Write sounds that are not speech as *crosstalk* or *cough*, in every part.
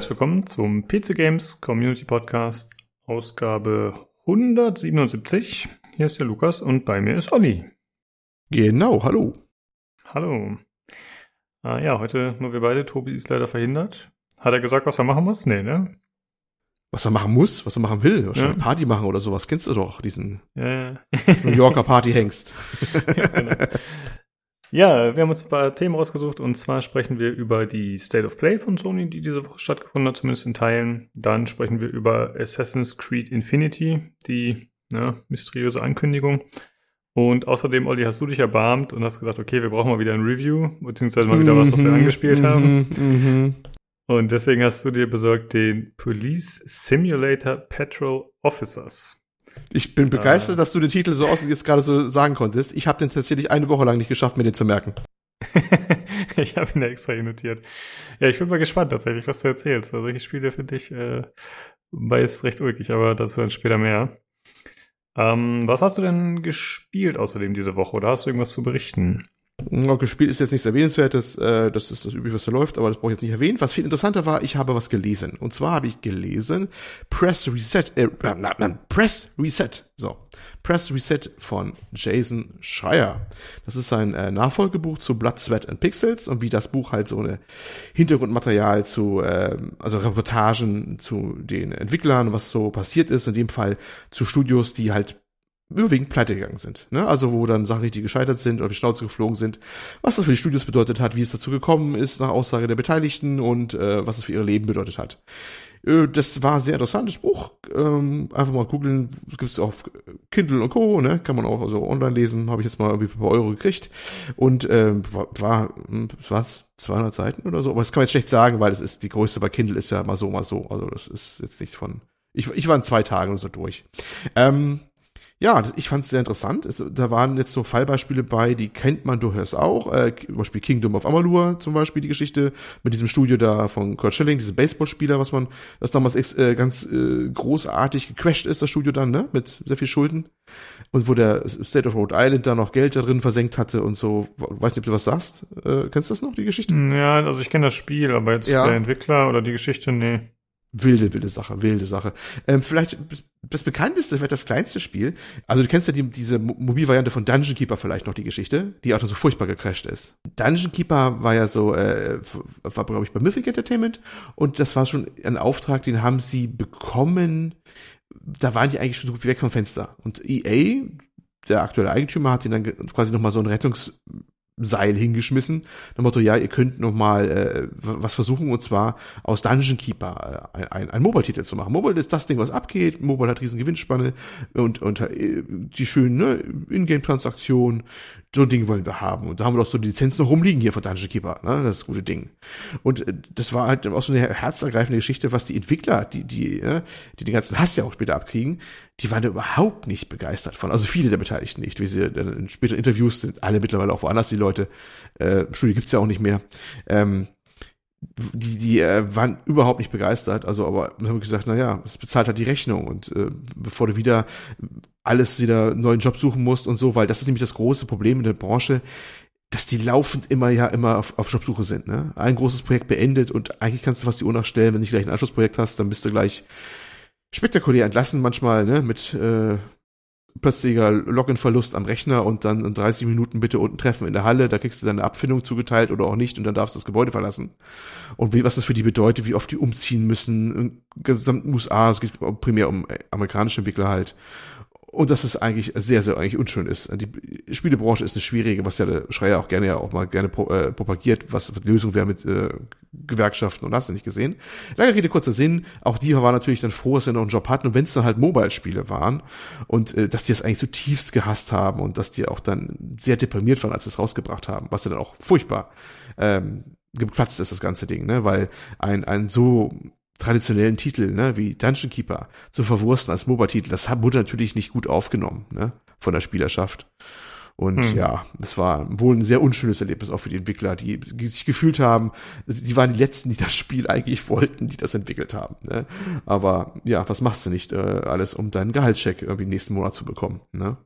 herzlich willkommen zum PC Games Community Podcast, Ausgabe 177. Hier ist der Lukas und bei mir ist Olli. Genau, hallo. Hallo. Ah, ja, heute nur wir beide. Tobi ist leider verhindert. Hat er gesagt, was er machen muss? Nee, ne? Was er machen muss, was er machen will. Wahrscheinlich ja. Party machen oder sowas. Kennst du doch, diesen ja. New Yorker *laughs* Party-Hengst. genau. Ja, wir haben uns ein paar Themen rausgesucht und zwar sprechen wir über die State of Play von Sony, die diese Woche stattgefunden hat, zumindest in Teilen. Dann sprechen wir über Assassin's Creed Infinity, die ne, mysteriöse Ankündigung. Und außerdem, Olli, hast du dich erbarmt und hast gesagt, okay, wir brauchen mal wieder ein Review, beziehungsweise mal wieder was, was wir mhm, angespielt haben. Mhm, mhm. Und deswegen hast du dir besorgt den Police Simulator Patrol Officers. Ich bin begeistert, äh. dass du den Titel so aus jetzt gerade so sagen konntest. Ich habe den tatsächlich eine Woche lang nicht geschafft, mir den zu merken. *laughs* ich habe ihn extra notiert. Ja, ich bin mal gespannt tatsächlich, was du erzählst. Also ich spiele finde ich äh, ist recht ulkig, aber dazu dann später mehr. Ähm, was hast du denn gespielt außerdem diese Woche oder hast du irgendwas zu berichten? Gespielt ist jetzt nichts Erwähnenswertes, äh, das ist das übliche, was da läuft, aber das brauche ich jetzt nicht erwähnen. Was viel interessanter war, ich habe was gelesen. Und zwar habe ich gelesen Press Reset, äh, nein, nein, Press Reset, so. Press Reset von Jason Schreier. Das ist sein äh, Nachfolgebuch zu Blood, Sweat and Pixels und wie das Buch halt so eine Hintergrundmaterial zu, äh, also Reportagen zu den Entwicklern, was so passiert ist, in dem Fall zu Studios, die halt überwiegend pleite gegangen sind. Ne? Also wo dann Sachen richtig gescheitert sind oder die Schnauze geflogen sind, was das für die Studios bedeutet hat, wie es dazu gekommen ist nach Aussage der Beteiligten und äh, was es für ihre Leben bedeutet hat. Äh, das war sehr interessantes Buch. Ähm, einfach mal googeln, es gibt es auf Kindle und Co., ne? Kann man auch also online lesen, habe ich jetzt mal irgendwie ein paar Euro gekriegt. Und ähm, war, war was, 200 Seiten oder so, aber das kann man jetzt schlecht sagen, weil es ist, die größte bei Kindle ist ja mal so, mal so. Also das ist jetzt nicht von. Ich, ich war in zwei Tagen so durch. Ähm, ja, ich fand es sehr interessant. Es, da waren jetzt so Fallbeispiele bei, die kennt man durchaus auch. Äh, zum Beispiel Kingdom of Amalur, zum Beispiel die Geschichte mit diesem Studio da von Kurt Schilling, diesem Baseballspieler, was man, das damals äh, ganz äh, großartig gecrashed ist, das Studio dann, ne, mit sehr viel Schulden. Und wo der State of Rhode Island da noch Geld da drin versenkt hatte und so. Weiß nicht, ob du was sagst. Äh, kennst du das noch, die Geschichte? Ja, also ich kenne das Spiel, aber jetzt ja. der Entwickler oder die Geschichte, nee. Wilde, wilde Sache, wilde Sache. Ähm, vielleicht das bekannteste, vielleicht das kleinste Spiel. Also du kennst ja die, diese Mobilvariante von Dungeon Keeper vielleicht noch die Geschichte, die auch so furchtbar gecrashed ist. Dungeon Keeper war ja so, äh, war glaube ich bei Mythic Entertainment und das war schon ein Auftrag, den haben sie bekommen. Da waren die eigentlich schon so gut wie weg vom Fenster. Und EA, der aktuelle Eigentümer, hat ihnen dann quasi nochmal so ein Rettungs Seil hingeschmissen. Nach Motto, ja, ihr könnt noch mal äh, was versuchen und zwar aus Dungeon Keeper äh, ein, ein Mobile-Titel zu machen. Mobile ist das Ding, was abgeht. Mobile hat riesen Gewinnspanne und, und äh, die schönen ne, Ingame-Transaktionen. So ein Ding wollen wir haben. Und da haben wir doch so die Lizenzen noch rumliegen hier von Dungeon Keeper. Ne? Das gute Ding. Und äh, das war halt auch so eine herzergreifende Geschichte, was die Entwickler, die, die, äh, die den ganzen Hass ja auch später abkriegen, die waren da überhaupt nicht begeistert von. Also viele der Beteiligten nicht. Wie sie in späteren Interviews sind alle mittlerweile auch woanders, die Leute. Äh, Studio gibt's ja auch nicht mehr. Ähm, die, die äh, waren überhaupt nicht begeistert. Also, aber haben gesagt, na ja, es bezahlt halt die Rechnung und äh, bevor du wieder alles wieder neuen Job suchen musst und so, weil das ist nämlich das große Problem in der Branche, dass die laufend immer ja immer auf, auf Jobsuche sind. Ne? Ein großes Projekt beendet und eigentlich kannst du fast die Uhr nachstellen, wenn du gleich ein Anschlussprojekt hast, dann bist du gleich spektakulär entlassen manchmal, ne, mit äh, plötzlicher Login-Verlust am Rechner und dann in 30 Minuten bitte unten treffen in der Halle, da kriegst du dann eine Abfindung zugeteilt oder auch nicht und dann darfst du das Gebäude verlassen. Und wie, was das für die bedeutet, wie oft die umziehen müssen, in gesamten USA, es geht primär um amerikanische Entwickler halt und dass es eigentlich sehr, sehr eigentlich unschön ist. Die Spielebranche ist eine schwierige, was ja der Schreier auch gerne ja auch mal gerne äh, propagiert, was die Lösung wäre mit äh, Gewerkschaften und hast du nicht gesehen. Lange Rede, kurzer Sinn, auch die war natürlich dann froh, dass sie noch einen Job hatten und wenn es dann halt Mobile-Spiele waren und äh, dass die es eigentlich zutiefst gehasst haben und dass die auch dann sehr deprimiert waren, als sie es rausgebracht haben, was ja dann auch furchtbar ähm, geplatzt ist, das ganze Ding, ne? Weil ein, ein so traditionellen Titel, ne, wie Dungeon Keeper, zu verwursten als MOBA-Titel, das wurde natürlich nicht gut aufgenommen, ne, von der Spielerschaft. Und hm. ja, das war wohl ein sehr unschönes Erlebnis auch für die Entwickler, die, sich gefühlt haben, sie waren die Letzten, die das Spiel eigentlich wollten, die das entwickelt haben. Ne? Aber ja, was machst du nicht äh, alles, um deinen Gehaltscheck irgendwie nächsten Monat zu bekommen? Ne?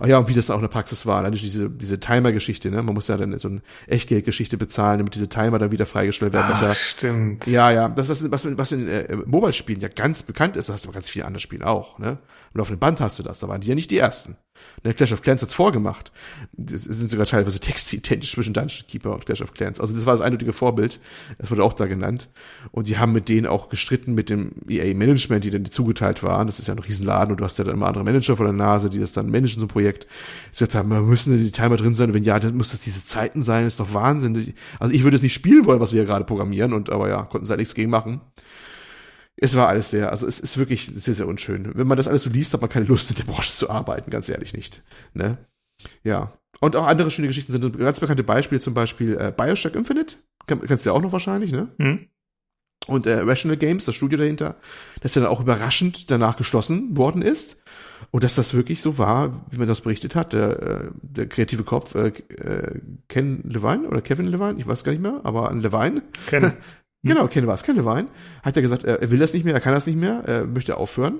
Ach ja, und wie das auch in der Praxis war, allein diese, diese Timer-Geschichte, ne? Man muss ja dann so eine Echtgeldgeschichte bezahlen, damit diese Timer dann wieder freigestellt werden. Ach, stimmt. Ja, ja, das, was, was, was in äh, Mobile-Spielen ja ganz bekannt ist, das hast du bei ganz vielen anderen Spielen auch, ne? Und auf dem Band hast du das, da waren die ja nicht die ersten. Ne, Clash of Clans hat's vorgemacht. Das sind sogar teilweise Texte identisch zwischen Dungeon Keeper und Clash of Clans. Also das war das eindeutige Vorbild. Das wurde auch da genannt. Und die haben mit denen auch gestritten mit dem EA-Management, die dann zugeteilt waren. Das ist ja ein Riesenladen und du hast ja dann immer andere Manager vor der Nase, die das dann managen, so ein Projekt. Sie gesagt haben, müssen die Timer drin sein? Wenn ja, dann muss das diese Zeiten sein. Das ist doch Wahnsinn. Also ich würde es nicht spielen wollen, was wir hier gerade programmieren. Und aber ja, konnten sie halt nichts gegen machen es war alles sehr, also es ist wirklich sehr, sehr unschön. Wenn man das alles so liest, hat man keine Lust, in der Branche zu arbeiten, ganz ehrlich nicht. Ne? Ja. Und auch andere schöne Geschichten sind ganz bekannte Beispiele, zum Beispiel äh, Bioshock Infinite. kennst du ja auch noch wahrscheinlich, ne? Mhm. Und äh, Rational Games, das Studio dahinter, das ja dann auch überraschend danach geschlossen worden ist. Und dass das wirklich so war, wie man das berichtet hat, der, äh, der kreative Kopf, äh, äh, Ken Levine oder Kevin Levine, ich weiß gar nicht mehr, aber ein Levine. Ken. *laughs* Genau, Ken war es, Ken Levine. Hat ja gesagt, er will das nicht mehr, er kann das nicht mehr, er möchte aufhören.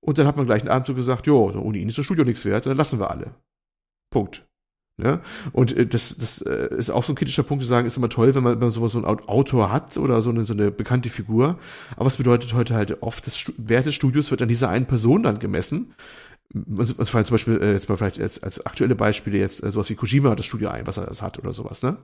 Und dann hat man gleich einen Abend so gesagt, jo, ohne ihn ist das Studio nichts wert, dann lassen wir alle. Punkt. Ne? Und äh, das, das äh, ist auch so ein kritischer Punkt zu sagen, ist immer toll, wenn man, wenn man sowas so einen Autor hat oder so eine, so eine bekannte Figur. Aber es bedeutet heute halt oft, das Wert des Studios wird an dieser einen Person dann gemessen. Was fallen zum Beispiel äh, jetzt mal vielleicht als, als aktuelle Beispiele jetzt sowas wie Kojima das Studio ein, was er das hat oder sowas, ne?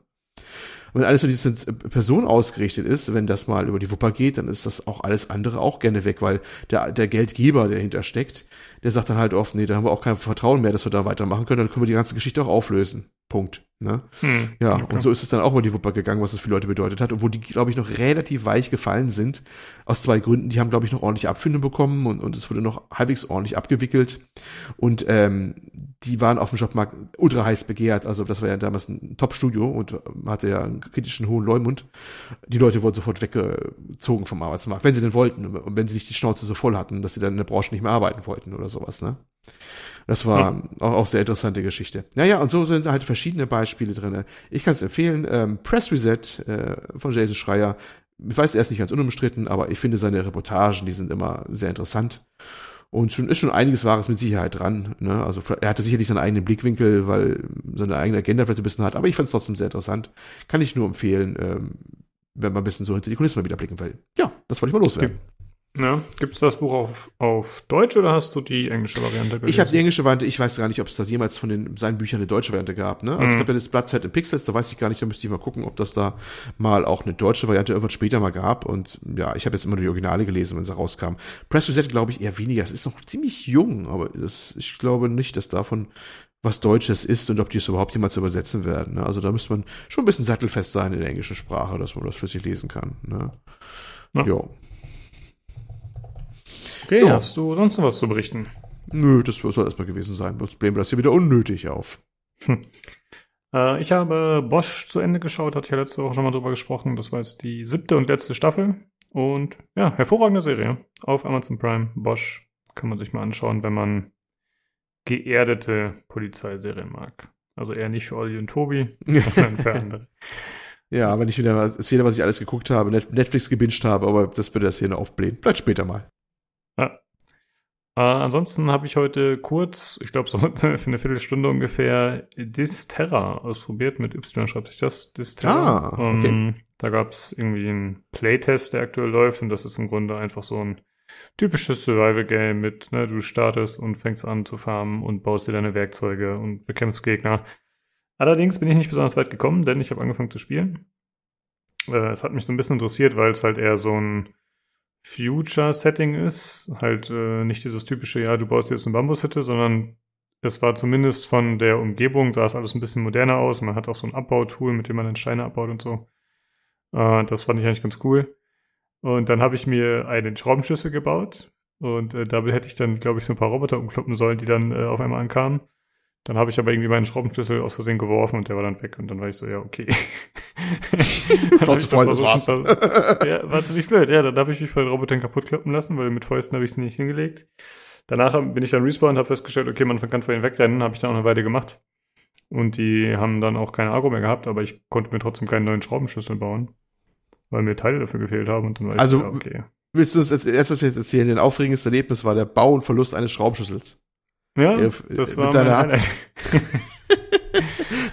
Wenn alles so diese Person ausgerichtet ist, wenn das mal über die Wupper geht, dann ist das auch alles andere auch gerne weg, weil der, der Geldgeber, der dahinter steckt, der sagt dann halt oft, nee, da haben wir auch kein Vertrauen mehr, dass wir da weitermachen können, dann können wir die ganze Geschichte auch auflösen. Punkt. Ne? Hm, ja, okay. und so ist es dann auch über die Wupper gegangen, was das für Leute bedeutet hat, obwohl die, glaube ich, noch relativ weich gefallen sind, aus zwei Gründen. Die haben, glaube ich, noch ordentlich Abfindung bekommen und, und es wurde noch halbwegs ordentlich abgewickelt. Und ähm, die waren auf dem Jobmarkt ultra heiß begehrt. Also das war ja damals ein Top-Studio und hatte ja einen kritischen hohen Leumund. Die Leute wurden sofort weggezogen vom Arbeitsmarkt, wenn sie denn wollten und wenn sie nicht die Schnauze so voll hatten, dass sie dann in der Branche nicht mehr arbeiten wollten oder sowas. Ne? Das war hm. auch, auch sehr interessante Geschichte. Naja, und so sind halt verschiedene Beispiele drinne. Ich kann es empfehlen. Ähm, Press Reset äh, von Jason Schreier. Ich weiß, er ist nicht ganz unumstritten, aber ich finde seine Reportagen, die sind immer sehr interessant. Und schon ist schon einiges Wahres mit Sicherheit dran. Ne? Also er hatte sicherlich seinen eigenen Blickwinkel, weil seine eigene Agenda vielleicht ein bisschen hat, aber ich fand es trotzdem sehr interessant. Kann ich nur empfehlen, ähm, wenn man ein bisschen so hinter die Kulissen mal wieder blicken will. Ja, das wollte ich mal loswerden. Okay. Ja, gibt es das Buch auf, auf Deutsch oder hast du die englische Variante gelesen? Ich habe die englische Variante, ich weiß gar nicht, ob es da jemals von den, seinen Büchern eine deutsche Variante gab. Ne? Also mhm. es gab ja das Blattzeit in Pixels, da weiß ich gar nicht, da müsste ich mal gucken, ob das da mal auch eine deutsche Variante irgendwann später mal gab. Und ja, ich habe jetzt immer nur die Originale gelesen, wenn sie rauskam. Press Reset glaube ich eher weniger, es ist noch ziemlich jung, aber das, ich glaube nicht, dass davon was Deutsches ist und ob die es überhaupt jemals übersetzen werden. Ne? Also da müsste man schon ein bisschen sattelfest sein in der englischen Sprache, dass man das sich lesen kann. Ne? Ja. Jo. Okay, ja. hast du sonst noch was zu berichten? Nö, das soll erstmal gewesen sein. Sonst blähen wir das hier wieder unnötig auf. Hm. Äh, ich habe Bosch zu Ende geschaut, hatte ich ja letzte Woche schon mal drüber gesprochen. Das war jetzt die siebte und letzte Staffel. Und ja, hervorragende Serie. Auf Amazon Prime. Bosch kann man sich mal anschauen, wenn man geerdete Polizeiserien mag. Also eher nicht für Olli und Tobi, sondern für *laughs* andere. Ja, wenn ich wieder erzähle, was ich alles geguckt habe, Netflix gebinged habe, aber das würde das hier noch aufblähen. Bleibt später mal. Äh, ansonsten habe ich heute kurz, ich glaube so *laughs* für eine Viertelstunde ungefähr, Disterra ausprobiert. Mit Y schreibt sich das, Disterra. Ah, okay. Um, da gab es irgendwie einen Playtest, der aktuell läuft und das ist im Grunde einfach so ein typisches Survival-Game mit, ne, du startest und fängst an zu farmen und baust dir deine Werkzeuge und bekämpfst Gegner. Allerdings bin ich nicht besonders weit gekommen, denn ich habe angefangen zu spielen. Äh, es hat mich so ein bisschen interessiert, weil es halt eher so ein Future-Setting ist. Halt äh, nicht dieses typische, ja, du baust jetzt eine Bambushütte, sondern es war zumindest von der Umgebung, sah es alles ein bisschen moderner aus. Man hat auch so ein Abbautool, mit dem man dann Steine abbaut und so. Äh, das fand ich eigentlich ganz cool. Und dann habe ich mir einen Schraubenschlüssel gebaut. Und äh, dabei hätte ich dann, glaube ich, so ein paar Roboter umkloppen sollen, die dann äh, auf einmal ankamen. Dann habe ich aber irgendwie meinen Schraubenschlüssel aus Versehen geworfen und der war dann weg und dann war ich so, ja, okay. *laughs* dann ich voll, das war's. ja, war ziemlich blöd. Ja, dann habe ich mich von den Robotern kaputt kloppen lassen, weil mit Fäusten habe ich sie nicht hingelegt. Danach bin ich dann respawned und habe festgestellt, okay, man kann vor ihnen wegrennen, habe ich dann auch eine Weile gemacht. Und die haben dann auch keine Agro mehr gehabt, aber ich konnte mir trotzdem keinen neuen Schraubenschlüssel bauen, weil mir Teile dafür gefehlt haben und dann war also, ich so, ja, okay. Willst du uns jetzt erzählen, dein aufregendes Erlebnis war der Bau und Verlust eines Schraubenschlüssels? Ja, äh, das war deiner.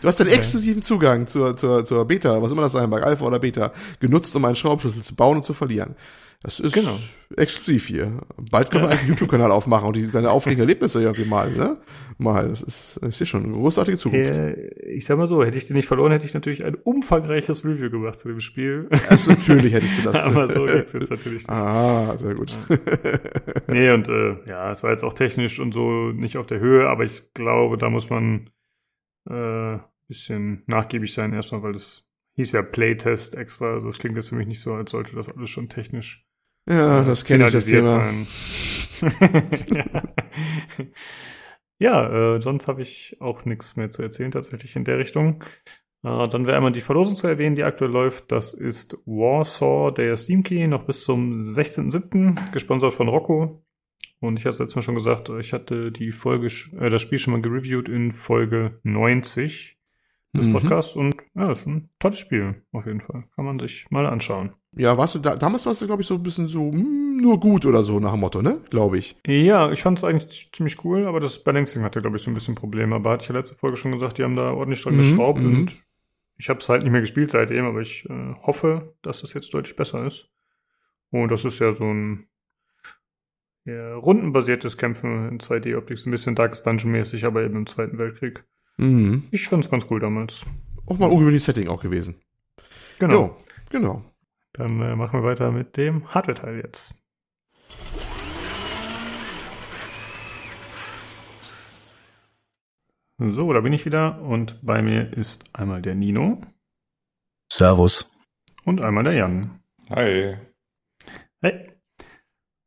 Du hast einen exklusiven Zugang zur, zur, zur Beta, was immer das sein mag, Alpha oder Beta, genutzt, um einen Schraubenschlüssel zu bauen und zu verlieren. Das ist genau. exklusiv hier. Bald können ja. wir einen YouTube-Kanal aufmachen und die, deine aufregenden Erlebnisse irgendwie mal, ne? Mal. Das ist, ich sehe schon, eine großartige Zukunft. Äh, ich sag mal so, hätte ich den nicht verloren, hätte ich natürlich ein umfangreiches Review gemacht zu dem Spiel. Also natürlich hättest du das. *laughs* Aber so geht's jetzt natürlich nicht. Ah, sehr gut. Ja. Nee, und äh, ja, es war jetzt auch technisch und so nicht auf der Höhe, aber ich glaube, da muss man äh, bisschen nachgiebig sein erstmal, weil das hieß ja Playtest extra. Also das klingt jetzt für mich nicht so, als sollte das alles schon technisch ja, das kenne ich das Thema. ja, *laughs* ja äh, sonst habe ich auch nichts mehr zu erzählen tatsächlich in der Richtung. Äh, dann wäre einmal die Verlosung zu erwähnen, die aktuell läuft. Das ist Warsaw, der Steam Key, noch bis zum 16.07., gesponsert von Rocco. Und ich hatte jetzt mal schon gesagt, ich hatte die Folge, äh, das Spiel schon mal gereviewt in Folge 90 des mhm. Podcasts und ja, ist ein tolles Spiel, auf jeden Fall. Kann man sich mal anschauen. Ja, warst du da, damals warst du, glaube ich, so ein bisschen so, mh, hm, nur gut oder so nach dem Motto, ne? Glaube ich. Ja, ich fand es eigentlich ziemlich cool, aber das Balancing hatte, glaube ich, so ein bisschen Probleme. Aber hatte ich ja letzte Folge schon gesagt, die haben da ordentlich dran mhm, geschraubt mhm. und ich habe es halt nicht mehr gespielt seitdem, aber ich äh, hoffe, dass es jetzt deutlich besser ist. Und das ist ja so ein ja, rundenbasiertes Kämpfen in 2D-Optik, so ein bisschen Darkest Dungeon-mäßig, aber eben im Zweiten Weltkrieg. Mhm. Ich fand's ganz cool damals. Auch mal ungewöhnliches Setting auch gewesen. Genau. Jo, genau. Dann äh, machen wir weiter mit dem Hardware-Teil jetzt. So, da bin ich wieder und bei mir ist einmal der Nino. Servus. Und einmal der Jan. Hi. Hey.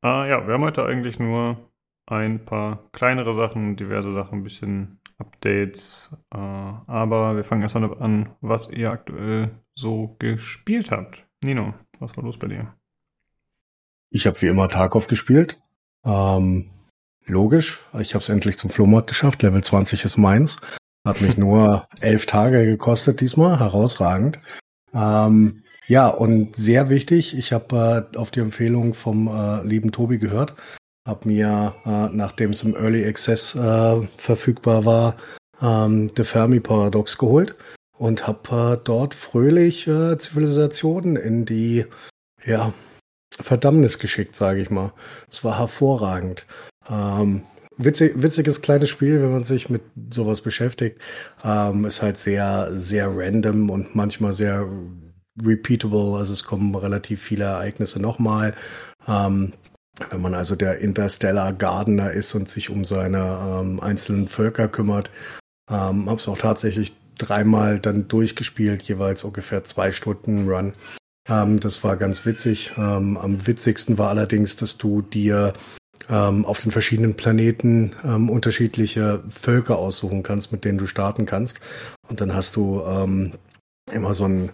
Äh, ja, wir haben heute eigentlich nur ein paar kleinere Sachen, diverse Sachen, ein bisschen Updates. Äh, aber wir fangen erstmal an, was ihr aktuell so gespielt habt. Nino, was war los bei dir? Ich habe wie immer Tarkov gespielt. Ähm, logisch, ich habe es endlich zum Flohmarkt geschafft. Level 20 ist meins. Hat mich *laughs* nur elf Tage gekostet diesmal, herausragend. Ähm, ja, und sehr wichtig, ich habe äh, auf die Empfehlung vom äh, lieben Tobi gehört, habe mir, äh, nachdem es im Early Access äh, verfügbar war, ähm, The Fermi Paradox geholt und habe äh, dort fröhlich äh, Zivilisationen in die ja, Verdammnis geschickt, sage ich mal. Es war hervorragend. Ähm, witzig, witziges kleines Spiel, wenn man sich mit sowas beschäftigt. Ähm, ist halt sehr, sehr random und manchmal sehr repeatable. Also es kommen relativ viele Ereignisse nochmal. Ähm, wenn man also der Interstellar Gardener ist und sich um seine ähm, einzelnen Völker kümmert, ähm, habe es auch tatsächlich dreimal dann durchgespielt, jeweils ungefähr zwei Stunden Run. Ähm, das war ganz witzig. Ähm, am witzigsten war allerdings, dass du dir ähm, auf den verschiedenen Planeten ähm, unterschiedliche Völker aussuchen kannst, mit denen du starten kannst. Und dann hast du ähm, immer so ein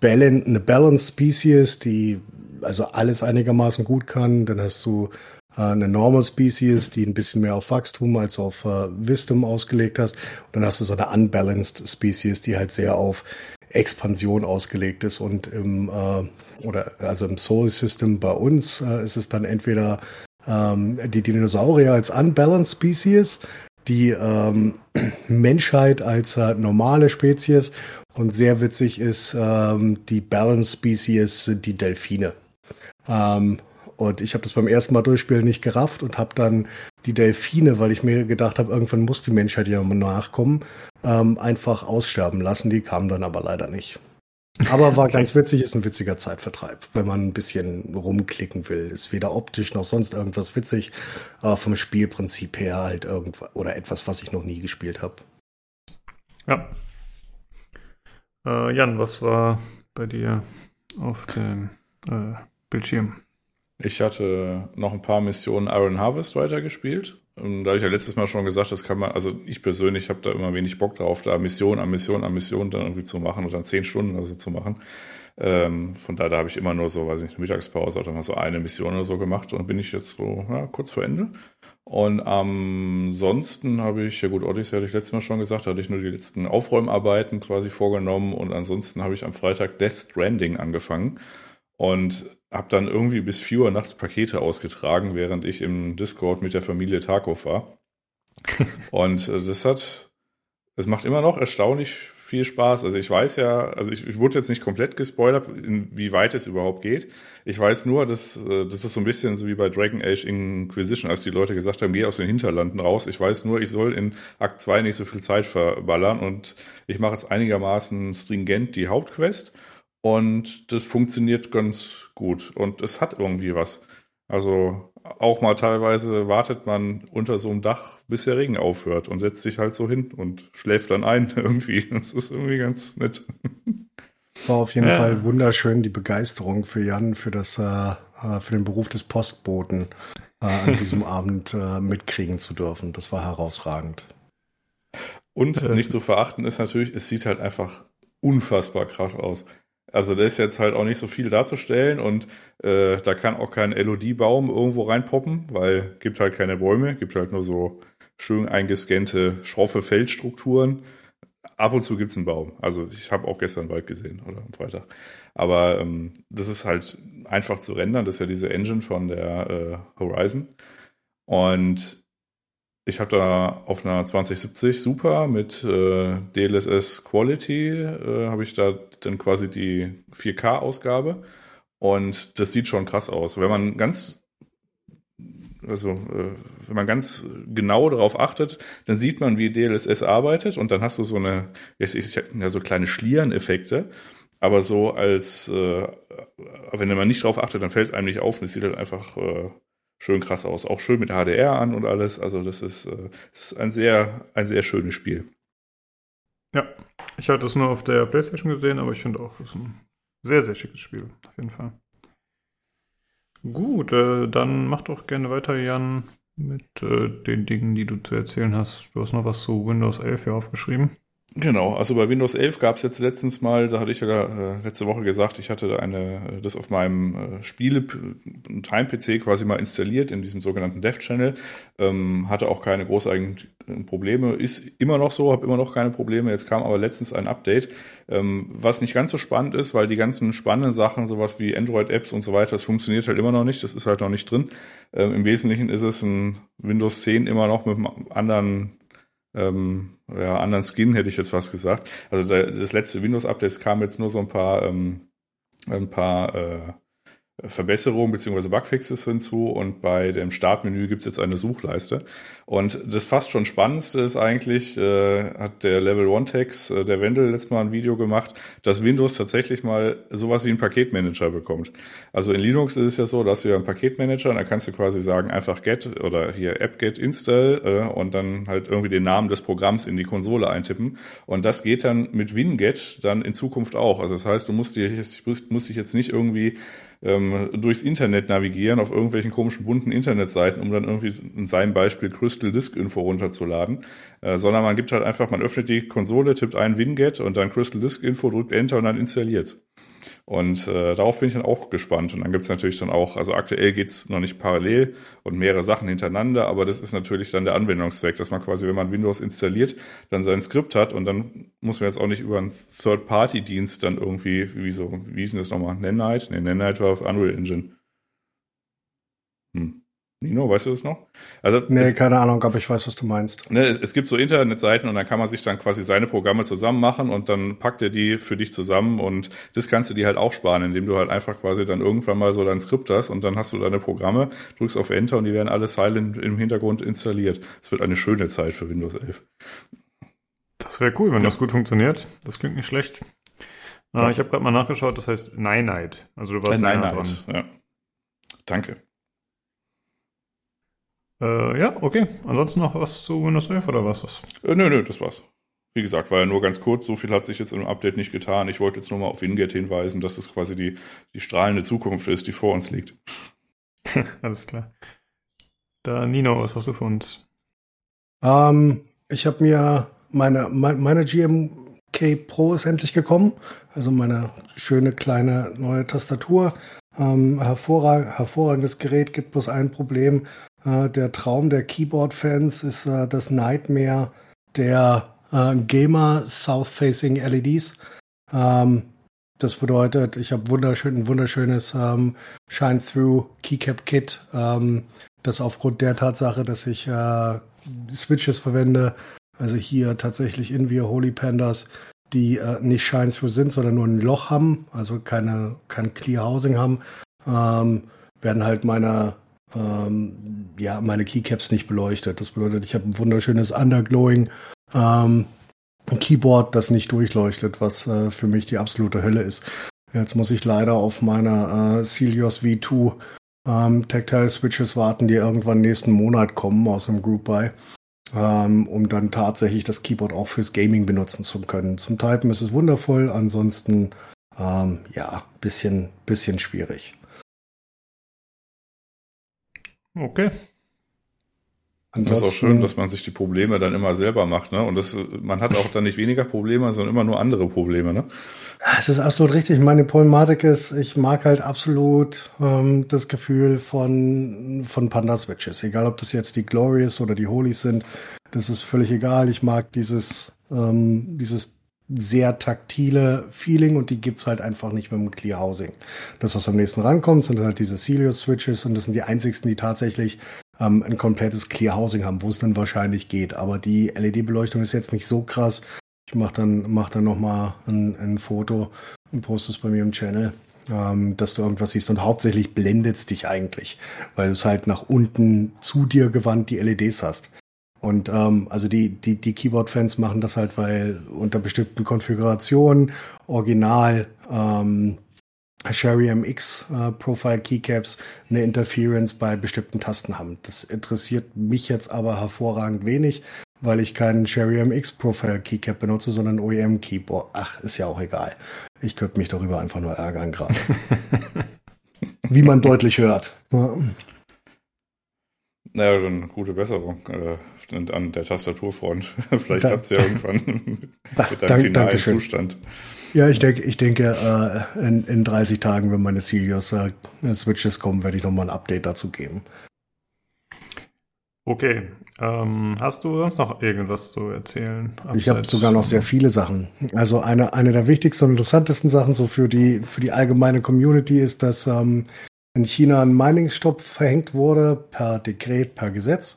Balan eine Balance Species, die also alles einigermaßen gut kann. Dann hast du eine Normal Species, die ein bisschen mehr auf Wachstum als auf äh, Wisdom ausgelegt hast. Und dann hast du so eine Unbalanced Species, die halt sehr auf Expansion ausgelegt ist. Und im äh, oder also im Soul System bei uns äh, ist es dann entweder ähm, die Dinosaurier als Unbalanced Species, die ähm, *clears throat* Menschheit als äh, normale Spezies und sehr witzig ist ähm, die Balance Species sind die Delfine. Ähm, und ich habe das beim ersten Mal durchspielen nicht gerafft und habe dann die Delfine, weil ich mir gedacht habe, irgendwann muss die Menschheit ja mal nachkommen, ähm, einfach aussterben lassen. Die kamen dann aber leider nicht. Aber war *laughs* ganz witzig, ist ein witziger Zeitvertreib, wenn man ein bisschen rumklicken will. Ist weder optisch noch sonst irgendwas witzig, aber vom Spielprinzip her halt irgendwas oder etwas, was ich noch nie gespielt habe. Ja. Äh, Jan, was war bei dir auf dem äh, Bildschirm. Ich hatte noch ein paar Missionen Iron Harvest weitergespielt. Da habe ich ja letztes Mal schon gesagt, das kann man, also ich persönlich habe da immer wenig Bock drauf, da Mission an Mission an Mission dann irgendwie zu machen und dann zehn Stunden oder so zu machen. Ähm, von daher da habe ich immer nur so, weiß ich nicht, Mittagspause oder mal so eine Mission oder so gemacht und bin ich jetzt so ja, kurz vor Ende. Und ansonsten habe ich, ja gut, Odyssey hatte ich letztes Mal schon gesagt, da hatte ich nur die letzten Aufräumarbeiten quasi vorgenommen und ansonsten habe ich am Freitag Death Stranding angefangen. Und habe dann irgendwie bis 4 Uhr nachts Pakete ausgetragen, während ich im Discord mit der Familie Tarkov war. *laughs* Und äh, das hat, es macht immer noch erstaunlich viel Spaß. Also ich weiß ja, also ich, ich wurde jetzt nicht komplett gespoilert, inwieweit es überhaupt geht. Ich weiß nur, dass äh, das ist so ein bisschen so wie bei Dragon Age Inquisition, als die Leute gesagt haben, geh aus den Hinterlanden raus. Ich weiß nur, ich soll in Akt 2 nicht so viel Zeit verballern und ich mache jetzt einigermaßen stringent die Hauptquest und das funktioniert ganz gut und es hat irgendwie was. Also auch mal teilweise wartet man unter so einem Dach, bis der Regen aufhört und setzt sich halt so hin und schläft dann ein *laughs* irgendwie. Das ist irgendwie ganz nett. War auf jeden ja. Fall wunderschön die Begeisterung für Jan für das äh, äh für den Beruf des Postboten äh, an diesem *laughs* Abend äh, mitkriegen zu dürfen. Das war herausragend. Und nicht zu verachten ist natürlich, es sieht halt einfach unfassbar krass aus. Also da ist jetzt halt auch nicht so viel darzustellen und äh, da kann auch kein LOD-Baum irgendwo reinpoppen, weil gibt halt keine Bäume, gibt halt nur so schön eingescannte, schroffe Feldstrukturen. Ab und zu gibt's einen Baum. Also ich habe auch gestern Wald gesehen oder am Freitag. Aber ähm, das ist halt einfach zu rendern. Das ist ja diese Engine von der äh, Horizon. Und ich habe da auf einer 2070 Super mit äh, DLSS Quality äh, habe ich da dann quasi die 4K-Ausgabe und das sieht schon krass aus. Wenn man ganz also äh, wenn man ganz genau darauf achtet, dann sieht man, wie DLSS arbeitet. Und dann hast du so eine, ich, ich, ja, so kleine Schliereneffekte, aber so als, äh, wenn man nicht drauf achtet, dann fällt es einem nicht auf und es sieht halt einfach äh, schön krass aus. Auch schön mit HDR an und alles. Also das ist, äh, das ist ein sehr, ein sehr schönes Spiel. Ja, ich hatte es nur auf der Playstation gesehen, aber ich finde auch, es ist ein sehr, sehr schickes Spiel. Auf jeden Fall. Gut, äh, dann mach doch gerne weiter, Jan, mit äh, den Dingen, die du zu erzählen hast. Du hast noch was zu Windows 11 hier aufgeschrieben. Genau, also bei Windows 11 gab es jetzt letztens mal, da hatte ich ja äh, letzte Woche gesagt, ich hatte eine, das auf meinem äh, Spiele Time-PC quasi mal installiert in diesem sogenannten Dev-Channel, ähm, hatte auch keine großartigen Probleme, ist immer noch so, habe immer noch keine Probleme. Jetzt kam aber letztens ein Update, ähm, was nicht ganz so spannend ist, weil die ganzen spannenden Sachen, sowas wie Android-Apps und so weiter, das funktioniert halt immer noch nicht, das ist halt noch nicht drin. Ähm, Im Wesentlichen ist es ein Windows 10 immer noch mit einem anderen ähm, ja, anderen Skin hätte ich jetzt was gesagt. Also der, das letzte Windows-Update kam jetzt nur so ein paar, ähm, ein paar äh, Verbesserungen bzw. Bugfixes hinzu und bei dem Startmenü gibt es jetzt eine Suchleiste. Und das fast schon Spannendste ist eigentlich, äh, hat der Level One Text, äh, der Wendel, letztes Mal ein Video gemacht, dass Windows tatsächlich mal sowas wie einen Paketmanager bekommt. Also in Linux ist es ja so, dass du ja einen Paketmanager, da kannst du quasi sagen, einfach get oder hier app-get install äh, und dann halt irgendwie den Namen des Programms in die Konsole eintippen. Und das geht dann mit WinGet dann in Zukunft auch. Also das heißt, du musst, dir, musst dich jetzt nicht irgendwie ähm, durchs Internet navigieren auf irgendwelchen komischen bunten Internetseiten, um dann irgendwie in seinem Beispiel Crystal Disk Info runterzuladen, äh, sondern man gibt halt einfach, man öffnet die Konsole, tippt ein Winget und dann Crystal Disk Info, drückt Enter und dann installiert's. Und äh, darauf bin ich dann auch gespannt. Und dann gibt's natürlich dann auch, also aktuell geht's noch nicht parallel und mehrere Sachen hintereinander, aber das ist natürlich dann der Anwendungszweck, dass man quasi, wenn man Windows installiert, dann sein Skript hat und dann muss man jetzt auch nicht über einen Third-Party-Dienst dann irgendwie, wie so, wie hieß denn das nochmal? Nanite? Nee, Nanite war auf Unreal Engine. Hm. Nino, weißt du das noch? Also nee, es, keine Ahnung, aber ich weiß, was du meinst. Ne, es, es, gibt so Internetseiten und dann kann man sich dann quasi seine Programme zusammen machen und dann packt er die für dich zusammen und das kannst du dir halt auch sparen, indem du halt einfach quasi dann irgendwann mal so dein Skript hast und dann hast du deine Programme, drückst auf Enter und die werden alle silent im Hintergrund installiert. Es wird eine schöne Zeit für Windows 11. Das wäre cool, wenn ja. das gut funktioniert. Das klingt nicht schlecht. Ja. Ich habe gerade mal nachgeschaut, das heißt Night. Also du warst äh, Night, dran. Ja. Danke. Äh, ja, okay. Ansonsten noch was zu Windows 11 oder was das? Äh, nö, nö, das war's. Wie gesagt, war ja nur ganz kurz, so viel hat sich jetzt im Update nicht getan. Ich wollte jetzt nur mal auf Winget hinweisen, dass es quasi die, die strahlende Zukunft ist, die vor uns liegt. *laughs* Alles klar. Da, Nino, was hast du für uns? Ähm, ich habe mir meine, meine GMK Pro ist endlich gekommen. Also meine schöne kleine neue Tastatur. Ähm, hervorrag hervorragendes Gerät, gibt bloß ein Problem. Äh, der Traum der Keyboard-Fans ist äh, das Nightmare der äh, Gamer South-Facing LEDs. Ähm, das bedeutet, ich habe wunderschön, ein wunderschönes ähm, Shine-Through Keycap-Kit ähm, dass aufgrund der Tatsache, dass ich äh, Switches verwende, also hier tatsächlich in wir Holy Pandas, die äh, nicht für sind, sondern nur ein Loch haben, also keine, kein Clear Housing haben, ähm, werden halt meine, ähm, ja, meine Keycaps nicht beleuchtet. Das bedeutet, ich habe ein wunderschönes Underglowing ähm, Keyboard, das nicht durchleuchtet, was äh, für mich die absolute Hölle ist. Jetzt muss ich leider auf meiner äh, Celios V2 ähm, Tactile Switches warten, die irgendwann nächsten Monat kommen aus dem Group Buy, ähm, um dann tatsächlich das Keyboard auch fürs Gaming benutzen zu können. Zum Typen ist es wundervoll, ansonsten ähm, ja, bisschen, bisschen schwierig. Okay. Ansonsten, das ist auch schön, dass man sich die Probleme dann immer selber macht, ne? Und das, man hat auch dann nicht weniger Probleme, sondern immer nur andere Probleme, ne? Es ist absolut richtig. Meine Problematik ist, ich mag halt absolut ähm, das Gefühl von, von Panda-Switches. Egal, ob das jetzt die Glorious oder die Holys sind, das ist völlig egal. Ich mag dieses, ähm, dieses sehr taktile Feeling und die gibt's halt einfach nicht mit dem Clear Housing. Das, was am nächsten rankommt, sind halt diese Celios Switches und das sind die einzigsten, die tatsächlich ähm, ein komplettes Clear Housing haben, wo es dann wahrscheinlich geht. Aber die LED-Beleuchtung ist jetzt nicht so krass. Ich mache dann, mach dann nochmal ein, ein Foto und poste es bei mir im Channel, ähm, dass du irgendwas siehst. Und hauptsächlich blendet es dich eigentlich, weil du es halt nach unten zu dir gewandt die LEDs hast. Und ähm, also die, die, die Keyboard-Fans machen das halt, weil unter bestimmten Konfigurationen original ähm, Sherry MX äh, Profile Keycaps eine Interference bei bestimmten Tasten haben. Das interessiert mich jetzt aber hervorragend wenig, weil ich keinen Sherry MX Profile Keycap benutze, sondern OEM Keyboard. Ach, ist ja auch egal. Ich könnte mich darüber einfach nur ärgern gerade. *laughs* Wie man deutlich hört. Ja. Naja, dann gute Besserung äh, an der Tastaturfront. *laughs* Vielleicht da, hat es ja irgendwann *laughs* mit deinem finalen Zustand. Ja, ich denke, ich denke, äh, in, in 30 Tagen, wenn meine Celios äh, Switches kommen, werde ich nochmal ein Update dazu geben. Okay. Ähm, hast du sonst noch irgendwas zu erzählen? Ich habe sogar noch sehr viele Sachen. Also eine, eine der wichtigsten und interessantesten Sachen so für die, für die allgemeine Community ist, dass ähm, in China ein Mining-Stopp verhängt wurde per Dekret, per Gesetz.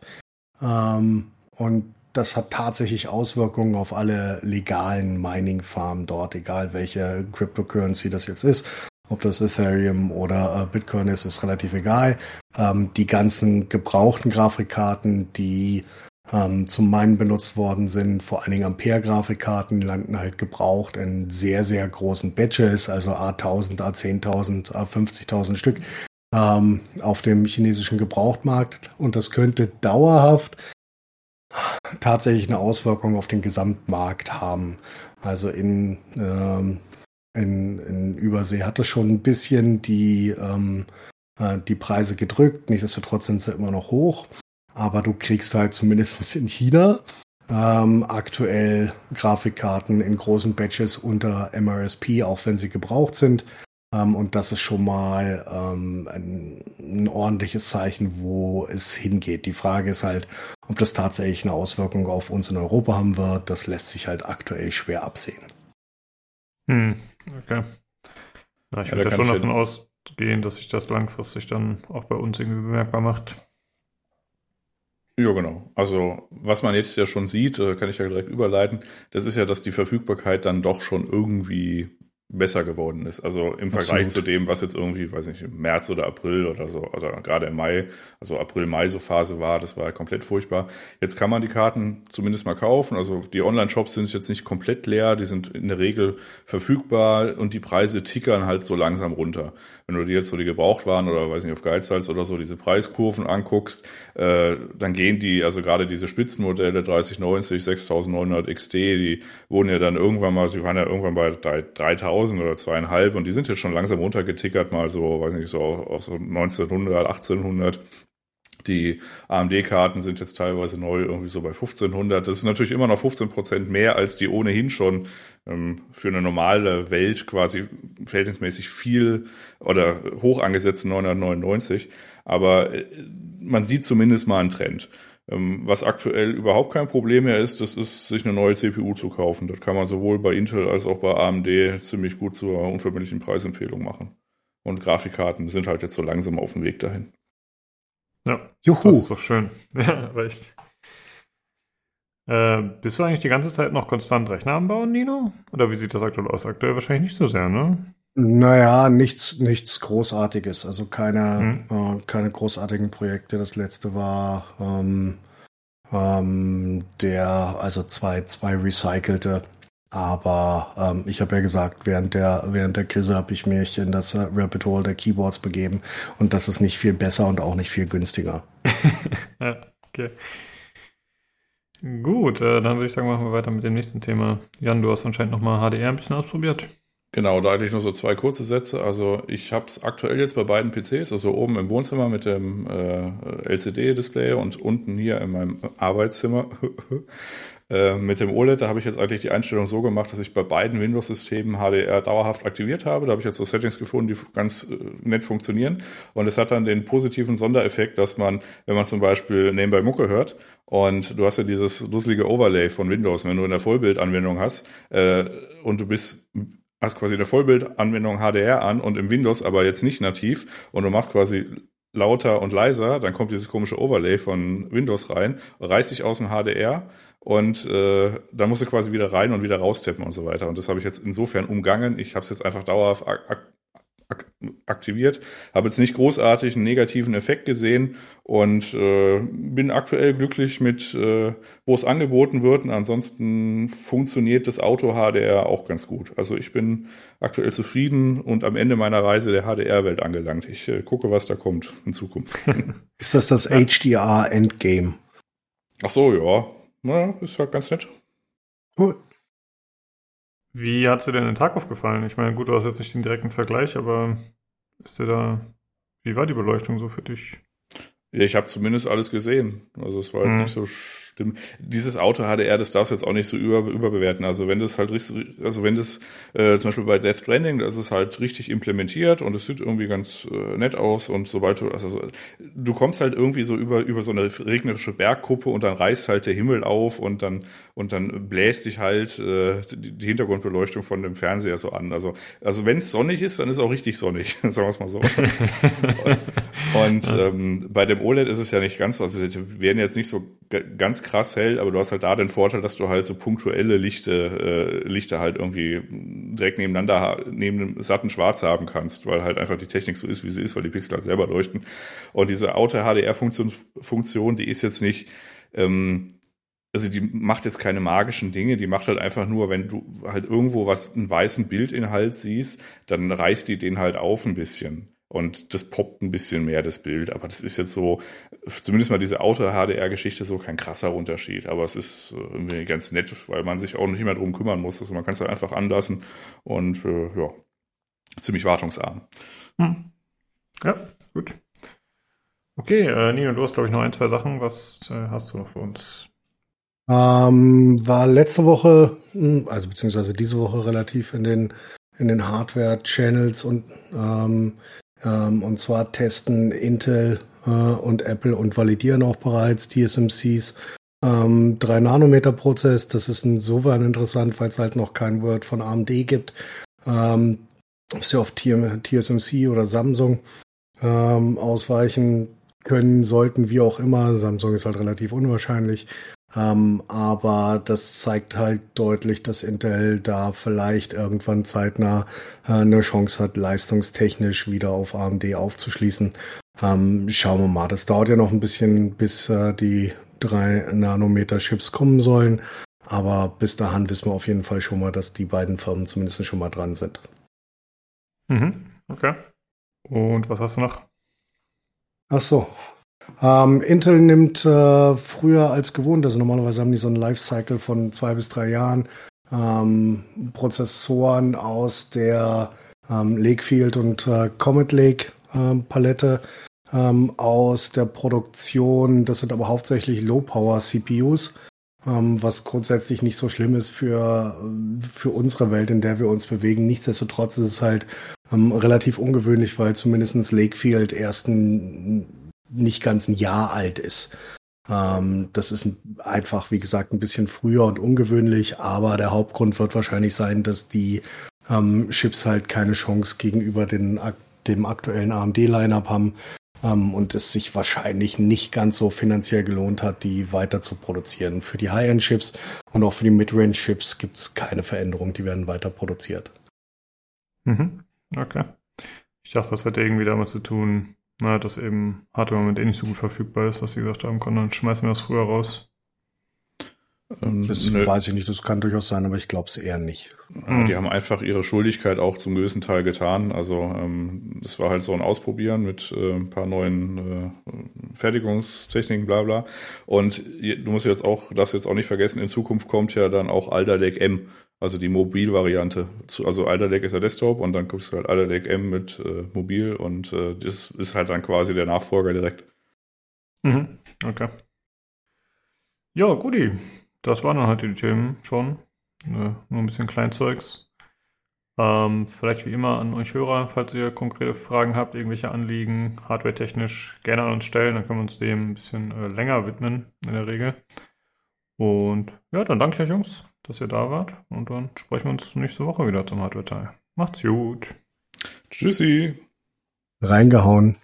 Ähm, und das hat tatsächlich Auswirkungen auf alle legalen Mining-Farmen dort, egal welche Cryptocurrency das jetzt ist. Ob das Ethereum oder äh, Bitcoin ist, ist relativ egal. Ähm, die ganzen gebrauchten Grafikkarten, die ähm, zum Minen benutzt worden sind, vor allen Dingen Ampere-Grafikkarten, landen halt gebraucht in sehr, sehr großen Batches, also A1000, A10.000, A50.000 Stück ähm, auf dem chinesischen Gebrauchtmarkt. Und das könnte dauerhaft tatsächlich eine Auswirkung auf den Gesamtmarkt haben. Also in, ähm, in, in Übersee hat es schon ein bisschen die, ähm, äh, die Preise gedrückt. Nichtsdestotrotz sind sie immer noch hoch. Aber du kriegst halt zumindest in China ähm, aktuell Grafikkarten in großen Batches unter MRSP, auch wenn sie gebraucht sind. Ähm, und das ist schon mal ähm, ein, ein, ordentliches Zeichen, wo es hingeht. Die Frage ist halt, ob das tatsächlich eine Auswirkung auf uns in Europa haben wird. Das lässt sich halt aktuell schwer absehen. Hm, okay. Na, ich ja, würde ja schon davon ausgehen, dass sich das langfristig dann auch bei uns irgendwie bemerkbar macht. Ja, genau. Also, was man jetzt ja schon sieht, äh, kann ich ja direkt überleiten, das ist ja, dass die Verfügbarkeit dann doch schon irgendwie besser geworden ist. Also im Vergleich Absolut. zu dem, was jetzt irgendwie, weiß nicht, im März oder April oder so, oder gerade im Mai, also April-Mai so Phase war, das war komplett furchtbar. Jetzt kann man die Karten zumindest mal kaufen. Also die Online-Shops sind jetzt nicht komplett leer, die sind in der Regel verfügbar und die Preise tickern halt so langsam runter. Wenn du dir jetzt so die gebraucht waren oder weiß nicht, auf Geizhals oder so diese Preiskurven anguckst, äh, dann gehen die, also gerade diese Spitzenmodelle 3090, 6900 XD, die wurden ja dann irgendwann mal, sie waren ja irgendwann bei 3000 oder zweieinhalb und die sind jetzt schon langsam runtergetickert, mal so, weiß nicht, so auf so 1900, 1800. Die AMD-Karten sind jetzt teilweise neu irgendwie so bei 1500. Das ist natürlich immer noch 15 Prozent mehr als die ohnehin schon ähm, für eine normale Welt quasi verhältnismäßig viel oder hoch angesetzten 999. Aber äh, man sieht zumindest mal einen Trend. Ähm, was aktuell überhaupt kein Problem mehr ist, das ist, sich eine neue CPU zu kaufen. Das kann man sowohl bei Intel als auch bei AMD ziemlich gut zur unverbindlichen Preisempfehlung machen. Und Grafikkarten sind halt jetzt so langsam auf dem Weg dahin. Ja, Juhu. das ist doch schön. *laughs* Ja, recht. Äh, bist du eigentlich die ganze Zeit noch konstant Rechner am Bauen, Nino? Oder wie sieht das aktuell aus? Aktuell wahrscheinlich nicht so sehr, ne? Naja, nichts, nichts Großartiges. Also keine, Hm. äh, keine großartigen Projekte. Das letzte war ähm, ähm, der, also zwei, zwei recycelte. Aber ähm, ich habe ja gesagt, während der, während der Krise habe ich mich in das äh, Rapid Hole der Keyboards begeben. Und das ist nicht viel besser und auch nicht viel günstiger. *laughs* Ja, okay. Gut, äh, dann würde ich sagen, machen wir weiter mit dem nächsten Thema. Jan, du hast anscheinend nochmal HDR ein bisschen ausprobiert. Genau, da eigentlich nur so zwei kurze Sätze. Also ich habe es aktuell jetzt bei beiden PCs, also oben im Wohnzimmer mit dem äh, LCD-Display und unten hier in meinem Arbeitszimmer *laughs* äh, mit dem OLED. Da habe ich jetzt eigentlich die Einstellung so gemacht, dass ich bei beiden Windows-Systemen HDR dauerhaft aktiviert habe. Da habe ich jetzt so Settings gefunden, die ganz äh, nett funktionieren. Und es hat dann den positiven Sondereffekt, dass man, wenn man zum Beispiel Nebenbei Mucke hört und du hast ja dieses dusselige Overlay von Windows, wenn du in der Vollbildanwendung hast äh, und du bist hast quasi eine Vollbildanwendung HDR an und im Windows aber jetzt nicht nativ und du machst quasi lauter und leiser, dann kommt dieses komische Overlay von Windows rein, reißt dich aus dem HDR und äh, dann musst du quasi wieder rein und wieder raustippen und so weiter. Und das habe ich jetzt insofern umgangen. Ich habe es jetzt einfach dauerhaft ak ak ak aktiviert, habe jetzt nicht großartig einen negativen Effekt gesehen und äh, bin aktuell glücklich mit, äh, wo es angeboten wird. Und ansonsten funktioniert das Auto HDR auch ganz gut. Also ich bin aktuell zufrieden und am Ende meiner Reise der HDR-Welt angelangt. Ich äh, gucke, was da kommt in Zukunft. *laughs* Ist das das HDR Endgame? Ach so, ja. Na, ist halt ganz nett. Cool. Wie hat dir denn der Tag aufgefallen? Ich meine, gut, du hast jetzt nicht den direkten Vergleich, aber ist dir da, wie war die Beleuchtung so für dich? Ja, ich habe zumindest alles gesehen. Also es war jetzt Mhm. nicht so schlimm. Dieses Auto HDR, das darfst du jetzt auch nicht so über, überbewerten. Also wenn das halt richtig, also wenn das äh, zum Beispiel bei Death Stranding, das ist halt richtig implementiert und es sieht irgendwie ganz äh, nett aus und sobald du, also so- du kommst halt irgendwie so über über so eine regnerische Bergkuppe und dann reißt halt der Himmel auf und dann und dann bläst dich halt äh, die, die Hintergrundbeleuchtung von dem Fernseher so an. Also also wenn es sonnig ist, dann ist es auch richtig sonnig, *laughs* sagen wir es mal so. *laughs* Und ähm, bei dem OLED ist es ja nicht ganz so, also die werden jetzt nicht so g- krass hell, aber du hast halt da den Vorteil, dass du halt so punktuelle Lichte, äh, Lichter halt irgendwie direkt nebeneinander, neben dem satten Schwarz haben kannst, weil halt einfach die Technik so ist, wie sie ist, weil die Pixel halt selber leuchten. Und diese Auto-HDR-Funktion, Funktion, die ist jetzt nicht, ähm, also die macht jetzt keine magischen Dinge, die macht halt einfach nur, wenn du halt irgendwo was, einen weißen Bildinhalt siehst, dann reißt die den halt auf ein bisschen. Und das poppt ein bisschen mehr, das Bild. Aber das ist jetzt so, zumindest mal diese Auto-HDR-Geschichte, so kein krasser Unterschied. Aber es ist äh, irgendwie ganz nett, weil man sich auch nicht mehr drum kümmern muss. Also man kann es halt einfach anlassen und äh, ja, ist ziemlich wartungsarm. Hm. Ja, gut. Okay, äh, Nino, du hast, glaube ich, noch ein, zwei Sachen. Was äh, hast du noch für uns? Ähm, war letzte Woche, mh, also beziehungsweise diese Woche relativ in den in den Hardware-Channels und ähm, ähm, und zwar testen Intel äh, und Apple und validieren auch bereits TSMCs ähm, 3 Nanometer Prozess. Das ist insofern interessant, weil es halt noch kein Word von AMD gibt. Ähm, ob sie auf TSMC oder Samsung ähm, ausweichen können, sollten, wie auch immer. Samsung ist halt relativ unwahrscheinlich. Ähm, aber das zeigt halt deutlich, dass Intel da vielleicht irgendwann zeitnah äh, eine Chance hat, leistungstechnisch wieder auf AMD aufzuschließen. Ähm, schauen wir mal. Das dauert ja noch ein bisschen, bis äh, die drei Nanometer Chips kommen sollen. Aber bis dahin wissen wir auf jeden Fall schon mal, dass die beiden Firmen zumindest schon mal dran sind. Mhm, okay. Und was hast du noch? Ach so. Ähm, Intel nimmt äh, früher als gewohnt, also normalerweise haben die so einen Lifecycle von zwei bis drei Jahren, ähm, Prozessoren aus der ähm, Lakefield und äh, Comet Lake ähm, Palette ähm, aus der Produktion. Das sind aber hauptsächlich Low-Power CPUs, ähm, was grundsätzlich nicht so schlimm ist für, für unsere Welt, in der wir uns bewegen. Nichtsdestotrotz ist es halt ähm, relativ ungewöhnlich, weil zumindestens Lakefield erst ein nicht ganz ein Jahr alt ist. Ähm, das ist ein, einfach, wie gesagt, ein bisschen früher und ungewöhnlich, aber der Hauptgrund wird wahrscheinlich sein, dass die ähm, Chips halt keine Chance gegenüber den, dem aktuellen AMD-Lineup haben. ähm, und es sich wahrscheinlich nicht ganz so finanziell gelohnt hat, die weiter zu produzieren. Für die High-End-Chips und auch für die Mid-Range-Chips gibt es keine Veränderung, die werden weiter produziert. Mhm. Okay. Ich dachte, das hätte irgendwie damit zu tun, na, dass eben Hardware im Moment eh nicht so gut verfügbar ist, dass sie gesagt haben, komm, dann schmeißen wir das früher raus. Ähm, das nö. weiß ich nicht, das kann durchaus sein, aber ich glaube es eher nicht. Ja, die haben einfach ihre Schuldigkeit auch zum gewissen Teil getan. Also ähm, das war halt so ein Ausprobieren mit äh, ein paar neuen äh, Fertigungstechniken, bla bla. Und du musst jetzt auch, darfst jetzt auch nicht vergessen, in Zukunft kommt ja dann auch Alder Lake M, also die Mobilvariante. Also Alder Lake ist ja Desktop und dann guckst du halt Alder Lake M mit äh, Mobil und äh, das ist halt dann quasi der Nachfolger direkt. Mhm. Okay. Ja, guti das waren dann halt die Themen schon. Ne, nur ein bisschen Kleinzeugs. Ähm, vielleicht wie immer an euch Hörer, falls ihr konkrete Fragen habt, irgendwelche Anliegen, hardware-technisch, gerne an uns stellen, dann können wir uns dem ein bisschen äh, länger widmen in der Regel. Und ja, dann danke ich euch Jungs, dass ihr da wart und dann sprechen wir uns nächste Woche wieder zum Hardware-Teil. Macht's gut. Tschüssi. Reingehauen.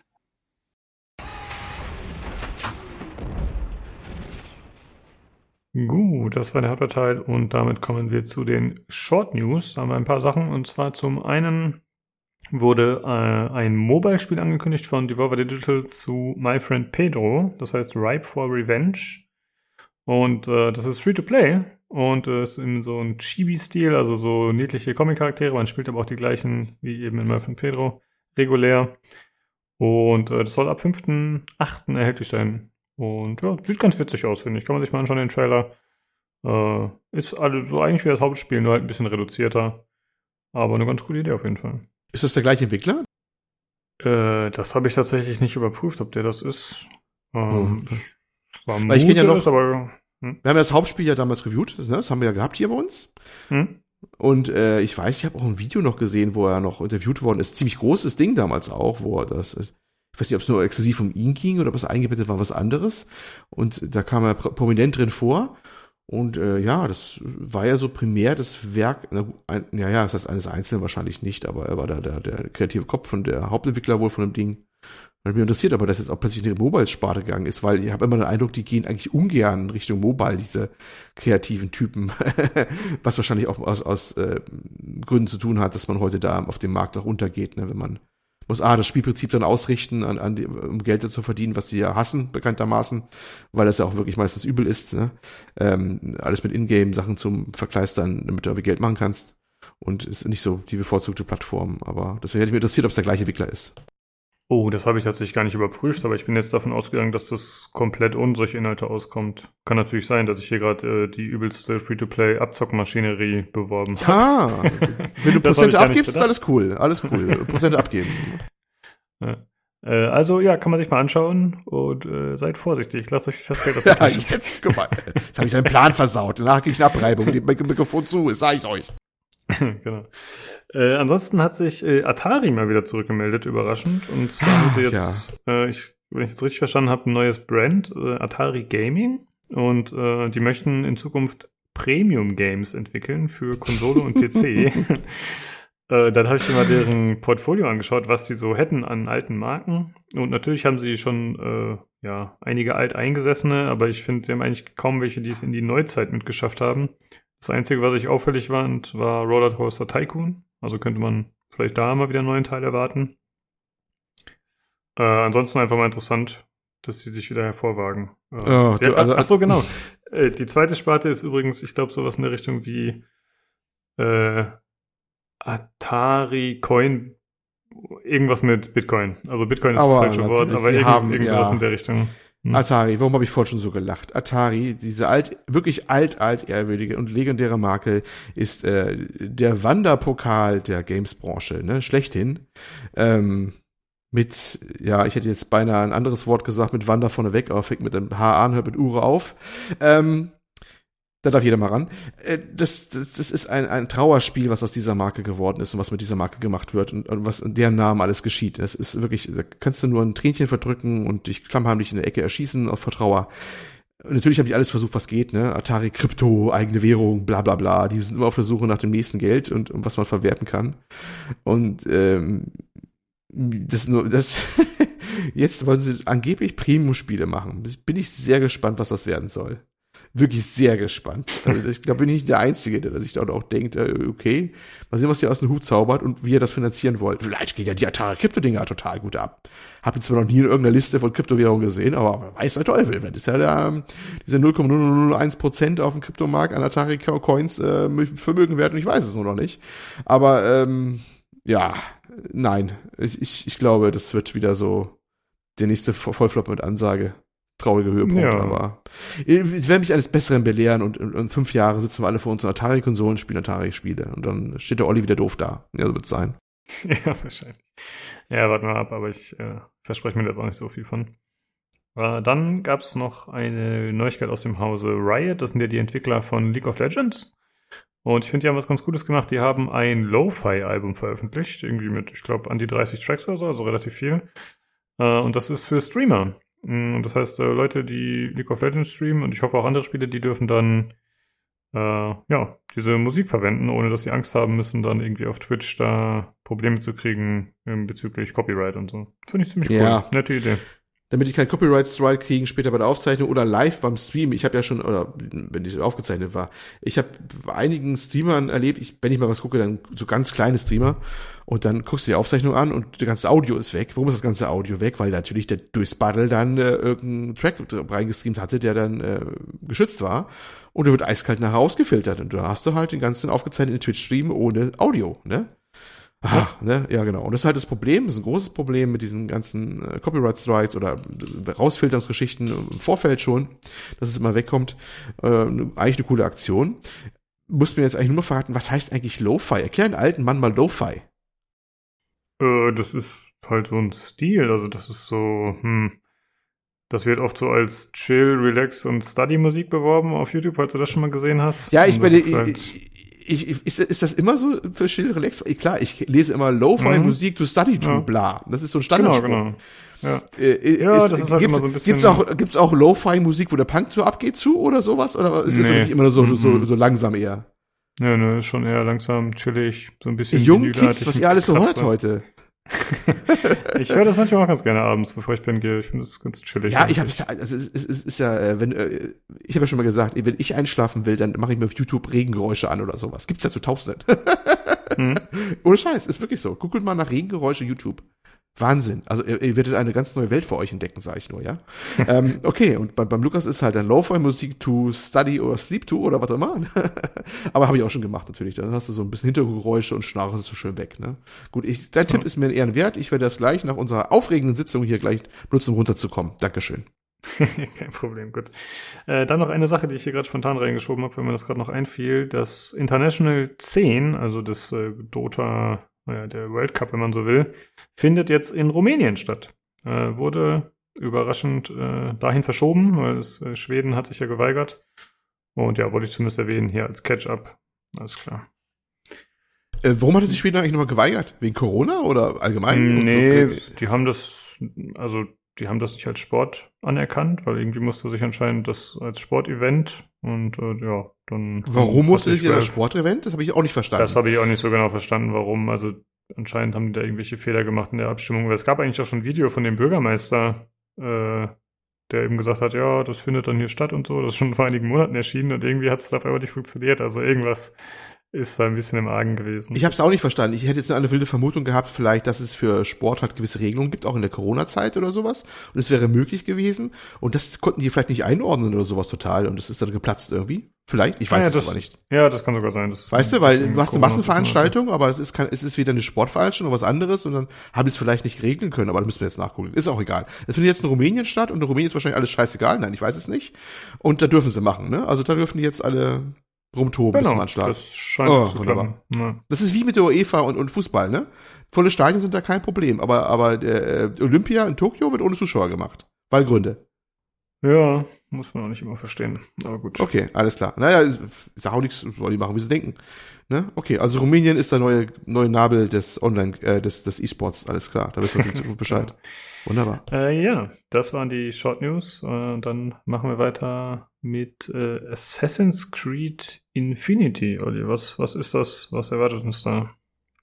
Gut, das war der Hauptteil und damit kommen wir zu den Short News. Da haben wir ein paar Sachen und zwar zum einen wurde äh, ein Mobile-Spiel angekündigt von Devolver Digital zu My Friend Pedro, das heißt Ripe for Revenge und äh, das ist Free-to-Play und äh, ist in so einem Chibi-Stil, also so niedliche Comic-Charaktere, man spielt aber auch die gleichen wie eben in Friend Pedro regulär und äh, das soll ab 5.8. erhältlich sein und ja, sieht ganz witzig aus, finde ich. Kann man sich mal anschauen, den Trailer. Äh, ist also so eigentlich wie das Hauptspiel, nur halt ein bisschen reduzierter. Aber eine ganz coole Idee auf jeden Fall. Ist das der gleiche Entwickler? Äh, das habe ich tatsächlich nicht überprüft, ob der das ist. Ähm. Weil ich kenne ja noch, ist, aber, hm? wir haben ja das Hauptspiel ja damals reviewt, ne? das haben wir ja gehabt hier bei uns. Hm? Und äh, ich weiß, ich habe auch ein Video noch gesehen, wo er noch interviewt worden ist. Ziemlich großes Ding damals auch, wo er das ich weiß nicht, ob es nur exklusiv um ihn ging oder ob es eingebettet war was anderes. Und da kam er prominent drin vor. Und äh, ja, das war ja so primär das Werk, na, ein, ja, ja, das heißt eines Einzelnen wahrscheinlich nicht, aber er war da der, der kreative Kopf und der Hauptentwickler wohl von dem Ding. Hat mich interessiert, aber dass jetzt auch plötzlich in die Mobile-Sparte gegangen ist, weil ich habe immer den Eindruck, die gehen eigentlich ungern in Richtung Mobile, diese kreativen Typen. *laughs* Was wahrscheinlich auch aus, aus äh, Gründen zu tun hat, dass man heute da auf dem Markt auch untergeht, ne, wenn man muss A, das Spielprinzip dann ausrichten, an, an die, um Geld zu verdienen, was sie ja hassen, bekanntermaßen, weil das ja auch wirklich meistens übel ist. Ne? Ähm, alles mit Ingame-Sachen zum Verkleistern, damit du irgendwie Geld machen kannst. Und ist nicht so die bevorzugte Plattform. Aber deswegen hätte mich interessiert, ob es der gleiche Entwickler ist. Oh, das habe ich tatsächlich gar nicht überprüft, aber ich bin jetzt davon ausgegangen, dass das komplett ohne solche Inhalte auskommt. Kann natürlich sein, dass ich hier gerade äh, die übelste Free-to-Play-Abzockmaschinerie beworben habe. Ah, *laughs* wenn du Prozente abgibst, ist alles cool. Alles cool. *laughs* Prozente abgeben. Ja. Äh, also ja, kann man sich mal anschauen und äh, seid vorsichtig. Lasst euch das Geld aus der ja, jetzt, guck mal, jetzt habe ich seinen Plan versaut. Danach kriege ich eine Abreibung. Die Mikrofon zu, das sage ich euch. *laughs* genau. Äh, ansonsten hat sich äh, Atari mal wieder zurückgemeldet, überraschend. Und zwar haben sie jetzt, ja. äh, ich, wenn ich jetzt richtig verstanden habe, ein neues Brand, äh, Atari Gaming. Und äh, die möchten in Zukunft Premium Games entwickeln für Konsole und PC. *laughs* *laughs* Äh, dann habe ich mir mal deren Portfolio angeschaut, was die so hätten an alten Marken. Und natürlich haben sie schon ja einige alteingesessene, aber ich finde, sie haben eigentlich kaum welche, die es in die Neuzeit mitgeschafft haben. Das Einzige, was ich auffällig fand, war Roller Coaster Tycoon. Also könnte man vielleicht da mal wieder einen neuen Teil erwarten. Äh, ansonsten einfach mal interessant, dass sie sich wieder hervorwagen. Äh, oh, du, also, achso, genau. *laughs* Äh, die zweite Sparte ist übrigens, ich glaube, sowas in der Richtung wie äh, Atari Coin, irgendwas mit Bitcoin. Also Bitcoin ist aber das falsche Wort, aber irgend, haben, irgend sowas ja. in der Richtung. Hm. Atari, warum habe ich vorhin schon so gelacht? Atari, diese alt, wirklich alt, alt ehrwürdige und legendäre Marke ist äh, der Wanderpokal der Games-Branche, ne? Schlechthin. Ähm, mit, ja, ich hätte jetzt beinahe ein anderes Wort gesagt, mit Wander vorneweg, aber fängt mit einem H an, hört mit Ure auf. Ähm, da darf jeder mal ran. Äh, das, das, das ist ein, ein Trauerspiel, was aus dieser Marke geworden ist und was mit dieser Marke gemacht wird und, und was in deren Namen alles geschieht. Das ist wirklich, da kannst du nur ein Tränchen verdrücken und dich klammheimlich in der Ecke erschießen auf Vertrauer. Natürlich haben die alles versucht, was geht, ne? Atari Krypto, eigene Währung, bla bla bla. Die sind immer auf der Suche nach dem nächsten Geld und, und was man verwerten kann. Und ähm, das nur, das *laughs* Jetzt wollen sie angeblich Premium-Spiele machen. Bin ich sehr gespannt, was das werden soll wirklich sehr gespannt. Also ich glaube, bin ich der Einzige, der sich dort auch denkt, äh, okay, mal sehen, was ihr aus dem Hut zaubert und wie ihr das finanzieren wollt. Vielleicht gehen ja die Atari-Krypto-Dinger total gut ab. Hab jetzt zwar noch nie in irgendeiner Liste von Kryptowährungen gesehen, aber weiß der Teufel, wenn das ja der, diese 0,001% auf dem Kryptomarkt an Atari-Coins äh, Vermögen wert und ich weiß es nur noch nicht. Aber ähm, ja, nein, ich, ich, ich glaube, das wird wieder so der nächste Vollflop mit Ansage traurige Höhepunkt, ja. aber ich werde mich eines Besseren belehren und in, fünf Jahren sitzen wir alle vor unseren Atari-Konsolen, spielen Atari-Spiele und dann steht der Olli wieder doof da. Ja, so wird es sein. *laughs* Ja, wahrscheinlich. Ja, warten wir ab, aber ich äh, verspreche mir da auch nicht so viel von. Äh, dann gab es noch eine Neuigkeit aus dem Hause Riot, das sind ja die Entwickler von League of Legends. Und ich finde, die haben was ganz Gutes gemacht. Die haben ein Lo-Fi-Album veröffentlicht, irgendwie mit, ich glaube, an die 30 Tracks oder so, also relativ viel. Äh, und das ist für Streamer. Mm, und das heißt, äh, Leute, die League of Legends streamen und ich hoffe auch andere Spiele, die dürfen dann äh, ja, diese Musik verwenden, ohne dass sie Angst haben müssen, dann irgendwie auf Twitch da Probleme zu kriegen ähm, bezüglich Copyright und so. Finde ich ziemlich cool. Ja. Nette Idee damit ich keinen Copyright Strike kriegen später bei der Aufzeichnung oder live beim Stream. Ich habe ja schon oder wenn ich aufgezeichnet war, ich habe einigen Streamern erlebt, ich, wenn ich mal was gucke, dann so ganz kleine Streamer und dann guckst du die Aufzeichnung an und das ganze Audio ist weg. Warum ist das ganze Audio weg? Weil natürlich der durchs Battle dann äh, irgendeinen Track reingestreamt hatte, der dann äh, geschützt war und der wird eiskalt nachher ausgefiltert und dann hast du halt den ganzen aufgezeichneten Twitch-Stream ohne Audio, ne? Aha, ne? Ja, genau. Und das ist halt das Problem, das ist ein großes Problem mit diesen ganzen äh, Copyright Strikes oder Rausfilterungsgeschichten im Vorfeld schon, dass es immer wegkommt. Äh, eigentlich eine coole Aktion. Muss mir jetzt eigentlich nur mal verraten, was heißt eigentlich Lo-Fi? Erklär einen alten Mann mal Lo-Fi. Äh, das ist halt so ein Stil, also das ist so, hm, das wird oft so als Chill, Relax und Study-Musik beworben auf YouTube, falls du das schon mal gesehen hast. Ja, ich meine, halt ich, ich, ist, ist das immer so für Chill Relax? Klar, ich lese immer Lo-Fi-Musik mhm. to study to, ja. bla. Das ist so ein Standard. Genau, genau. Ja, äh, ja ist, das ist halt immer so ein bisschen. Gibt's auch, gibt's auch Lo-Fi-Musik, wo der Punk so abgeht zu oder sowas? Oder ist es nee. immer so, mhm. so, so langsam eher? Ja, ne, ist schon eher langsam, chillig, so ein bisschen. Die jungen Kids, was ihr alles so hört heute. *laughs* ich höre das manchmal auch ganz gerne abends, bevor ich pennen gehe. Ich finde das ganz chillig. Ja, ich habe es also es, es, es ist ja, äh, wenn äh, ich habe ja schon mal gesagt, wenn ich einschlafen will, dann mache ich mir auf YouTube Regengeräusche an oder sowas. Gibt's ja zu Tausenden. hm. *laughs* Ohne Scheiß, ist wirklich so. Googelt mal nach Regengeräusche YouTube. Wahnsinn. Also ihr, ihr werdet eine ganz neue Welt für euch entdecken, sage ich nur, ja. *laughs* ähm, okay, und bei, beim Lukas ist halt dann Lo-Fi-Musik to study or sleep to oder was auch immer. *laughs* Aber habe ich auch schon gemacht natürlich. Dann hast du so ein bisschen Hintergeräusche und schnarchst so schön weg. Ne? Gut, ich, dein ja. Tipp ist mir eher wert. Ich werde das gleich nach unserer aufregenden Sitzung hier gleich nutzen, um runterzukommen. Dankeschön. *laughs* Kein Problem, gut. Äh, dann noch eine Sache, die ich hier gerade spontan reingeschoben habe, wenn mir das gerade noch einfiel. Das International 10, also das äh, Dota naja, der World Cup, wenn man so will, findet jetzt in Rumänien statt. Äh, wurde überraschend äh, dahin verschoben, weil es, äh, Schweden hat sich ja geweigert. Und ja, wollte ich zumindest erwähnen, hier als Catch-up. Alles klar. Äh, warum hat sich Schweden eigentlich nochmal geweigert? Wegen Corona oder allgemein? Nee, okay. die haben das, also die haben das nicht als Sport anerkannt, weil irgendwie musste sich anscheinend das als Sportevent und äh, ja, dann. Warum musste sich das als Sportevent? Das habe ich auch nicht verstanden. Das habe ich auch nicht so genau verstanden, warum. Also anscheinend haben die da irgendwelche Fehler gemacht in der Abstimmung. Weil es gab eigentlich auch schon ein Video von dem Bürgermeister, äh, der eben gesagt hat, ja, das findet dann hier statt und so. Das ist schon vor einigen Monaten erschienen und irgendwie hat es da auf einmal nicht funktioniert. Also irgendwas ist da ein bisschen im Argen gewesen. Ich habe es auch nicht verstanden. Ich hätte jetzt eine wilde Vermutung gehabt, vielleicht, dass es für Sport halt gewisse Regelungen gibt, auch in der Corona-Zeit oder sowas. Und es wäre möglich gewesen. Und das konnten die vielleicht nicht einordnen oder sowas total. Und es ist dann geplatzt irgendwie. Vielleicht, ich weiß ja, es aber nicht. Ja, das kann sogar sein. Das weißt du, weil du hast eine Massenveranstaltung, aber es ist, kein, es ist wieder eine Sportveranstaltung oder was anderes und dann haben die es vielleicht nicht regeln können, aber da müssen wir jetzt nachgucken. Ist auch egal. Es findet jetzt in Rumänien statt und in Rumänien ist wahrscheinlich alles scheißegal. Nein, ich weiß es nicht. Und da dürfen sie machen, ne? Also da dürfen die jetzt alle rumtoben genau, bis zum Anschlag. Das scheint oh, zu klappen. Ja. Das ist wie mit der UEFA und, und Fußball, ne? Volle Stadien sind da kein Problem, aber, aber der äh, Olympia in Tokio wird ohne Zuschauer gemacht. Weil Gründe. Ja, muss man auch nicht immer verstehen. Aber gut. Okay, alles klar. Naja, ist, ist auch nichts, die machen, wie sie denken. Ne? Okay, also Rumänien ist der neue, neue Nabel des Online, äh, des, des E-Sports, alles klar. Da wissen wir in Zukunft *laughs* Bescheid. Wunderbar. Äh, ja, das waren die Short News. Äh, dann machen wir weiter mit äh, Assassin's Creed Infinity. Olli, was, was ist das? Was erwartet uns da?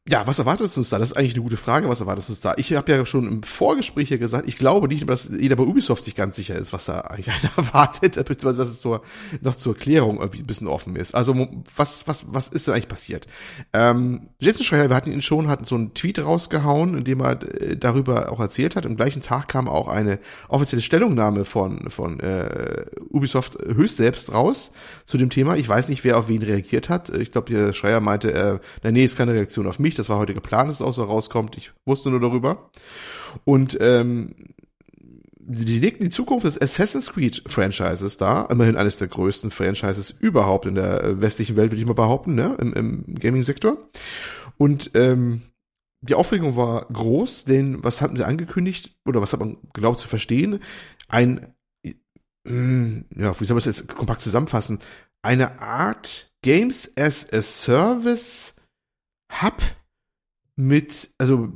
Ja, was erwartet uns da? Das ist eigentlich eine gute Frage. Was erwartet uns da? Ich habe ja schon im Vorgespräch hier gesagt, ich glaube nicht, dass jeder bei Ubisoft sich ganz sicher ist, was da eigentlich *laughs* einer erwartet, beziehungsweise dass es zur, noch zur Erklärung irgendwie ein bisschen offen ist. Also was, was, was ist denn eigentlich passiert? Ähm, Jason Schreier, wir hatten ihn schon, hat so einen Tweet rausgehauen, in dem er äh, darüber auch erzählt hat. Am gleichen Tag kam auch eine offizielle Stellungnahme von, von äh, Ubisoft höchst selbst raus zu dem Thema. Ich weiß nicht, wer auf wen reagiert hat. Ich glaube, der Schreier meinte, äh, na nee, ist keine Reaktion auf mich das war heute geplant, dass es auch so rauskommt. Ich wusste nur darüber. Und ähm, die legten die Zukunft des Assassin's Creed Franchises da, immerhin eines der größten Franchises überhaupt in der äh, westlichen Welt, würde ich mal behaupten, ne, im, im Gaming-Sektor. Und ähm, die Aufregung war groß, denn was hatten sie angekündigt oder was hat man glaubt zu verstehen? Ein, hm, ja, wie soll man es jetzt kompakt zusammenfassen? Eine Art Games as a Service Hub mit, also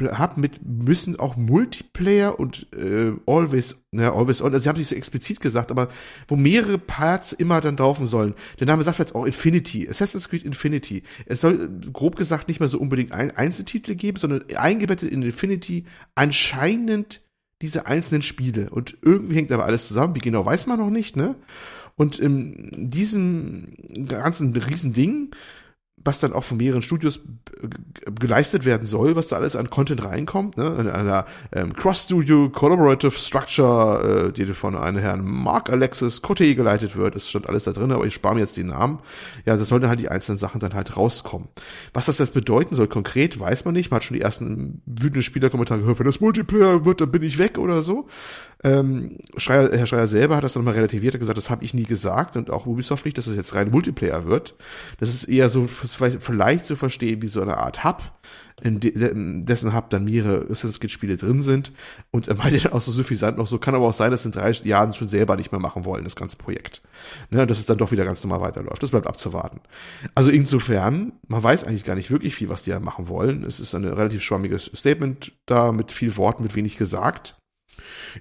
hab mit müssen auch Multiplayer und äh, Always, ja, Always On, also sie haben sich so explizit gesagt, aber wo mehrere Parts immer dann laufen sollen. Der Name sagt jetzt auch Infinity, Assassin's Creed Infinity. Es soll grob gesagt nicht mehr so unbedingt ein Einzeltitel geben, sondern eingebettet in Infinity anscheinend diese einzelnen Spiele. Und irgendwie hängt aber alles zusammen, wie genau weiß man noch nicht, ne? Und in diesem ganzen riesen Ding was dann auch von mehreren Studios geleistet werden soll, was da alles an Content reinkommt, ne? In einer ähm, Cross-Studio Collaborative Structure, äh, die von einem Herrn Mark Alexis Cote geleitet wird. Es stand alles da drin, aber ich spare mir jetzt die Namen. Ja, das sollten halt die einzelnen Sachen dann halt rauskommen. Was das jetzt bedeuten soll konkret, weiß man nicht. Man hat schon die ersten wütenden Spielerkommentare gehört, wenn das Multiplayer wird, dann bin ich weg oder so. Ähm, Schreier, Herr Schreier selber hat das dann mal relativiert, hat gesagt, das habe ich nie gesagt und auch Ubisoft nicht, dass es jetzt rein Multiplayer wird. Das ist eher so vielleicht zu verstehen wie so eine Art Hub, in, de in dessen Hub dann mehrere Assassin's Creed Spiele drin sind. Und er meinte *laughs* dann auch so suffisant noch so, kann aber auch sein, dass in drei Jahren schon selber nicht mehr machen wollen, das ganze Projekt. Ne, dass es dann doch wieder ganz normal weiterläuft. Das bleibt abzuwarten. Also insofern, man weiß eigentlich gar nicht wirklich viel, was die da machen wollen. Es ist ein relativ schwammiges Statement da mit viel Worten, mit wenig gesagt.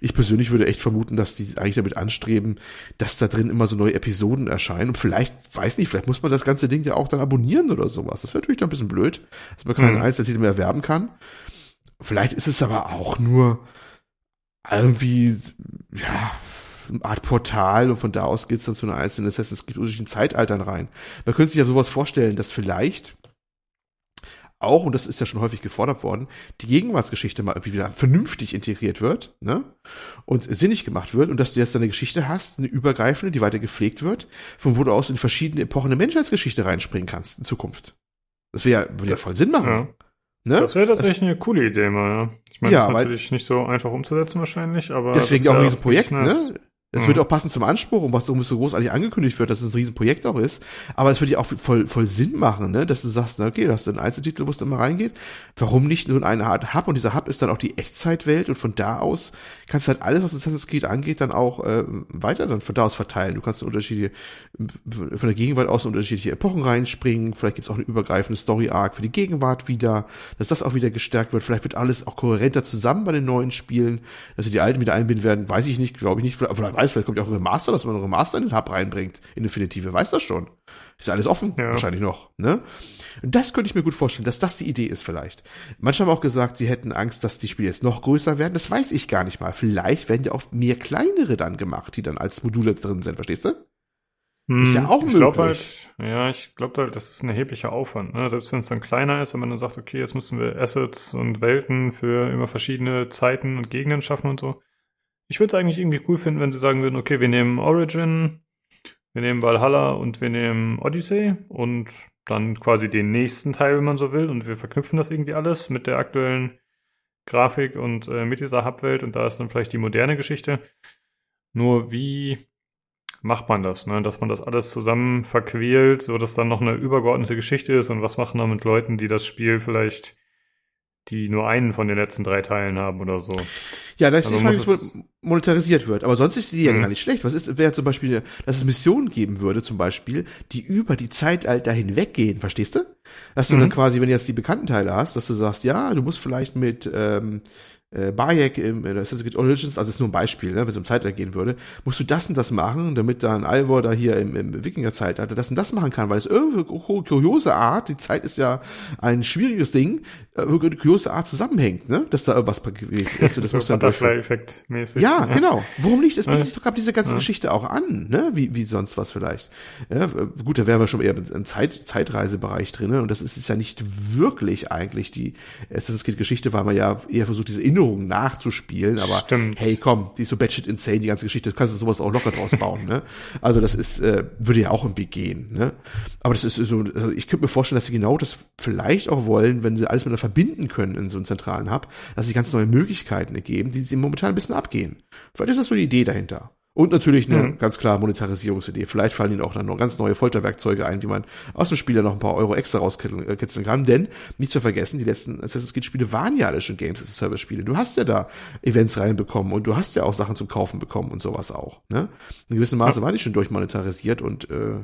Ich persönlich würde echt vermuten, dass die eigentlich damit anstreben, dass da drin immer so neue Episoden erscheinen. Und vielleicht, weiß nicht, vielleicht muss man das ganze Ding ja auch dann abonnieren oder sowas. Das wäre natürlich dann ein bisschen blöd, dass man keinen mhm. Einzeltitel mehr erwerben kann. Vielleicht ist es aber auch nur irgendwie, ja, eine Art Portal und von da aus geht's dann zu einer einzelnen Assassin's Creed unterschiedlichen Zeitaltern rein. Man könnte sich ja sowas vorstellen, dass vielleicht auch, und das ist ja schon häufig gefordert worden, die Gegenwartsgeschichte mal irgendwie wieder vernünftig integriert wird, ne? Und sinnig gemacht wird und dass du jetzt eine Geschichte hast, eine übergreifende, die weiter gepflegt wird, von wo du aus in verschiedene Epochen der Menschheitsgeschichte reinspringen kannst in Zukunft. Das wäre würde ja voll Sinn machen. Ja. Ne? Das wäre tatsächlich das, eine coole Idee mal, ja. Ich meine, ja, das ist natürlich nicht so einfach umzusetzen wahrscheinlich, aber. Deswegen auch dieses Projekt, ne? Es mhm. wird auch passend zum Anspruch und was so großartig angekündigt wird, dass es ein Riesenprojekt auch ist. Aber es würde ja auch voll, voll Sinn machen, ne? dass du sagst, na, okay, du hast einen Einzeltitel, wo es dann mal reingeht. Warum nicht nur in eine Art Hub? Und dieser Hub ist dann auch die Echtzeitwelt und von da aus kannst du halt alles, was Assassin's Creed angeht, dann auch äh, weiter dann von da aus verteilen. Du kannst unterschiedliche, von der Gegenwart aus unterschiedliche Epochen reinspringen. Vielleicht gibt's auch eine übergreifende Story-Arc für die Gegenwart wieder, dass das auch wieder gestärkt wird. Vielleicht wird alles auch kohärenter zusammen bei den neuen Spielen, dass sie die alten wieder einbinden werden, weiß ich nicht, glaube ich nicht. Vielleicht weiß, vielleicht kommt ja auch ein Remaster, dass man ein Remaster in den Hub reinbringt, in Definitive, weiß das schon. Ist alles offen, ja. wahrscheinlich noch, ne? Das könnte ich mir gut vorstellen, dass das die Idee ist vielleicht. Manche haben auch gesagt, sie hätten Angst, dass die Spiele jetzt noch größer werden. Das weiß ich gar nicht mal. Vielleicht werden ja auch mehr kleinere dann gemacht, die dann als Module drin sind, verstehst du? Hm, ist ja auch ich möglich. Halt, ja, ich glaube halt, das ist ein erheblicher Aufwand. Ne? Selbst wenn es dann kleiner ist, wenn man dann sagt, okay, jetzt müssen wir Assets und Welten für immer verschiedene Zeiten und Gegenden schaffen und so. Ich würde es eigentlich irgendwie cool finden, wenn sie sagen würden, okay, wir nehmen Origin, wir nehmen Valhalla und wir nehmen Odyssey und dann quasi den nächsten Teil, wenn man so will, und wir verknüpfen das irgendwie alles mit der aktuellen Grafik und äh, mit dieser Hubwelt und da ist dann vielleicht die moderne Geschichte. Nur wie macht man das, ne? dass man das alles zusammen verquält, so dass dann noch eine übergeordnete Geschichte ist und was machen da mit Leuten, die das Spiel vielleicht die nur einen von den letzten drei Teilen haben oder so. Ja, da ist also die Frage, es monetarisiert wird. Aber sonst ist die ja mhm. gar nicht schlecht. Was ist, wäre zum Beispiel, dass es Missionen geben würde, zum Beispiel, die über die Zeitalter hinweggehen, verstehst du? Dass du mhm. dann quasi, wenn du jetzt die bekannten Teile hast, dass du sagst, ja, du musst vielleicht mit, ähm, äh, Bayek im in Assassin's Creed Origins, also ist nur ein Beispiel, ne, wenn es um Zeitalter gehen würde, musst du das und das machen, damit dann Alvor da hier im, im Wikinger-Zeitalter das und das machen kann, weil es irgendwie kuriose Art, die Zeit ist ja ein schwieriges Ding, äh, kuriose Art zusammenhängt, ne, dass da irgendwas gewesen ist. Und das *laughs* muss dann Butterfly-Effekt mäßig. Ja, genau. Warum nicht? Es bietet sich doch ab diese ganze ja. Geschichte auch an, ne, wie, wie sonst was vielleicht. Ja, gut, da wären wir schon eher im Zeit, Zeitreisebereich drin, ne? und das ist es ja nicht wirklich eigentlich die Assassin's Creed Geschichte, weil man ja eher versucht, diese Erinnerungen nachzuspielen, aber Stimmt. hey, komm, die ist so batshit insane, die ganze Geschichte, du kannst du sowas auch locker draus bauen, ne? Also das ist, äh, würde ja auch Weg gehen, ne? Aber das ist so, also ich könnte mir vorstellen, dass sie genau das vielleicht auch wollen, wenn sie alles miteinander verbinden können in so einem zentralen Hub, dass sie ganz neue Möglichkeiten ergeben, die sie momentan ein bisschen abgehen. Vielleicht ist das so die Idee dahinter. Und natürlich eine mhm. ganz klar Monetarisierungsidee. Vielleicht fallen ihnen auch dann noch ganz neue Folterwerkzeuge ein, wie man aus dem Spiel ja noch ein paar Euro extra rauskitzeln äh, kann. Denn, nicht zu vergessen, die letzten Assassin's Creed Spiele waren ja alle schon Games as a Service Spiele. Du hast ja da Events reinbekommen und du hast ja auch Sachen zum Kaufen bekommen und sowas auch. Ne? In gewissem Maße ja. waren die schon durchmonetarisiert und äh,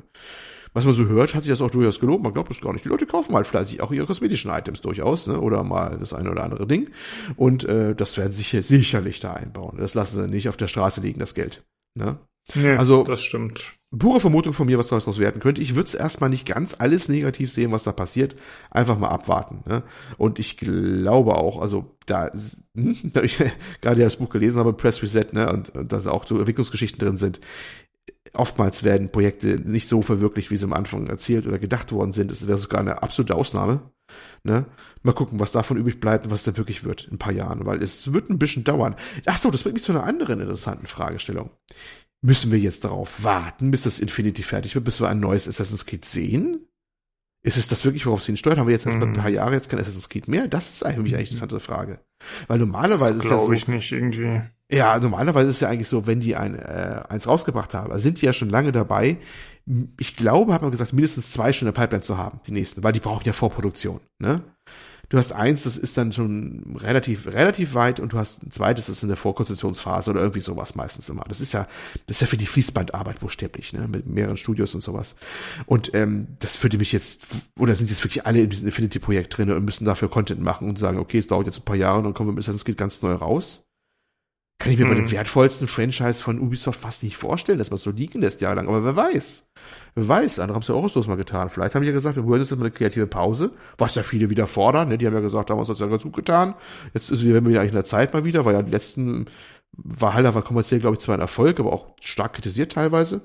was man so hört, hat sich das auch durchaus gelobt. Man glaubt das gar nicht. Die Leute kaufen halt fleißig auch ihre kosmetischen Items durchaus, ne? Oder mal das eine oder andere Ding. Und äh, das werden sie sicher, sicherlich da einbauen. Das lassen sie nicht auf der Straße liegen, das Geld. Ne? Nee, also, das stimmt. Pure Vermutung von mir, was daraus werden könnte. Ich würde es erstmal nicht ganz alles negativ sehen, was da passiert. Einfach mal abwarten. Ne? Und ich glaube auch, also da, hm, *laughs* da ich gerade ja das Buch gelesen habe, Press Reset, ne, und, und da auch so Entwicklungsgeschichten drin sind. Oftmals werden Projekte nicht so verwirklicht, wie sie am Anfang erzählt oder gedacht worden sind. Das wäre sogar eine absolute Ausnahme. Ne? Mal gucken, was davon übrig bleibt und was dann wirklich wird in ein paar Jahren, weil es wird ein bisschen dauern. Ach so, das bringt mich zu einer anderen interessanten Fragestellung. Müssen wir jetzt darauf warten, bis das Infinity fertig wird, bis wir ein neues Assassin's Creed sehen? Ist es das wirklich, worauf sie hinsteuert? Haben wir jetzt erst mal ein paar mhm. Jahre jetzt kein Assassin's Creed mehr? Das ist eigentlich eine interessante Frage. Weil normalerweise das ist ja so. ich nicht irgendwie. Ja, normalerweise ist es ja eigentlich so, wenn die ein, äh, eins rausgebracht haben, also sind die ja schon lange dabei. Ich glaube, hat man gesagt, mindestens zwei schon in der Pipeline zu haben, die nächsten, weil die brauchen ja Vorproduktion, ne? Du hast eins, das ist dann schon relativ, relativ weit und du hast ein zweites, das ist in der Vorkonstruktionsphase oder irgendwie sowas meistens immer. Das ist ja, das ist ja für die Fließbandarbeit buchstäblich, ne, mit mehreren Studios und sowas. Und ähm, das würde mich jetzt, oder sind jetzt wirklich alle in diesem Infinity-Projekt drin und müssen dafür Content machen und sagen, okay, es dauert jetzt ein paar Jahre und dann kommen wir mit Assassin's Creed ganz neu raus. Kann ich mir mhm. bei dem mhm. wertvollsten Franchise von Ubisoft fast nicht vorstellen, dass man es so liegen lässt jahrelang. Aber wer weiß? Wer weiß? Andere haben es ja auch aus mal getan. Vielleicht haben die ja gesagt, wir wollen uns jetzt mal eine kreative Pause, was ja viele wieder fordern. Ne? Die haben ja gesagt, haben uns das ja ganz gut getan. Jetzt ist wir eigentlich in der Zeit mal wieder, weil ja die letzten Valhalla war kommerziell, glaube ich, zwar ein Erfolg, aber auch stark kritisiert teilweise.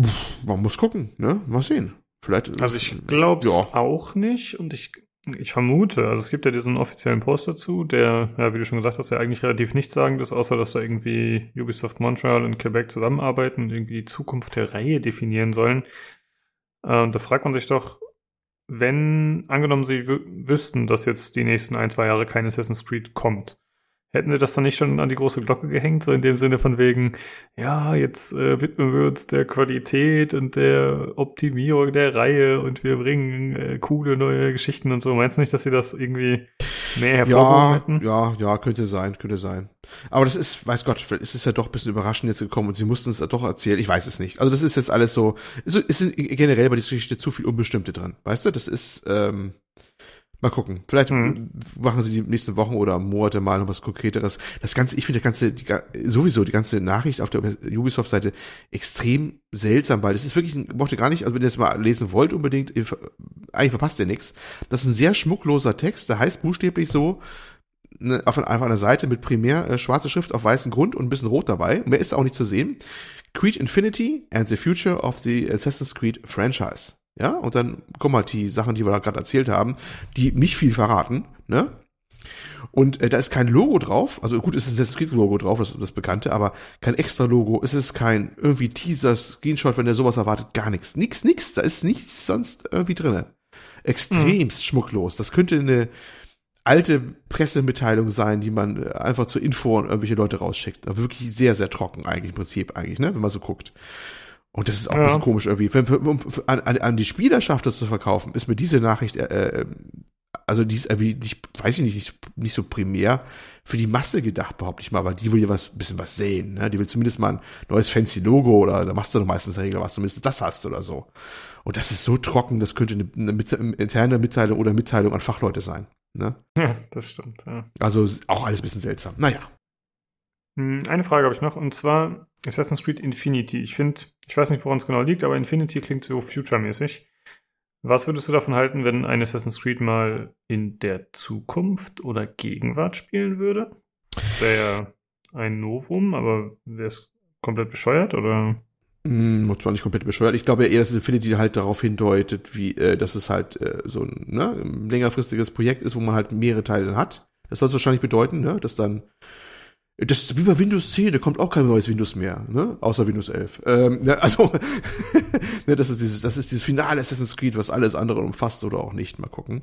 Pff, man muss gucken, ne? Mal sehen. Vielleicht. Also ich glaube ja. auch nicht und ich ich vermute, also es gibt ja diesen offiziellen Post dazu, der, ja, wie du schon gesagt hast, ja eigentlich relativ nichtssagend ist, außer dass da irgendwie Ubisoft Montreal und Quebec zusammenarbeiten und irgendwie die Zukunft der Reihe definieren sollen. Äh, da fragt man sich doch, wenn, angenommen, sie wüssten, dass jetzt die nächsten ein, zwei Jahre kein Assassin's Creed kommt, Hätten sie das dann nicht schon an die große Glocke gehängt, so in dem Sinne von wegen, ja, jetzt äh, widmen wir uns der Qualität und der Optimierung der Reihe und wir bringen äh, coole neue Geschichten und so. Meinst du nicht, dass sie das irgendwie mehr hervorgehoben ja, hätten? Ja, ja, könnte sein, könnte sein. Aber das ist, weiß Gott, vielleicht ist es ja doch ein bisschen überraschend jetzt gekommen und sie mussten es doch erzählen. Ich weiß es nicht. Also das ist jetzt alles so, ist, ist generell bei dieser Geschichte zu viel Unbestimmte drin. Weißt du, das ist, ähm, Mal gucken. Vielleicht mhm. machen sie die nächsten Wochen oder Monate mal noch was Konkreteres. Das Ganze, ich finde das Ganze, die, sowieso die ganze Nachricht auf der Ubisoft-Seite extrem seltsam, weil das ist wirklich, mochte gar nicht, also wenn ihr das mal lesen wollt unbedingt, eigentlich verpasst ihr nichts. Das ist ein sehr schmuckloser Text, der heißt buchstäblich so, ne, auf, auf einer Seite mit primär äh, schwarzer Schrift auf weißem Grund und ein bisschen rot dabei. Mehr ist auch nicht zu sehen. Creed Infinity and the Future of the Assassin's Creed Franchise. Ja, und dann kommen halt die Sachen, die wir da gerade erzählt haben, die nicht viel verraten, ne? Und äh, da ist kein Logo drauf, also gut, es ist das Logo drauf, das, das bekannte, aber kein extra Logo, es ist kein irgendwie Teaser, Screenshot, wenn ihr sowas erwartet, gar nichts. Nix, nix, da ist nichts sonst irgendwie drinne. Extremst mhm. schmucklos. Das könnte eine alte Pressemitteilung sein, die man äh, einfach zur Info an irgendwelche Leute rausschickt. Wirklich sehr, sehr trocken eigentlich im Prinzip eigentlich, ne, wenn man so guckt. Und das ist auch ja. ein bisschen komisch irgendwie. Für, für, um an, an die Spielerschaft das zu verkaufen, ist mir diese Nachricht, äh, äh, also die ist irgendwie, nicht, weiß ich nicht, nicht, nicht so primär für die Masse gedacht, behaupte ich mal, weil die will ja was, bisschen was sehen, ne? Die will zumindest mal ein neues fancy Logo oder da machst du doch meistens Regel, was zumindest das hast oder so. Und das ist so trocken, das könnte eine, eine, eine interne Mitteilung oder Mitteilung an Fachleute sein. Ne? Ja, das stimmt. Ja. Also auch alles ein bisschen seltsam. Naja. Hm, Eine Frage habe ich noch, und zwar Assassin's Creed Infinity. Ich finde, ich weiß nicht, woran es genau liegt, aber Infinity klingt so future-mäßig. Was würdest du davon halten, wenn ein Assassin's Creed mal in der Zukunft oder Gegenwart spielen würde? Das wäre ja ein Novum, aber wäre es komplett bescheuert oder? Hm, zwar nicht komplett bescheuert. Ich glaube eher, dass Infinity halt darauf hindeutet, wie, äh, dass es halt äh, so ein, ne, längerfristiges Projekt ist, wo man halt mehrere Teile hat. Das soll es wahrscheinlich bedeuten, ne, dass dann das ist wie bei Windows 10, da kommt auch kein neues Windows mehr, ne? Außer Windows 11. Ähm, ja, also, *laughs* ne, das ist dieses, das ist dieses finale Assassin's Creed, was alles andere umfasst oder auch nicht. Mal gucken.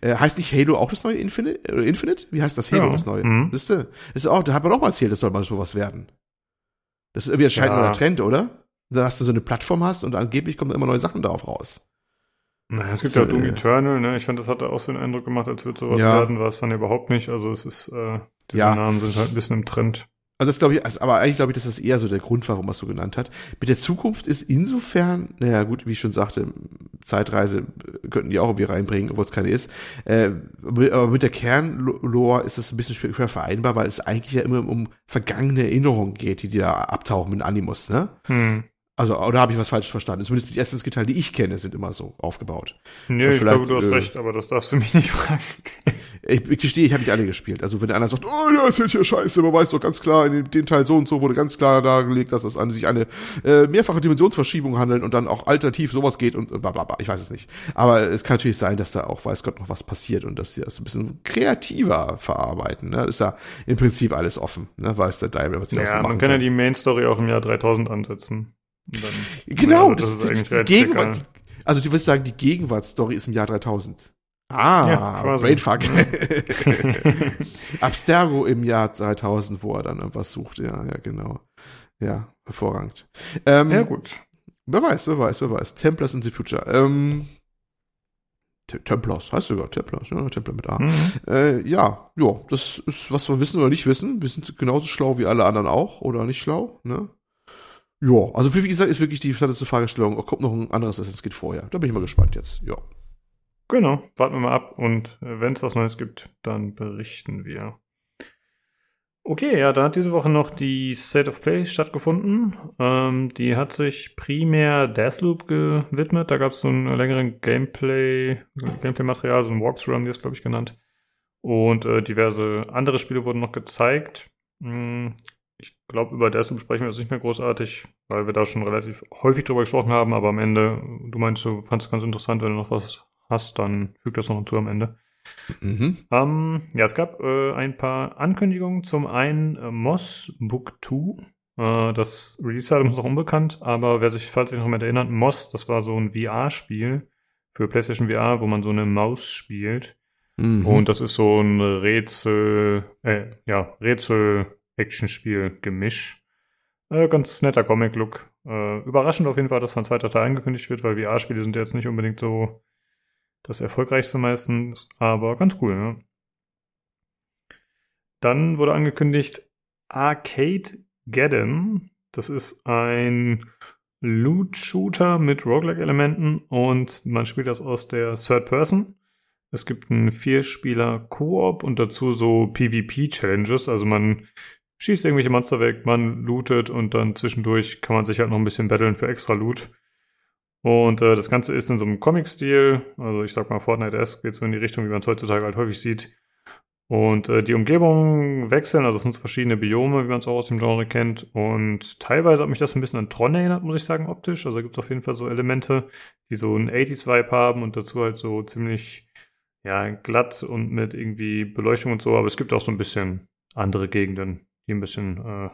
Äh, heißt nicht Halo auch das neue Infinite? Äh, Infinite? Wie heißt das Halo, Ja. das neue? Mhm. Wisst ihr? Das ist auch, da hat man auch mal erzählt, das soll mal sowas werden. Das ist irgendwie anscheinend Ja. neuer Trend, oder? Dass du so eine Plattform hast und angeblich kommen immer neue Sachen darauf raus. Naja, es gibt ja Doom äh, Eternal, ne? Ich fand, das hatte auch so einen Eindruck gemacht, als würde sowas Ja. werden, war es dann überhaupt nicht. Also es ist, äh, diese Ja. Namen sind halt ein bisschen im Trend. Also das glaube ich, also, aber eigentlich glaube ich, dass das eher so der Grund war, warum man es so genannt hat. Mit der Zukunft ist insofern, naja gut, wie ich schon sagte, Zeitreise äh, könnten die auch irgendwie reinbringen, obwohl es keine ist. Äh, aber mit der Kernlore ist es ein bisschen schwer vereinbar, weil es eigentlich ja immer um vergangene Erinnerungen geht, die, die da abtauchen mit Animus, ne? Hm. Also, oder habe ich was falsch verstanden? Zumindest die ersten Teile, die ich kenne, sind immer so aufgebaut. Nee, Ja, ich glaube, du hast äh, recht, aber das darfst du mich nicht fragen. Ich, ich gestehe, ich habe nicht alle gespielt. Also wenn einer sagt, oh, der erzählt hier Scheiße, man weiß doch ganz klar, in dem, Teil so und so wurde ganz klar dargelegt, dass es an sich eine äh, mehrfache Dimensionsverschiebung handelt und dann auch alternativ sowas geht und bla bla bla. Ich weiß es nicht. Aber es kann natürlich sein, dass da auch, weiß Gott, noch was passiert und dass die das ein bisschen kreativer verarbeiten. Ne? Ist ja im Prinzip alles offen, ne? weiß der Diary, was die so Ja, machen man kann ja die Main Story auch im Jahr 3000 ansetzen. Dann- Genau, Ja, das, ist das, eigentlich die Gegenwart. egal. Also du willst sagen, die Gegenwartsstory ist im Jahr 3000. Ah, Ja. Brainfuck. *laughs* Abstergo im Jahr 3000, wo er dann irgendwas sucht. Ja, ja, genau. Ja, hervorragend. Ähm, Ja, gut. Wer weiß, wer weiß, wer weiß. Templars in the Future. Ähm, Te- Templars, heißt sogar Templars, ja, Templar mit A. Mhm. Äh, ja, ja, das ist, was wir wissen oder nicht wissen. Wir sind genauso schlau wie alle anderen auch, oder nicht schlau, ne? Ja, also wie gesagt, ist wirklich die interessante Fragestellung, kommt noch ein anderes Assassin's Creed vorher. Da bin ich mal gespannt jetzt, ja. Genau, warten wir mal ab und wenn es was Neues gibt, dann berichten wir. Okay, ja, da hat diese Woche noch die State of Play stattgefunden. Ähm, die hat sich primär Deathloop gewidmet. Da gab es so einen längeren Gameplay, Gameplay-Material, so ein Walkthrough haben die es, glaube ich, genannt. Und äh, diverse andere Spiele wurden noch gezeigt. Hm, ich glaube, über Deathloop sprechen wir jetzt nicht mehr großartig, weil wir da schon relativ häufig drüber gesprochen haben, aber am Ende, du meinst, du fandest es ganz interessant, wenn du noch was hast, dann füg das noch hinzu am Ende. Mhm. Ähm, ja, es gab äh, ein paar Ankündigungen. Zum einen äh, Moss Book 2. Äh, das Release-Datum ist noch unbekannt, aber wer sich, falls sich noch jemand erinnert, Moss, das war so ein VR-Spiel für PlayStation VR, wo man so eine Maus spielt. Mhm. Und das ist so ein Rätsel, äh, ja, Rätsel-Action-Spiel-Gemisch. Äh, ganz netter Comic-Look. Äh, überraschend auf jeden Fall, dass ein zweiter Teil angekündigt wird, weil VR-Spiele sind jetzt nicht unbedingt so das erfolgreichste meistens, aber ganz cool, ne? Dann wurde angekündigt Arcade Geddon. Das ist ein Loot-Shooter mit Roguelike-Elementen und man spielt das aus der Third Person. Es gibt einen Vierspieler-Koop und dazu so PvP-Challenges. Also man schießt irgendwelche Monster weg, man lootet und dann zwischendurch kann man sich halt noch ein bisschen battlen für extra Loot. Und äh, das Ganze ist in so einem Comic-Stil, also ich sag mal Fortnite-esque, geht so in die Richtung, wie man es heutzutage halt häufig sieht. Und äh, die Umgebungen wechseln, also es sind verschiedene Biome, wie man es auch aus dem Genre kennt. Und teilweise hat mich das ein bisschen an Tron erinnert, muss ich sagen, optisch. Also gibt es auf jeden Fall so Elemente, die so einen 80s-Vibe haben und dazu halt so ziemlich ja, glatt und mit irgendwie Beleuchtung und so. Aber es gibt auch so ein bisschen andere Gegenden, die ein bisschen äh,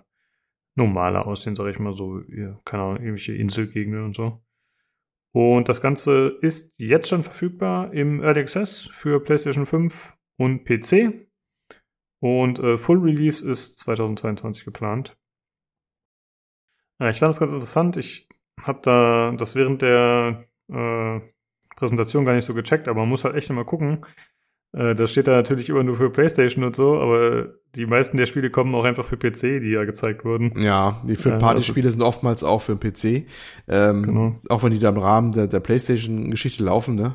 normaler aussehen, sage ich mal so. Ja, keine Ahnung, irgendwelche Inselgegenden und so. Und das Ganze ist jetzt schon verfügbar im Early Access für PlayStation 5 und PC. Und äh, Full Release ist 2022 geplant. Äh, ich fand das ganz interessant. Ich habe da das während der äh, Präsentation gar nicht so gecheckt, aber man muss halt echt immer gucken. Äh, das steht da natürlich immer nur für PlayStation und so, aber die meisten der Spiele kommen auch einfach für PC, die ja gezeigt wurden. Ja, die Ja, Third-Party-Spiele sind oftmals auch für den PC. Ähm, Genau. Auch wenn die da im Rahmen der, der PlayStation-Geschichte laufen, ne?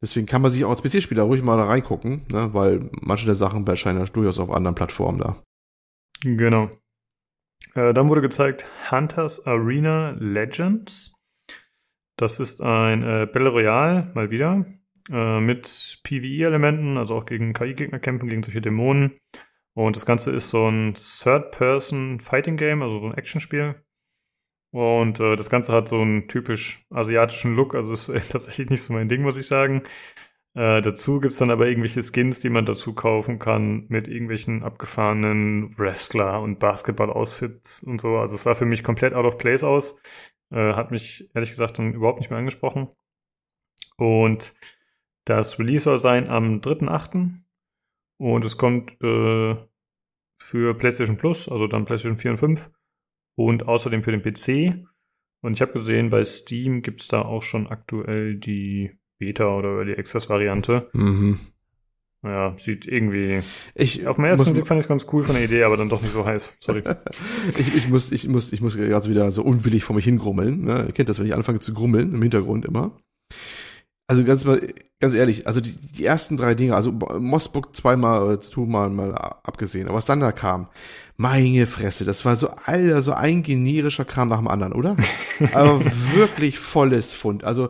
Deswegen kann man sich auch als PC-Spieler ruhig mal da reingucken, ne? weil manche der Sachen erscheinen ja durchaus auf anderen Plattformen da. Genau. Äh, dann wurde gezeigt Hunters Arena Legends. Das ist ein äh, Battle Royale, mal wieder, äh, mit PvE-Elementen, also auch gegen KI-Gegner kämpfen, gegen solche Dämonen. Und das Ganze ist so ein Third-Person-Fighting-Game, also so ein Actionspiel. Und äh, das Ganze hat so einen typisch asiatischen Look, also ist äh, *laughs* tatsächlich nicht so mein Ding, muss ich sagen. Äh, dazu gibt's dann aber irgendwelche Skins, die man dazu kaufen kann mit irgendwelchen abgefahrenen Wrestler und Basketball-Outfits und so. Also es sah für mich komplett out of place aus. Äh, hat mich ehrlich gesagt dann überhaupt nicht mehr angesprochen. Und das Release soll sein am 3.8. Und es kommt äh, für PlayStation Plus, also dann PlayStation 4 und 5 und außerdem für den PC. Und ich habe gesehen, bei Steam gibt's da auch schon aktuell die Beta oder die Access-Variante. Mhm. Naja, sieht irgendwie. Ich, Auf den ersten Blick fand ich es ganz cool von der Idee, aber dann doch nicht so heiß. Sorry. *laughs* ich, ich muss, ich muss, ich muss gerade wieder so unwillig vor mich hingrummeln. Ne? Ihr kennt das, wenn ich anfange zu grummeln, im Hintergrund immer. Also ganz mal, ganz ehrlich, also die, die ersten drei Dinge, also Mossbook zweimal oder zweimal mal abgesehen, aber was dann da kam, meine Fresse, das war so alter, so ein generischer Kram nach dem anderen, oder? *laughs* aber wirklich volles Fund. Also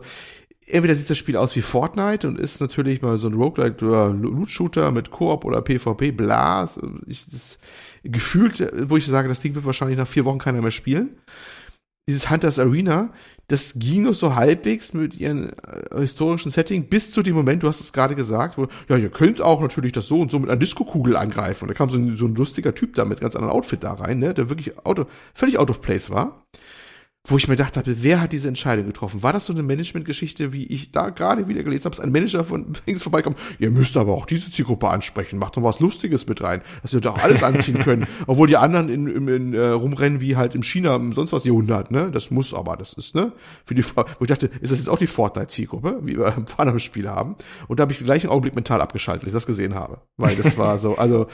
entweder sieht das Spiel aus wie Fortnite und ist natürlich mal so ein Roguelike oder Loot-Shooter mit Koop oder PvP, bla. Ich, das, gefühlt, wo ich sage, das Ding wird wahrscheinlich nach vier Wochen keiner mehr spielen. Dieses Hunters Arena, das ging noch so halbwegs mit ihrem äh, historischen Setting bis zu dem Moment, du hast es gerade gesagt, wo, ja, ihr könnt auch natürlich das so und so mit einer Disco-Kugel angreifen. Und da kam so ein, so ein lustiger Typ da mit ganz anderen Outfit da rein, ne, der wirklich out of, völlig out of place war wo ich mir gedacht habe, wer hat diese Entscheidung getroffen? War das so eine Management-Geschichte, wie ich da gerade wieder gelesen habe, dass ein Manager von *laughs* links vorbeikommt? Ihr müsst aber auch diese Zielgruppe ansprechen, macht doch was Lustiges mit rein, dass ihr doch alles anziehen *laughs* können, obwohl die anderen in, in, in äh, rumrennen wie halt im China im sonst was Jahrhundert, ne? Das muss aber, das ist, ne? Für die, wo ich dachte, ist das jetzt auch die Fortnite-Zielgruppe, wie wir *laughs* andere Spiele haben? Und da habe ich gleich einen Augenblick mental abgeschaltet, als ich das gesehen habe, weil das war so, also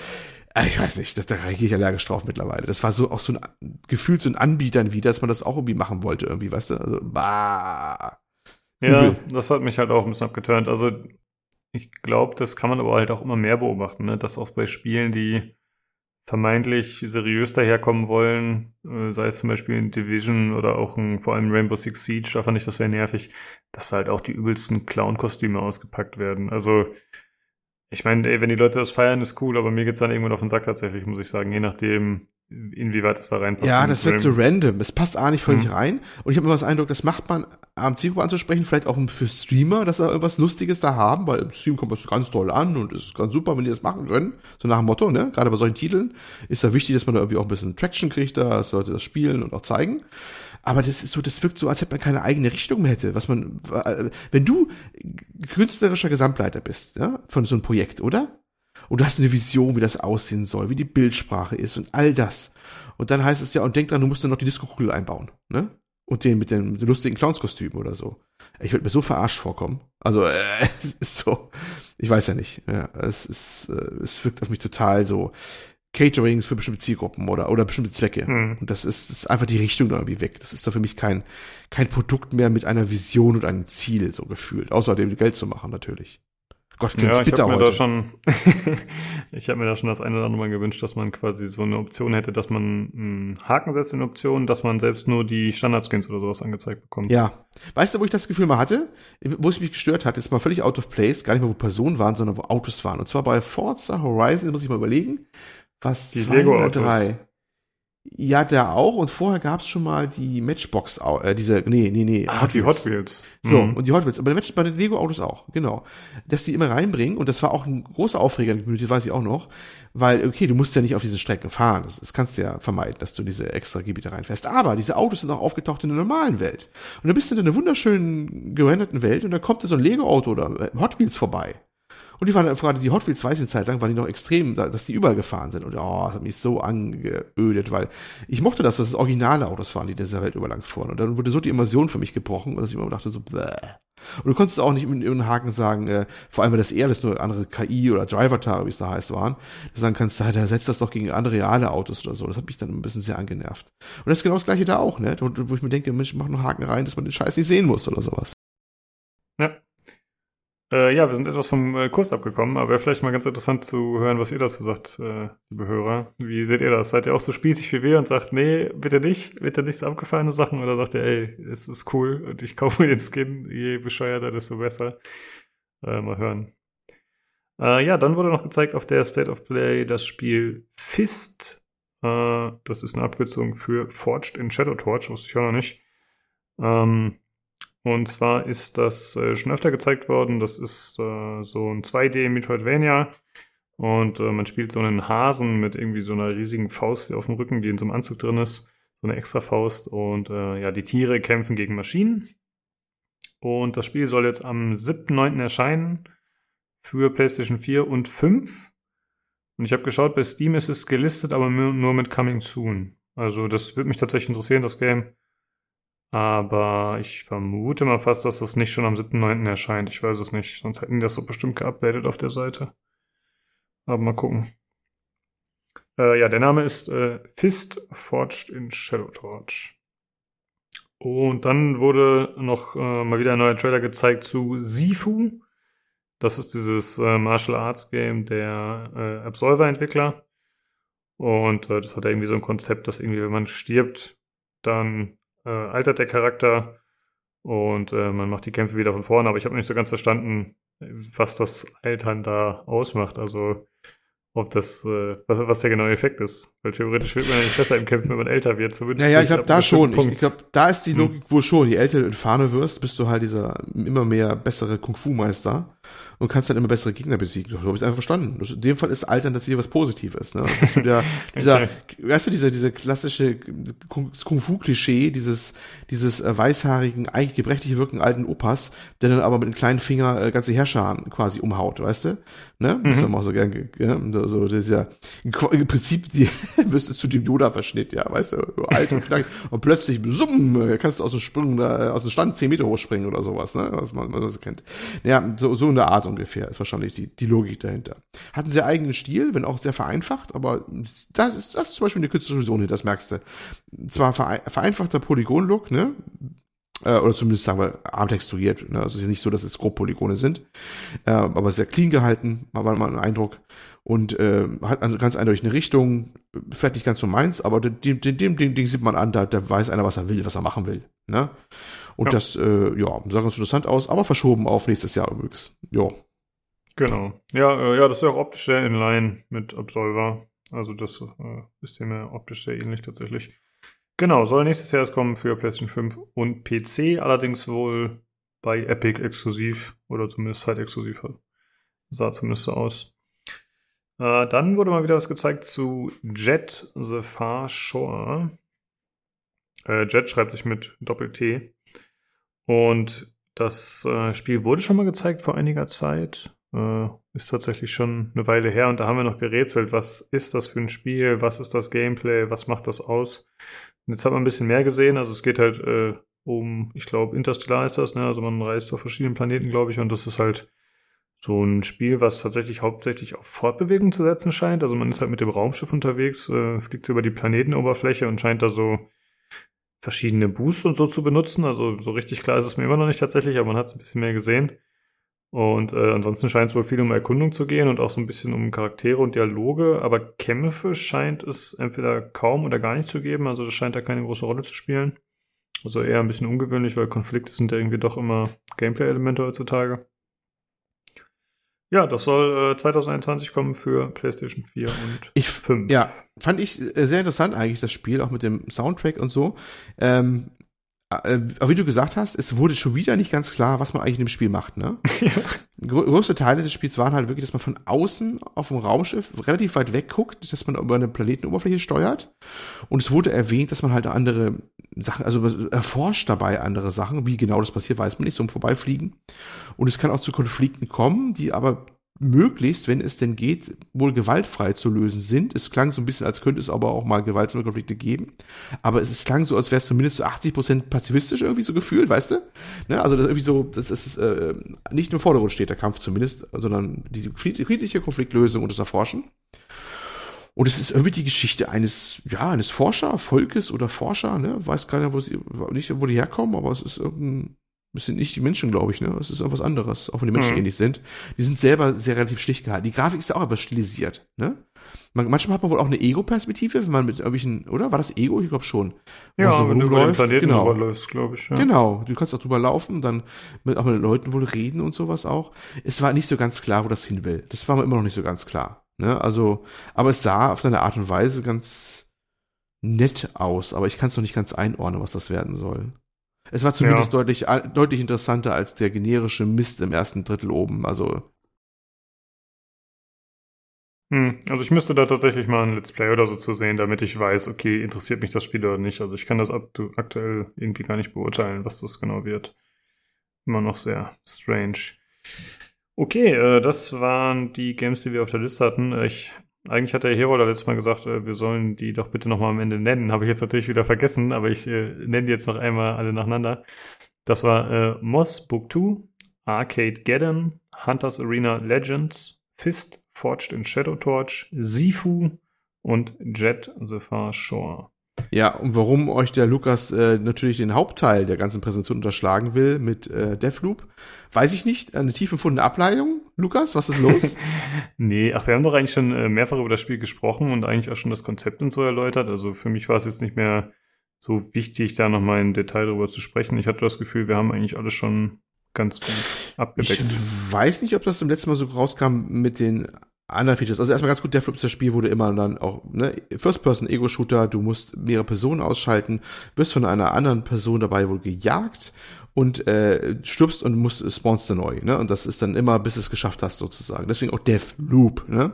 ich weiß nicht, da, da reagiere ich allergisch drauf mittlerweile. Das war so auch so ein gefühlt so ein Anbietern wie, dass man das auch irgendwie machen wollte, irgendwie, weißt du? Also, bah. Ja, Übel. das hat mich halt auch ein bisschen abgeturnt. Also ich glaube, das kann man aber halt auch immer mehr beobachten, ne? dass auch bei Spielen, die vermeintlich seriös daherkommen wollen, äh, sei es zum Beispiel in Division oder auch in, vor allem Rainbow Six Siege, da fand ich das sehr nervig, dass da halt auch die übelsten Clown-Kostüme ausgepackt werden. Also ich meine, ey, wenn die Leute das feiern, ist cool, aber mir geht's dann irgendwann auf den Sack tatsächlich, muss ich sagen, je nachdem, inwieweit es da reinpasst. Ja, das wird so random. Es passt A nicht völlig Mhm. rein. Und ich habe immer das Eindruck, das macht man am Zielgruppe anzusprechen, vielleicht auch für Streamer, dass sie irgendwas Lustiges da haben, weil im Stream kommt das ganz toll an und es ist ganz super, wenn die das machen können. So nach dem Motto, ne? Gerade bei solchen Titeln ist ja wichtig, dass man da irgendwie auch ein bisschen Traction kriegt, da dass Leute das spielen und auch zeigen. Aber das ist so, das wirkt so, als hätte man keine eigene Richtung mehr hätte. Was man, äh, wenn du künstlerischer Gesamtleiter bist, ja, von so einem Projekt, oder? Und du hast eine Vision, wie das aussehen soll, wie die Bildsprache ist und all das. Und dann heißt es ja, und denk dran, du musst dann noch die Disco-Kugel einbauen, ne? Und den mit den, mit den lustigen Clownskostümen oder so. Ich würde mir so verarscht vorkommen. Also, äh, *laughs* es ist so, ich weiß ja nicht. Ja, es ist, äh, es wirkt auf mich total so Catering für bestimmte Zielgruppen oder, oder bestimmte Zwecke. Mhm. Und das ist, ist einfach die Richtung da irgendwie weg. Das ist da für mich kein, kein Produkt mehr mit einer Vision und einem Ziel so gefühlt. Außerdem Geld zu machen, natürlich. Gott, Ja, ich bitter habe mir heute. da schon, *laughs* ich habe mir da schon das eine oder andere Mal gewünscht, dass man quasi so eine Option hätte, dass man einen Haken setzt in Optionen, dass man selbst nur die Standardskins oder sowas angezeigt bekommt. Ja. Weißt du, wo ich das Gefühl mal hatte? Wo es mich gestört hat, ist mal völlig out of place, gar nicht mehr, wo Personen waren, sondern wo Autos waren. Und zwar bei Forza Horizon, muss ich mal überlegen, was Die zwei oder Lego-Autos. drei. Ja, da auch. Und vorher gab's schon mal die Matchbox, äh, diese, nee, nee, nee. Ah, die Hot Wheels. So, Mhm. und die Hot Wheels, aber bei den Lego-Autos auch, genau. Dass die immer reinbringen, und das war auch ein großer Aufreger in der Community, weiß ich auch noch, weil, okay, du musst ja nicht auf diesen Strecken fahren, das, das kannst du ja vermeiden, dass du in diese extra Gebiete reinfährst, aber diese Autos sind auch aufgetaucht in der normalen Welt. Und dann bist du in einer wunderschönen, gerenderten Welt, und da kommt da so ein Lego-Auto oder äh, Hot Wheels vorbei. Und die waren gerade die Hot Wheels, weiß ich eine Zeit lang, waren die noch extrem, da- dass die überall gefahren sind. Und oh, das hat mich so angeödet, weil ich mochte das, dass es originale Autos waren, die in dieser Welt überlang fuhren. Und dann wurde so die Immersion für mich gebrochen, dass ich immer dachte so, bäh. Und du konntest auch nicht mit irgendeinem Haken sagen, äh, vor allem, weil das eher alles nur andere KI oder Driver-Tare, wie es da heißt, waren, du sagen kannst, da da setzt das doch gegen andere reale Autos oder so. Das hat mich dann ein bisschen sehr angenervt. Und das ist genau das gleiche da auch, ne? Und, wo ich mir denke, Mensch, mach einen Haken rein, dass man den Scheiß nicht sehen muss oder sowas. Ja. Äh, ja, wir sind etwas vom äh, Kurs abgekommen, aber wäre vielleicht mal ganz interessant zu hören, was ihr dazu sagt, äh, liebe Hörer. Wie seht ihr das? Seid ihr auch so spießig wie wir und sagt, nee, bitte nicht, bitte nichts abgefallene Sachen oder sagt ihr, ey, es ist cool und ich *laughs* kaufe mir den Skin, je bescheuerter, desto besser. Äh, mal hören. Äh, ja, dann wurde noch gezeigt auf der State of Play das Spiel Fist. Äh, das ist eine Abkürzung für Forged in Shadow Torch, wusste ich auch noch nicht. Ähm, und zwar ist das äh, schon öfter gezeigt worden. Das ist äh, so ein 2D Metroidvania. Und äh, man spielt so einen Hasen mit irgendwie so einer riesigen Faust auf dem Rücken, die in so einem Anzug drin ist. So eine extra Faust. Und äh, ja, die Tiere kämpfen gegen Maschinen. Und das Spiel soll jetzt am 7.9. erscheinen für PlayStation 4 und 5. Und ich habe geschaut, bei Steam ist es gelistet, aber nur mit Coming Soon. Also das würde mich tatsächlich interessieren, das Game. Aber ich vermute mal fast, dass das nicht schon am 7.9. erscheint. Ich weiß es nicht. Sonst hätten die das so bestimmt geupdatet auf der Seite. Aber mal gucken. Äh, ja, der Name ist äh, Fist Forged in Shadow Torch. Und dann wurde noch äh, mal wieder ein neuer Trailer gezeigt zu Sifu. Das ist dieses äh, Martial Arts Game der äh, Absolver-Entwickler. Und äh, das hat irgendwie so ein Konzept, dass irgendwie, wenn man stirbt, dann äh, altert der Charakter und äh, man macht die Kämpfe wieder von vorne, aber ich habe nicht so ganz verstanden, was das Altern da ausmacht. Also ob das, äh, was, was der genaue Effekt ist. Weil theoretisch wird man ja nicht besser im Kämpfen, wenn man älter wird. Zumindest naja, ich glaube da schon. Ich, ich glaube, da ist die hm. Logik hm. wohl schon. Je älter du in Fahne wirst, bist du halt dieser immer mehr bessere Kung-Fu-Meister und kannst dann immer bessere Gegner besiegen. So habe ich einfach verstanden. in dem Fall ist Altern tatsächlich was Positives. Ne? Der, *laughs* dieser, weißt du, dieser, dieser klassische Kung-Fu-Klischee, dieses, dieses äh, weißhaarigen, eigentlich gebrechlich wirkenden alten Opas, der dann aber mit einem kleinen Finger äh, ganze Herrscher quasi umhaut, weißt du? Ne? Mhm. Das haben auch so gern, ja, so dieser, im Prinzip, die, *laughs* wirst du zu dem Yoda-Verschnitt, ja, weißt du, alt und knackig, *laughs* und plötzlich, summ, kannst du aus dem Sprung, da, aus dem Stand zehn Meter hochspringen oder sowas, ne, was man, was man kennt. Ja, so, so in der Art ungefähr ist wahrscheinlich die, die Logik dahinter. Hat einen sehr eigenen Stil, wenn auch sehr vereinfacht, aber das ist, das ist zum Beispiel eine künstlerische Vision, das merkst du. Zwar vereinfachter Polygon-Look, ne, äh, oder zumindest sagen wir arm texturiert. Ne? Also es ist nicht so, dass es grob Polygone sind, äh, aber sehr clean gehalten, war mal ein Eindruck. Und äh, hat ganz eindeutig eine Richtung, vielleicht nicht ganz so meins, aber dem, dem Ding sieht man an, da, da weiß einer, was er will, was er machen will. Ne? Und ja. das, äh, ja, sah ganz interessant aus, aber verschoben auf nächstes Jahr übrigens. Ja. Genau. Ja, äh, ja, das ist ja auch optisch sehr in line mit Absolver. Also das äh, ist dem ja optisch sehr ähnlich tatsächlich. Genau, soll nächstes Jahr kommen für PlayStation 5 und PC, allerdings wohl bei Epic exklusiv oder zumindest Zeit-exklusiv. Sah zumindest so aus. Äh, dann wurde mal wieder was gezeigt zu Jet the Far Shore. Äh, Jet schreibt sich mit Doppel-T. Und das äh, Spiel wurde schon mal gezeigt vor einiger Zeit. Äh, ist tatsächlich schon eine Weile her und da haben wir noch gerätselt, was ist das für ein Spiel, was ist das Gameplay, was macht das aus. Und jetzt hat man ein bisschen mehr gesehen, also es geht halt äh, um, ich glaube, Interstellar ist das, ne? Also man reist auf verschiedenen Planeten, glaube ich, und das ist halt so ein Spiel, was tatsächlich hauptsächlich auf Fortbewegung zu setzen scheint. Also man ist halt mit dem Raumschiff unterwegs, äh, fliegt über die Planetenoberfläche und scheint da so verschiedene Boosts und so zu benutzen. Also so richtig klar ist es mir immer noch nicht tatsächlich, aber man hat es ein bisschen mehr gesehen. Und äh, ansonsten scheint es wohl viel um Erkundung zu gehen und auch so ein bisschen um Charaktere und Dialoge, aber Kämpfe scheint es entweder kaum oder gar nicht zu geben, also das scheint da keine große Rolle zu spielen. Also eher ein bisschen ungewöhnlich, weil Konflikte sind ja irgendwie doch immer Gameplay-Elemente heutzutage. Ja, das soll äh, 2021 kommen für PlayStation 4 und ich, 5. Ja, fand ich äh, sehr interessant eigentlich, das Spiel, auch mit dem Soundtrack und so. Ähm, äh, wie du gesagt hast, es wurde schon wieder nicht ganz klar, was man eigentlich in dem Spiel macht, ne? *laughs* Ja. Größte Teile des Spiels waren halt wirklich, dass man von außen auf dem Raumschiff relativ weit weg guckt, dass man über eine Planetenoberfläche steuert. Und es wurde erwähnt, dass man halt andere Sachen, also erforscht dabei andere Sachen. Wie genau das passiert, weiß man nicht, so im Vorbeifliegen. Und es kann auch zu Konflikten kommen, die aber möglichst, wenn es denn geht, wohl gewaltfrei zu lösen sind. Es klang so ein bisschen, als könnte es aber auch mal gewaltsame Konflikte geben. Aber es, klang so, als wäre es zumindest so 80 Prozent pazifistisch irgendwie so gefühlt, weißt du? Ne? Also irgendwie so, das ist äh, nicht im Vordergrund steht der Kampf zumindest, sondern die friedliche Konfliktlösung und das Erforschen. Und es ist irgendwie die Geschichte eines, ja, eines Forscher, Volkes oder Forscher, ne? Weiß keiner, wo sie, nicht, wo die herkommen, aber es ist irgendein Das sind nicht die Menschen, glaube ich, ne? Das ist irgendwas anderes, auch wenn die Menschen Mhm. ähnlich sind. Die sind selber sehr relativ schlicht gehalten. Die Grafik ist ja auch aber stilisiert, ne? Man, manchmal hat man wohl auch eine Ego-Perspektive, wenn man mit irgendwelchen, oder? War das Ego? Ich glaube schon. Ja, so wenn du über den Planeten genau. läufst, glaube ich. Ja. Genau, du kannst auch drüber laufen, dann mit, auch mit den Leuten wohl reden und sowas auch. Es war nicht so ganz klar, wo das hin will. Das war mir immer noch nicht so ganz klar. Ne? Also, aber es sah auf eine Art und Weise ganz nett aus, aber ich kann es noch nicht ganz einordnen, was das werden soll. Es war zumindest Ja. deutlich, deutlich interessanter als der generische Mist im ersten Drittel oben. Also, Hm, also ich müsste da tatsächlich mal ein Let's Play oder so zu sehen, damit ich weiß, okay, interessiert mich das Spiel oder nicht. Also ich kann das aktuell irgendwie gar nicht beurteilen, was das genau wird. Immer noch sehr strange. Okay, äh, das waren die Games, die wir auf der Liste hatten. Äh, Ich, eigentlich hat der Hero da letztes Mal gesagt, äh, wir sollen die doch bitte nochmal am Ende nennen. Habe ich jetzt natürlich wieder vergessen, aber ich nenne die jetzt noch einmal alle nacheinander. Das war Moss Book 2, Arcade Geddon, Hunters Arena Legends, Fist Forged in Shadow Torch, Sifu und Jet the Far Shore. Ja, und warum euch der Lukas äh, natürlich den Hauptteil der ganzen Präsentation unterschlagen will mit äh, Deathloop, weiß ich nicht. Eine tief empfundene Ableitung. Lukas, was ist los? *laughs* Nee, ach, wir haben doch eigentlich schon äh, mehrfach über das Spiel gesprochen und eigentlich auch schon das Konzept und so erläutert. Also für mich war es jetzt nicht mehr so wichtig, da nochmal im Detail drüber zu sprechen. Ich hatte das Gefühl, wir haben eigentlich alles schon ganz gut abgedeckt. Ich weiß nicht, ob das im letzten Mal so rauskam mit den anderen Features. Also erstmal ganz gut, Deathloop ist das Spiel, du immer dann auch, ne, First-Person-Ego-Shooter, du musst mehrere Personen ausschalten, wirst von einer anderen Person dabei wohl gejagt und äh, stirbst und musst spawnst du neu, ne? Und das ist dann immer, bis es geschafft hast, sozusagen. Deswegen auch Deathloop, ne?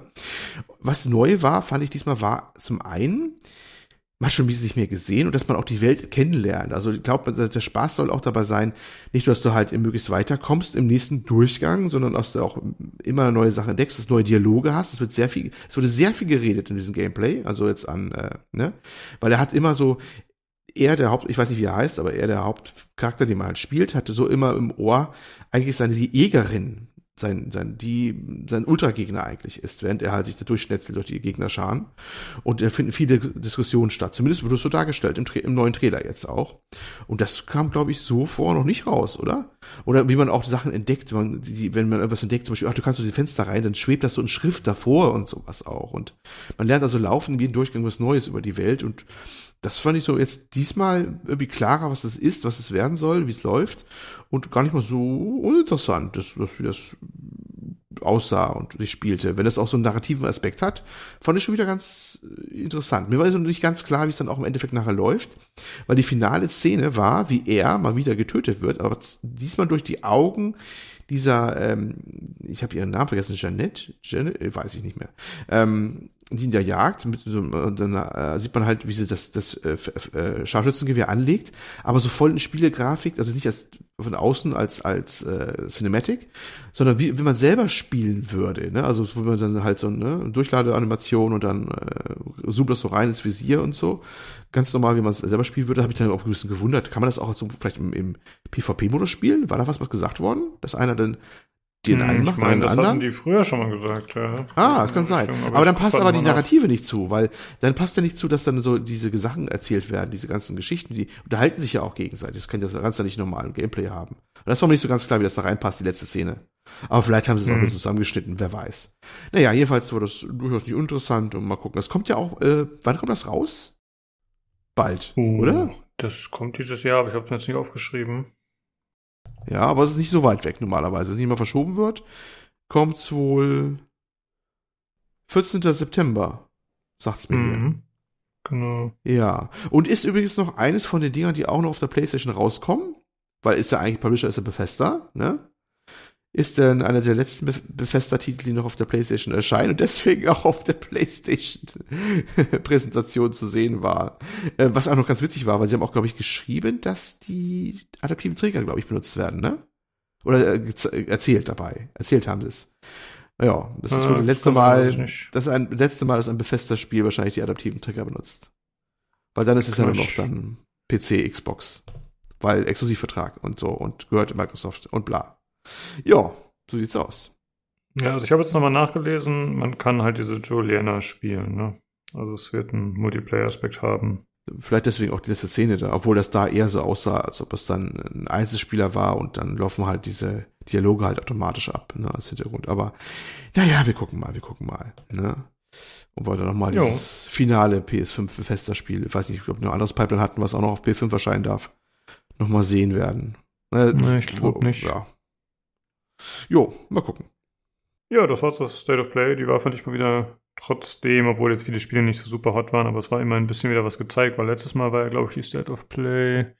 Was neu war, fand ich diesmal, war zum einen, man schon wesentlich mehr gesehen und dass man auch die Welt kennenlernt. Also ich glaube, der Spaß soll auch dabei sein, nicht nur, dass du halt möglichst weiterkommst im nächsten Durchgang, sondern dass du auch immer neue Sachen entdeckst, dass neue Dialoge hast. Es wird sehr viel, es wurde sehr viel geredet in diesem Gameplay, also jetzt an, äh, ne? Weil er hat immer so, er der Haupt, ich weiß nicht wie er heißt, aber er der Hauptcharakter, den man halt spielt, hatte so immer im Ohr eigentlich seine Jägerin, sein, sein, die, sein Ultragegner eigentlich ist, während er halt sich da durchschnetzelt durch die Gegnerscharen. Und da finden viele Diskussionen statt. Zumindest wird es so dargestellt im, im neuen Trailer jetzt auch. Und das kam, glaube ich, so vor noch nicht raus, oder? Oder wie man auch Sachen entdeckt, wenn man, die, wenn man irgendwas entdeckt, zum Beispiel, ach, du kannst durch die Fenster rein, dann schwebt das so in Schrift davor und sowas auch. Und man lernt also laufen, wie ein Durchgang was Neues über die Welt und das fand ich so jetzt diesmal irgendwie klarer, was es ist, was es werden soll, wie es läuft und gar nicht mal so uninteressant, dass, dass wie das aussah und sich spielte. Wenn es auch so einen narrativen Aspekt hat, fand ich schon wieder ganz äh, interessant. Mir war also nicht ganz klar, wie es dann auch im Endeffekt nachher läuft, weil die finale Szene war, wie er mal wieder getötet wird, aber diesmal durch die Augen dieser, ähm, ich habe ihren Namen vergessen, Jeanette, äh, weiß ich nicht mehr, ähm, die in der Jagd, mit so, und dann äh, sieht man halt, wie sie das, das äh, äh, Scharfschützengewehr anlegt, aber so voll in Spielegrafik, also nicht als von außen als als äh, Cinematic, sondern wie, wie man selber spielen würde, ne? Also wo man dann halt so eine Durchladeanimation und dann äh, zoomt das so rein ins Visier und so. Ganz normal, wie man es selber spielen würde, habe ich dann auch ein bisschen gewundert. Kann man das auch so vielleicht im, im PvP-Modus spielen? War da was, was gesagt worden? Dass einer dann den Hm, einen ich macht, meine, einen das anderen? hatten die früher schon mal gesagt, ja. Ah, das kann sein. Richtung, Aber, dann ich passt aber die. Narrative nicht zu, weil dann passt ja nicht zu, dass dann so diese Sachen erzählt werden, diese ganzen Geschichten, die unterhalten sich ja auch gegenseitig. Das kann ja ganz ja nicht normal im Gameplay haben. Und das war mir nicht so ganz klar, wie das da reinpasst, die letzte Szene. Aber vielleicht haben sie es auch Mhm. nur zusammengeschnitten, wer weiß. Naja, jedenfalls war das durchaus nicht interessant und mal gucken. Das kommt ja auch, äh, wann kommt das raus? Bald, Uh, oder? Das kommt dieses Jahr, aber ich habe es jetzt nicht aufgeschrieben. Ja, aber es ist nicht so weit weg normalerweise. Wenn es nicht mal verschoben wird, kommt es wohl 14. September, sagt's mir hier. Mhm. Genau. Ja. Und ist übrigens noch eines von den Dingern, die auch noch auf der PlayStation rauskommen, weil ist ja eigentlich Publisher ist ja Bethesda, ne? Ist dann einer der letzten Be Bethesda-Titel, die noch auf der PlayStation erscheinen und deswegen auch auf der PlayStation-Präsentation *laughs* zu sehen war. Äh, was auch noch ganz witzig war, weil sie haben auch, glaube ich, geschrieben, dass die adaptiven Träger, glaube ich, benutzt werden, ne? Oder äh, äh, erzählt dabei. Erzählt haben sie es. Ja, das ist wohl das letzte Mal, das ein letzte Mal, dass ein Bethesda-Spiel wahrscheinlich die adaptiven Trigger benutzt. Weil dann ist es ja nur noch dann PC, Xbox. Weil Exklusivvertrag und so und gehört Microsoft und bla. Ja, so sieht's aus. Ja, also ich habe jetzt nochmal nachgelesen, man kann halt diese Juliana spielen, ne? Also es wird einen Multiplayer-Aspekt haben. vielleicht deswegen auch die letzte Szene da, obwohl das da eher so aussah, als ob es dann ein Einzelspieler war und dann laufen halt diese Dialoge halt automatisch ab, ne, als Hintergrund. Aber naja, wir gucken mal, wir gucken mal. Ne? Und wollte nochmal dieses finale PS5 Fester-Spiel, ich weiß nicht, ob wir noch ein anderes Pipeline hatten, was auch noch auf PS5 erscheinen darf, nochmal sehen werden. Nee, ich glaube nicht. Ja. Jo, mal gucken. Ja, das war das State of Play. Die war, fand ich mal wieder trotzdem, obwohl jetzt viele Spiele nicht so super hot waren, aber es war immer ein bisschen wieder was gezeigt, weil letztes Mal war ja, glaube ich, die State of Play.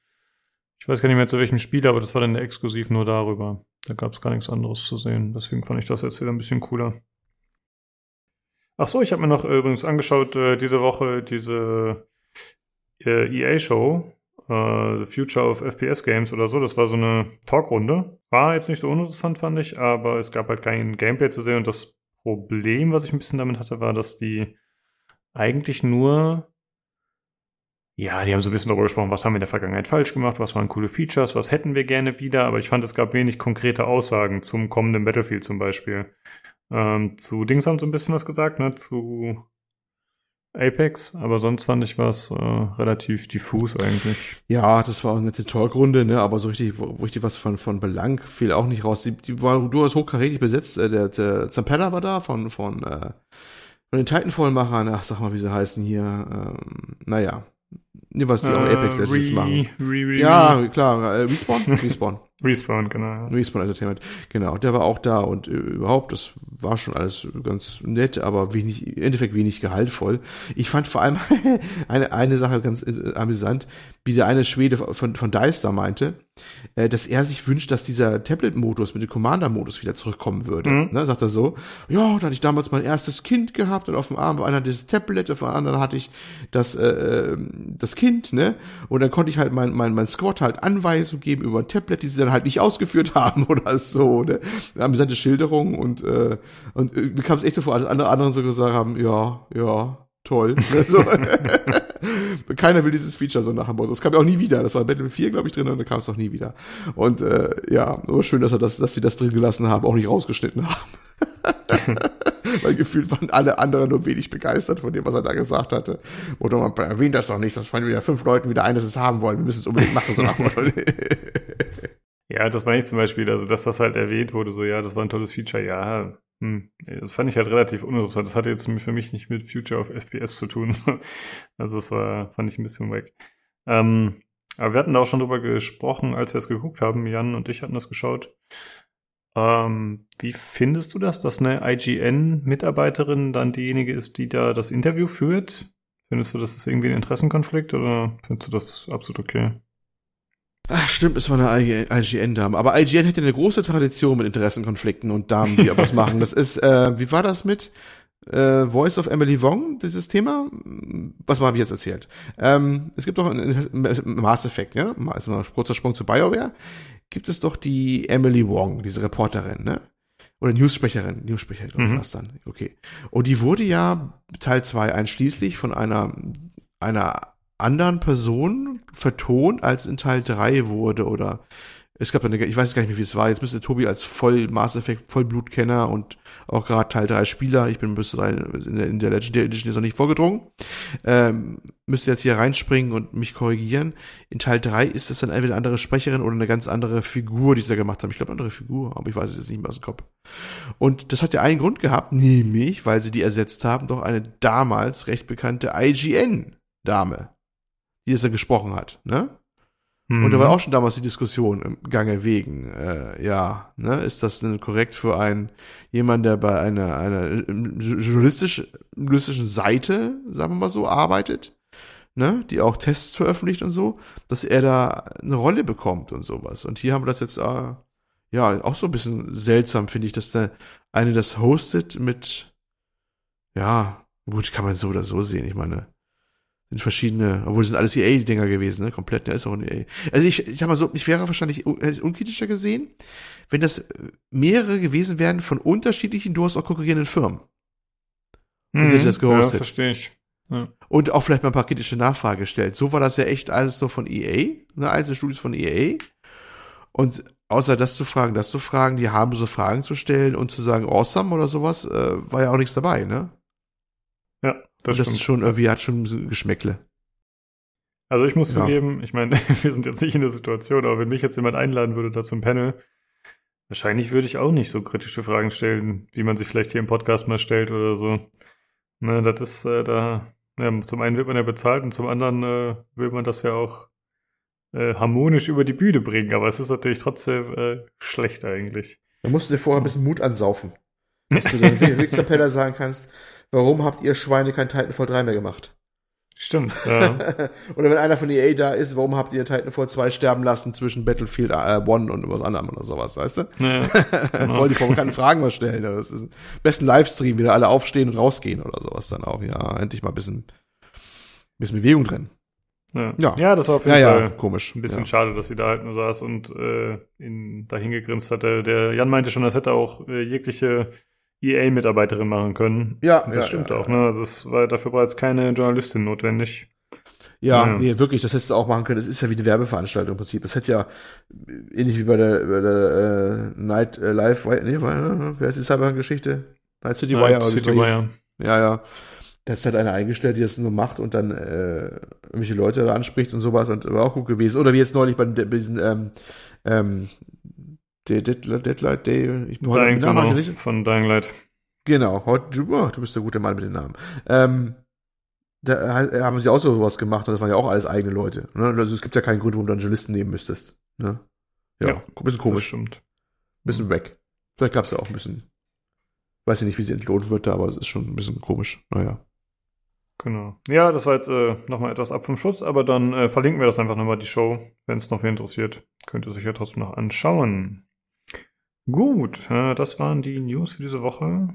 Ich weiß gar nicht mehr zu welchem Spiel, aber das war dann exklusiv nur darüber. Da gab es gar nichts anderes zu sehen. Deswegen fand ich das jetzt wieder ein bisschen cooler. Ach so, ich habe mir noch übrigens angeschaut äh, diese Woche diese äh, EA-Show, äh, The Future of FPS Games oder so. Das war so eine Talkrunde. War jetzt nicht so uninteressant, fand ich, aber es gab halt kein Gameplay zu sehen und das Problem, was ich ein bisschen damit hatte, war, dass die eigentlich nur ja, die haben so ein bisschen darüber gesprochen, was haben wir in der Vergangenheit falsch gemacht, was waren coole Features, was hätten wir gerne wieder, aber ich fand, es gab wenig konkrete Aussagen zum kommenden Battlefield zum Beispiel. Ähm, zu Dings haben sie ein bisschen was gesagt, ne, zu Apex, aber sonst fand ich was äh, relativ diffus eigentlich. Ja, das war eine nette Talkrunde, ne, aber so richtig, richtig was von, von Belang fiel auch nicht raus. Die, die war durchaus hochkarätig besetzt. Äh, der, der Zampella war da von, von, äh, von den Titanfall-Machern, ach, sag mal, wie sie heißen hier. Ähm, naja, Nee, was die äh, auch Apex Legends machen. Re, re, ja, klar. Äh, Respawn? Respawn. *laughs* Respawn, genau. Respawn Entertainment, genau. Der war auch da und äh, überhaupt, das war schon alles ganz nett, aber wenig, im Endeffekt wenig gehaltvoll. Ich fand vor allem *laughs* eine, eine Sache ganz äh, amüsant, wie der eine Schwede von, von DICE da meinte, äh, dass er sich wünscht, dass dieser Tablet-Modus mit dem Commander-Modus wieder zurückkommen würde. Mhm. Ne, sagt er so, ja, da hatte ich damals mein erstes Kind gehabt und auf dem Arm war einer das Tablet, auf dem anderen hatte ich das, äh, äh, das Kind, ne? Und dann konnte ich halt mein, mein, mein Squad halt Anweisungen geben über ein Tablet, die sie dann halt nicht ausgeführt *laughs* haben oder so, ne? Amüsante Schilderung und, äh, und äh, mir kam es echt so vor, als andere anderen so gesagt haben, ja, ja, toll. *laughs* Ne? So. *laughs* Keiner will dieses Feature so nach Hamburg. Das kam ja auch nie wieder. Das war Battlefield 4, glaube ich, drin und da kam es auch nie wieder. Und äh, ja, aber schön, dass, er das, dass sie das drin gelassen haben, auch nicht rausgeschnitten haben. *laughs* Weil gefühlt waren alle anderen nur wenig begeistert von dem, was er da gesagt hatte. Oder man erwähnt das doch nicht, dass von wieder fünf Leuten wieder eines es haben wollen. Wir müssen es unbedingt machen, so nach Ja, das meine ich zum Beispiel, also dass das halt erwähnt wurde, so ja, das war ein tolles Feature, ja, hm. Das fand ich halt relativ uninteressant. Das hatte jetzt für mich nicht mit Future of FPS zu tun. *laughs* Also das war, fand ich ein bisschen weg. Ähm, aber wir hatten da auch schon drüber gesprochen, als wir es geguckt haben. Jan und ich hatten das geschaut. Ähm, wie findest du das, dass eine IGN-Mitarbeiterin dann diejenige ist, die da das Interview führt? Findest du, das ist irgendwie ein Interessenkonflikt oder findest du das absolut okay? Ach, stimmt, es war eine IGN-Dame. Aber IGN hätte eine große Tradition mit Interessenkonflikten und Damen, die was machen. Das ist, äh, wie war das mit äh, Voice of Emily Wong, dieses Thema? Was habe ich jetzt erzählt? Ähm, es gibt doch ein Mass Effect, ja? Ist mal ein kurzer Sprung zu BioWare. Gibt es doch die Emily Wong, diese Reporterin, ne? Oder Newssprecherin, Newssprecherin, glaube ich, mhm. was dann. Okay. Und die wurde ja Teil 2 einschließlich von einer, einer anderen Person vertont, als in Teil 3 wurde oder es gab eine, ich weiß gar nicht mehr, wie es war. Jetzt müsste Tobi als voll Mass Effect Vollblutkenner und auch gerade Teil 3 Spieler, ich bin bis in der Legendary Edition jetzt noch nicht vorgedrungen, ähm, müsste jetzt hier reinspringen und mich korrigieren. In Teil 3 ist es dann entweder eine andere Sprecherin oder eine ganz andere Figur, die sie da gemacht haben. Ich glaube, andere Figur, aber ich weiß es jetzt nicht mehr aus dem Kopf. Und das hat ja einen Grund gehabt, nämlich, weil sie die ersetzt haben, doch eine damals recht bekannte IGN-Dame die es dann gesprochen hat, ne? Mhm. Und da war auch schon damals die Diskussion im Gange wegen, äh, ja, ne, ist das denn korrekt für einen jemand, der bei einer einer journalistisch, journalistischen Seite, sagen wir mal so, arbeitet, ne, die auch Tests veröffentlicht und so, dass er da eine Rolle bekommt und sowas. Und hier haben wir das jetzt äh, ja auch so ein bisschen seltsam, finde ich, dass der eine das hostet mit ja, gut, kann man so oder so sehen. Ich meine, sind verschiedene, obwohl es sind alles EA-Dinger gewesen, ne? Komplett, der ist auch ein EA. Also ich, ich sag mal so, ich wäre wahrscheinlich unkritischer gesehen, wenn das mehrere gewesen wären von unterschiedlichen, durchaus auch konkurrierenden Firmen. Mhm, hätte das gehostet. Ja, verstehe ich. Ja. Und auch vielleicht mal ein paar kritische Nachfragen gestellt. So war das ja echt alles nur von EA, ne? Einzelstudios von EA. Und außer das zu fragen, das zu fragen, die haben so Fragen zu stellen und zu sagen, awesome oder sowas, äh, war ja auch nichts dabei, ne? Das, das ist schon irgendwie, hat schon Geschmäckle. Also ich muss Ja. zugeben, ich meine, *laughs* wir sind jetzt nicht in der Situation, aber wenn mich jetzt jemand einladen würde da zum Panel, wahrscheinlich würde ich auch nicht so kritische Fragen stellen, wie man sich vielleicht hier im Podcast mal stellt oder so. Ne, das ist äh, da, ja, zum einen wird man ja bezahlt und zum anderen äh, will man das ja auch äh, harmonisch über die Bühne bringen, aber es ist natürlich trotzdem äh, schlecht eigentlich. Da musst du dir vorher ein bisschen Mut ansaufen. Dass du *laughs* dann Zapella sagen kannst, warum habt ihr Schweine kein Titanfall 3 mehr gemacht? Stimmt, *laughs* ja. oder wenn einer von EA da ist, warum habt ihr Titanfall 2 sterben lassen zwischen Battlefield äh, 1 und was anderem oder sowas, weißt du? ja. Voll die provokanten Fragen mal stellen. Das ist besten Livestream, wieder alle aufstehen und rausgehen oder sowas dann auch. Ja, endlich mal ein bisschen, bisschen Bewegung drin. Ja. Ja. ja, das war auf Ja, jeden ja, Fall komisch. ein bisschen ja. schade, dass sie da halt nur saß und äh, ihn dahin gegrinst hat. Der, der Jan meinte schon, das hätte auch äh, jegliche EA-Mitarbeiterin machen können. Ja, Und ja, das stimmt ja, auch, ne? Also es war, dafür war jetzt keine Journalistin notwendig. Ja, Ja. nee, wirklich, das hättest du auch machen können. Das ist ja wie eine Werbeveranstaltung im Prinzip. Das hätte ja ähnlich wie bei der, bei der äh, Night äh, Live, nee, war, wer ist die Cyberpunk-Geschichte? Night City Wire. Night City. Wire. Ja, ja. Da ist halt einer eingestellt, die das nur macht und dann äh, irgendwelche Leute da anspricht und sowas und war auch gut gewesen. Oder wie jetzt neulich bei, bei diesen ähm, ähm, der Deadlight, Deadlight Day, ich bin heute Dying, Namen genau, ich nicht. von Dying Light. Genau, heute, du, oh, du bist der gute Mann mit den Namen. Ähm, da äh, haben sie auch sowas gemacht und das waren ja auch alles eigene Leute. Ne? Also es gibt ja keinen Grund, warum du einen Journalisten nehmen müsstest. Ne? Ja, Ja, ein bisschen Das komisch, stimmt. bisschen weg. Vielleicht gab es ja auch ein bisschen, weiß ich nicht, wie sie entlohnt wird, aber es ist schon ein bisschen komisch. Naja. Genau. Ja, das war jetzt äh, nochmal etwas ab vom Schuss, aber dann äh, verlinken wir das einfach nochmal, die Show. Wenn es noch wer interessiert, könnt ihr sich ja trotzdem noch anschauen. Gut, äh, das waren die News für diese Woche.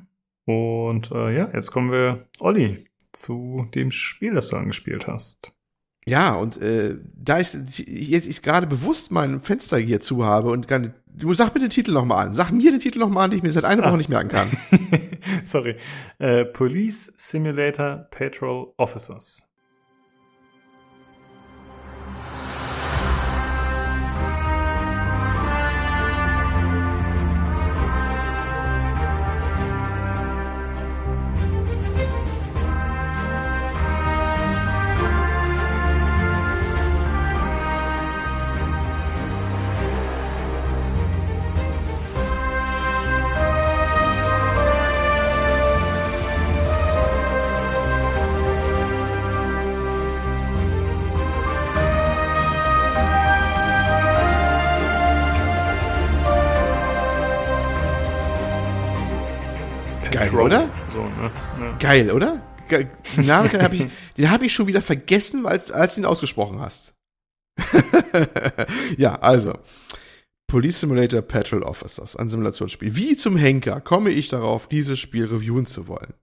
Und äh, ja, jetzt kommen wir, Olli, zu dem Spiel, das du angespielt hast. Ja, und äh, da ich jetzt ich gerade bewusst mein Fenster hier zu habe und gar nicht, du sag mir den Titel nochmal an. Sag mir den Titel nochmal an, den ich mir seit einer Woche Ah. nicht merken kann. *laughs* Sorry. Äh, Police Simulator Patrol Officers. Geil, oder? Ge den Namen *laughs* habe ich, den habe ich schon wieder vergessen, als, als du ihn ausgesprochen hast. *laughs* ja, also. Police Simulator Patrol Officers, ein Simulationsspiel. Wie zum Henker komme ich darauf, dieses Spiel reviewen zu wollen?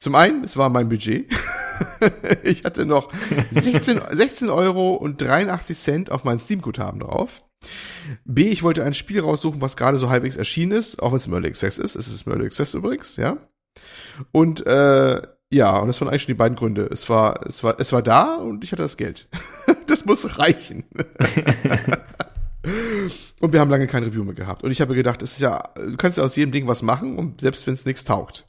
Zum einen, es war mein Budget. *laughs* ich hatte noch 16, 16 Euro und 83 Cent auf mein Steam-Guthaben drauf. B, ich wollte ein Spiel raussuchen, was gerade so halbwegs erschienen ist, auch wenn es im Early Access ist. Es ist im Early Access übrigens, ja. Und äh, ja, und das waren eigentlich schon die beiden Gründe. Es war, es war, es war da und ich hatte das Geld. *laughs* das muss reichen. *laughs* und wir haben lange kein Review mehr gehabt. Und ich habe gedacht, es ist ja, du kannst ja aus jedem Ding was machen und selbst wenn es nichts taugt.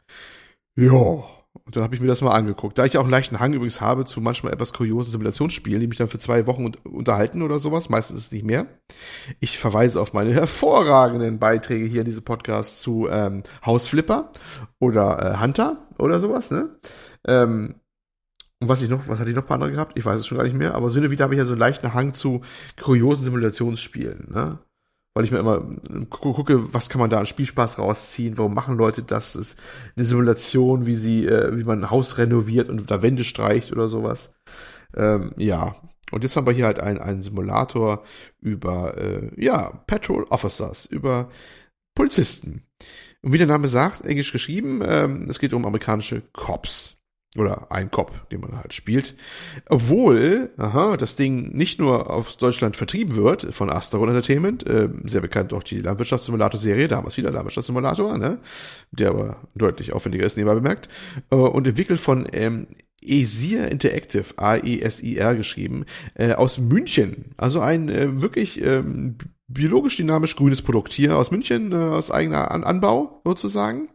Ja. Und dann habe ich mir das mal angeguckt. Da ich auch einen leichten Hang übrigens habe zu manchmal etwas kuriosen Simulationsspielen, die mich dann für zwei Wochen un- unterhalten oder sowas, meistens ist es nicht mehr. Ich verweise auf meine *laughs* hervorragenden Beiträge hier in diesem Podcast zu ähm, Hausflipper oder äh, Hunter oder sowas, ne? Ähm, und was ich noch, was hatte ich noch ein paar andere gehabt? Ich weiß es schon gar nicht mehr, aber so wieder habe ich ja so einen leichten Hang zu kuriosen Simulationsspielen, ne? Weil ich mir immer gu- gucke, was kann man da an Spielspaß rausziehen, warum machen Leute das? Das ist eine Simulation, wie sie, äh, wie man ein Haus renoviert und da Wände streicht oder sowas. Ähm, ja. Und jetzt haben wir hier halt einen, einen Simulator über, äh, ja, Patrol Officers, über Polizisten. Und wie der Name sagt, englisch geschrieben, ähm, es geht um amerikanische Cops. Oder ein Cop, den man halt spielt. Obwohl, aha, das Ding nicht nur aus Deutschland vertrieben wird von Asteron Entertainment, äh, sehr bekannt auch die Landwirtschaftssimulator-Serie, damals wieder Landwirtschaftssimulator, ne? der aber deutlich aufwendiger ist, nebenbei bemerkt, äh, und entwickelt von ähm, ESIR Interactive, A-E-S-I-R geschrieben, äh, aus München. Also ein äh, wirklich ähm, biologisch dynamisch grünes Produkt hier aus München, äh, aus eigener An Anbau sozusagen.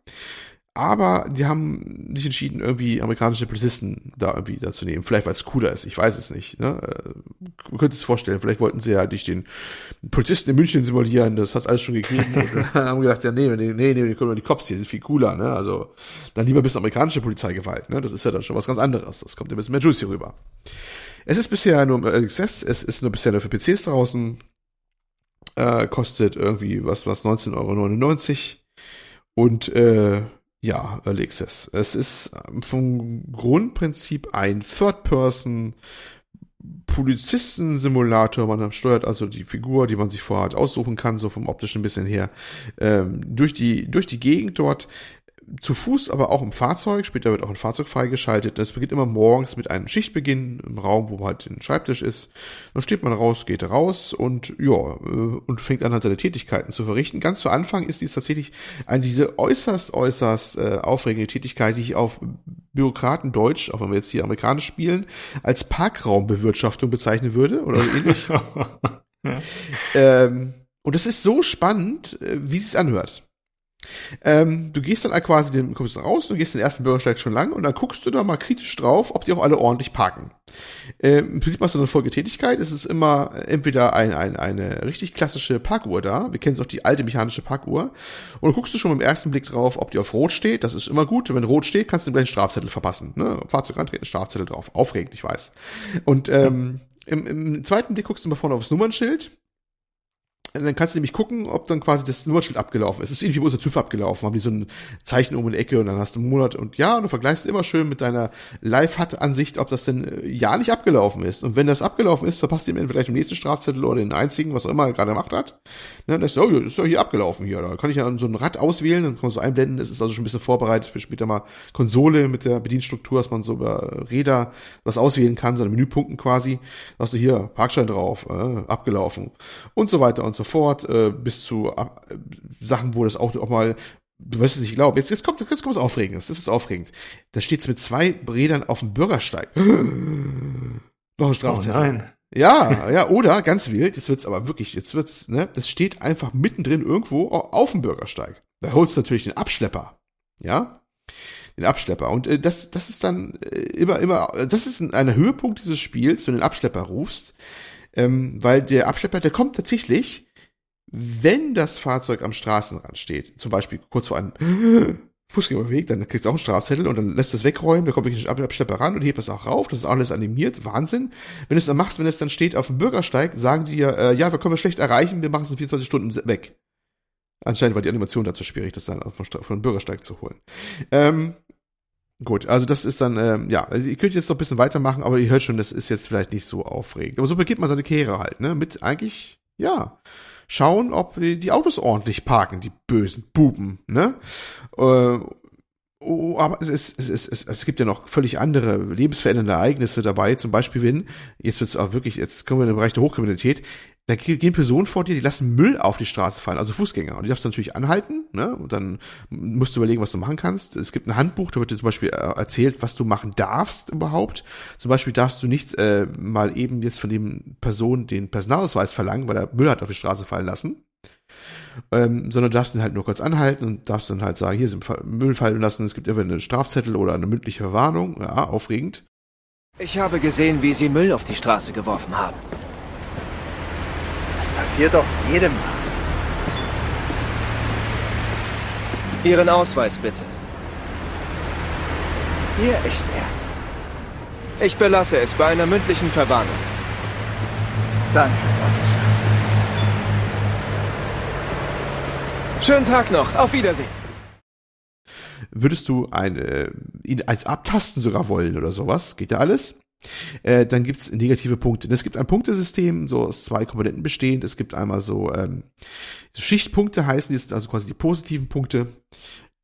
Aber die haben sich entschieden, irgendwie amerikanische Polizisten da irgendwie dazu nehmen. Vielleicht, weil es cooler ist, ich weiß es nicht. Ne? Äh, man könnte es vorstellen, vielleicht wollten sie ja nicht den Polizisten in München simulieren, das hat alles schon gegeben. und *laughs* haben gedacht, ja, nee, nee, nee, nee, die Cops hier sind viel cooler. Ne? Also dann lieber bis amerikanische Polizeigewalt. Ne? Das ist ja dann schon was ganz anderes. Das kommt ein bisschen mehr juicy rüber. Es ist bisher nur im Early Access, es ist nur bisher nur für PCs draußen. Äh, kostet irgendwie was, was 19,99 Euro. Und äh, ja, Early Access. Es ist ähm, vom Grundprinzip ein Third-Person Polizisten-Simulator. Man steuert also die Figur, die man sich vorhat aussuchen kann, so vom optischen bisschen her, ähm, durch die durch die Gegend dort zu Fuß, aber auch im Fahrzeug. Später wird auch ein Fahrzeug freigeschaltet. Das beginnt immer morgens mit einem Schichtbeginn im Raum, wo halt ein Schreibtisch ist. Dann steht man raus, geht raus und ja, äh, und fängt an halt seine Tätigkeiten zu verrichten. Ganz zu Anfang ist dies tatsächlich eine diese äußerst, äußerst äh, aufregende Tätigkeit, die ich auf Bürokratendeutsch, auch wenn wir jetzt hier amerikanisch spielen, als Parkraumbewirtschaftung bezeichnen würde oder so ähnlich. ja. *laughs* ähm, und das ist so spannend, äh, wie es sich anhört. Ähm, du gehst dann quasi, den kommst du raus und gehst den ersten Bürgersteig schon lang und dann guckst du da mal kritisch drauf, ob die auch alle ordentlich parken. Ähm, Im Prinzip hast du eine Folgetätigkeit. Es ist immer entweder ein, ein, eine richtig klassische Parkuhr da. Wir kennen es auch die alte mechanische Parkuhr. Und dann guckst du schon im ersten Blick drauf, ob die auf Rot steht. Das ist immer gut. Wenn Rot steht, kannst du gleich einen Strafzettel verpassen. Ne? Fahrzeug antreten, Strafzettel drauf. Aufregend, ich weiß. Und ähm, im, im zweiten Blick guckst du mal vorne aufs Nummernschild dann kannst du nämlich gucken, ob dann quasi das Nummernschild abgelaufen ist. Es ist irgendwie unser TÜV abgelaufen, haben die so ein Zeichen um die Ecke und dann hast du einen Monat und ja, und du vergleichst immer schön mit deiner Live-Hat-Ansicht, ob das denn äh, ja nicht abgelaufen ist. Und wenn das abgelaufen ist, verpasst du ihm entweder gleich den nächsten Strafzettel oder den einzigen, was auch immer er gerade gemacht hat. Ne, dann ist oh, das ist doch hier abgelaufen hier. Da kann ich ja so ein Rad auswählen, dann kann man so einblenden. Es ist also schon ein bisschen vorbereitet für später mal Konsole mit der Bedienstruktur, dass man so über Räder was auswählen kann, so eine Menüpunkten quasi. Da hast du hier Parkschein drauf, äh, abgelaufen und so weiter und so fort, äh, bis zu äh, Sachen, wo das Auto auch mal du wirst es nicht glauben. Jetzt, jetzt kommt, jetzt kommt was Aufregendes. Das ist aufregend. Da steht's mit zwei Rädern auf dem Bürgersteig. Noch ein Strafzettel. Oh nein. Ja, ja, oder ganz wild, jetzt wird's aber wirklich, jetzt wird's, ne, das steht einfach mittendrin irgendwo auf dem Bürgersteig. Da holst du natürlich den Abschlepper. Ja? Den Abschlepper. Und äh, das, das ist dann äh, immer, immer, das ist ein, ein Höhepunkt dieses Spiels, wenn du den Abschlepper rufst. Ähm, weil der Abschlepper, der kommt tatsächlich, wenn das Fahrzeug am Straßenrand steht, zum Beispiel kurz vor einem *gasps* Fußgängerweg, dann kriegst du auch einen Strafzettel und dann lässt es wegräumen, dann kommt wirklich ein Abschlepper ran und hebt das auch rauf, das ist alles animiert, Wahnsinn. Wenn du es dann machst, wenn es dann steht auf dem Bürgersteig, sagen die dir, äh, ja, wir können wir schlecht erreichen, wir machen es in 24 Stunden weg. Anscheinend war die Animation dazu schwierig, das dann vom, vom Bürgersteig zu holen. Ähm, Gut, also das ist dann, ähm, ja, also ihr könnt jetzt noch ein bisschen weitermachen, aber ihr hört schon, das ist jetzt vielleicht nicht so aufregend. Aber so beginnt man seine Karriere halt, ne? Mit eigentlich, ja, schauen, ob die Autos ordentlich parken, die bösen Buben, ne? Äh, Oh, aber es, ist, es, ist, es, es gibt ja noch völlig andere lebensverändernde Ereignisse dabei. Zum Beispiel, wenn, jetzt wird es auch wirklich, jetzt kommen wir in den Bereich der Hochkriminalität, da gehen Personen vor dir, die lassen Müll auf die Straße fallen, also Fußgänger. Und die darfst du natürlich anhalten, ne? Und dann musst du überlegen, was du machen kannst. Es gibt ein Handbuch, da wird dir zum Beispiel äh, erzählt, was du machen darfst überhaupt. Zum Beispiel darfst du nicht äh, mal eben jetzt von dem Person den Personalausweis verlangen, weil er Müll hat auf die Straße fallen lassen. Ähm, sondern darfst ihn halt nur kurz anhalten und darfst dann halt sagen, hier sind Müll fallen lassen, es gibt entweder eine Strafzettel oder eine mündliche Verwarnung. Ja, aufregend. Ich habe gesehen, wie Sie Müll auf die Straße geworfen haben. Das passiert doch jedem Mal. Ihren Ausweis bitte. Hier ist er. Ich belasse es bei einer mündlichen Verwarnung. Danke, Officer. Schönen Tag noch. Auf Wiedersehen. Würdest du eine, ihn als abtasten sogar wollen oder sowas? Geht ja alles? Äh, dann gibt's negative Punkte. Es gibt ein Punktesystem, so aus zwei Komponenten bestehend. Es gibt einmal so ähm, Schichtpunkte heißen, die sind also quasi die positiven Punkte.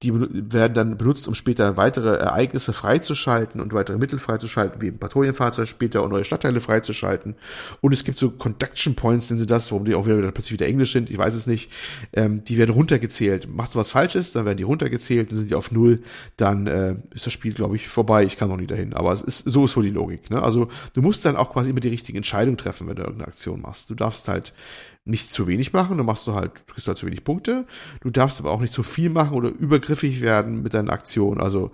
Die werden dann benutzt, um später weitere Ereignisse freizuschalten und weitere Mittel freizuschalten, wie ein Patrouillenfahrzeug später und neue Stadtteile freizuschalten. Und es gibt so Conduction Points, nennen sie das, warum die auch wieder plötzlich wieder Englisch sind, ich weiß es nicht. Ähm, die werden runtergezählt. Machst du was Falsches, dann werden die runtergezählt, dann sind die auf Null, dann äh, ist das Spiel, glaube ich, vorbei. Ich kann noch nie dahin. Aber es ist, so ist wohl die Logik. Ne? Also du musst dann auch quasi immer die richtige Entscheidung treffen, wenn du irgendeine Aktion machst. Du darfst halt nicht zu wenig machen, dann machst du halt, du kriegst halt zu wenig Punkte. Du darfst aber auch nicht zu viel machen oder übergriffig werden mit deinen Aktionen. Also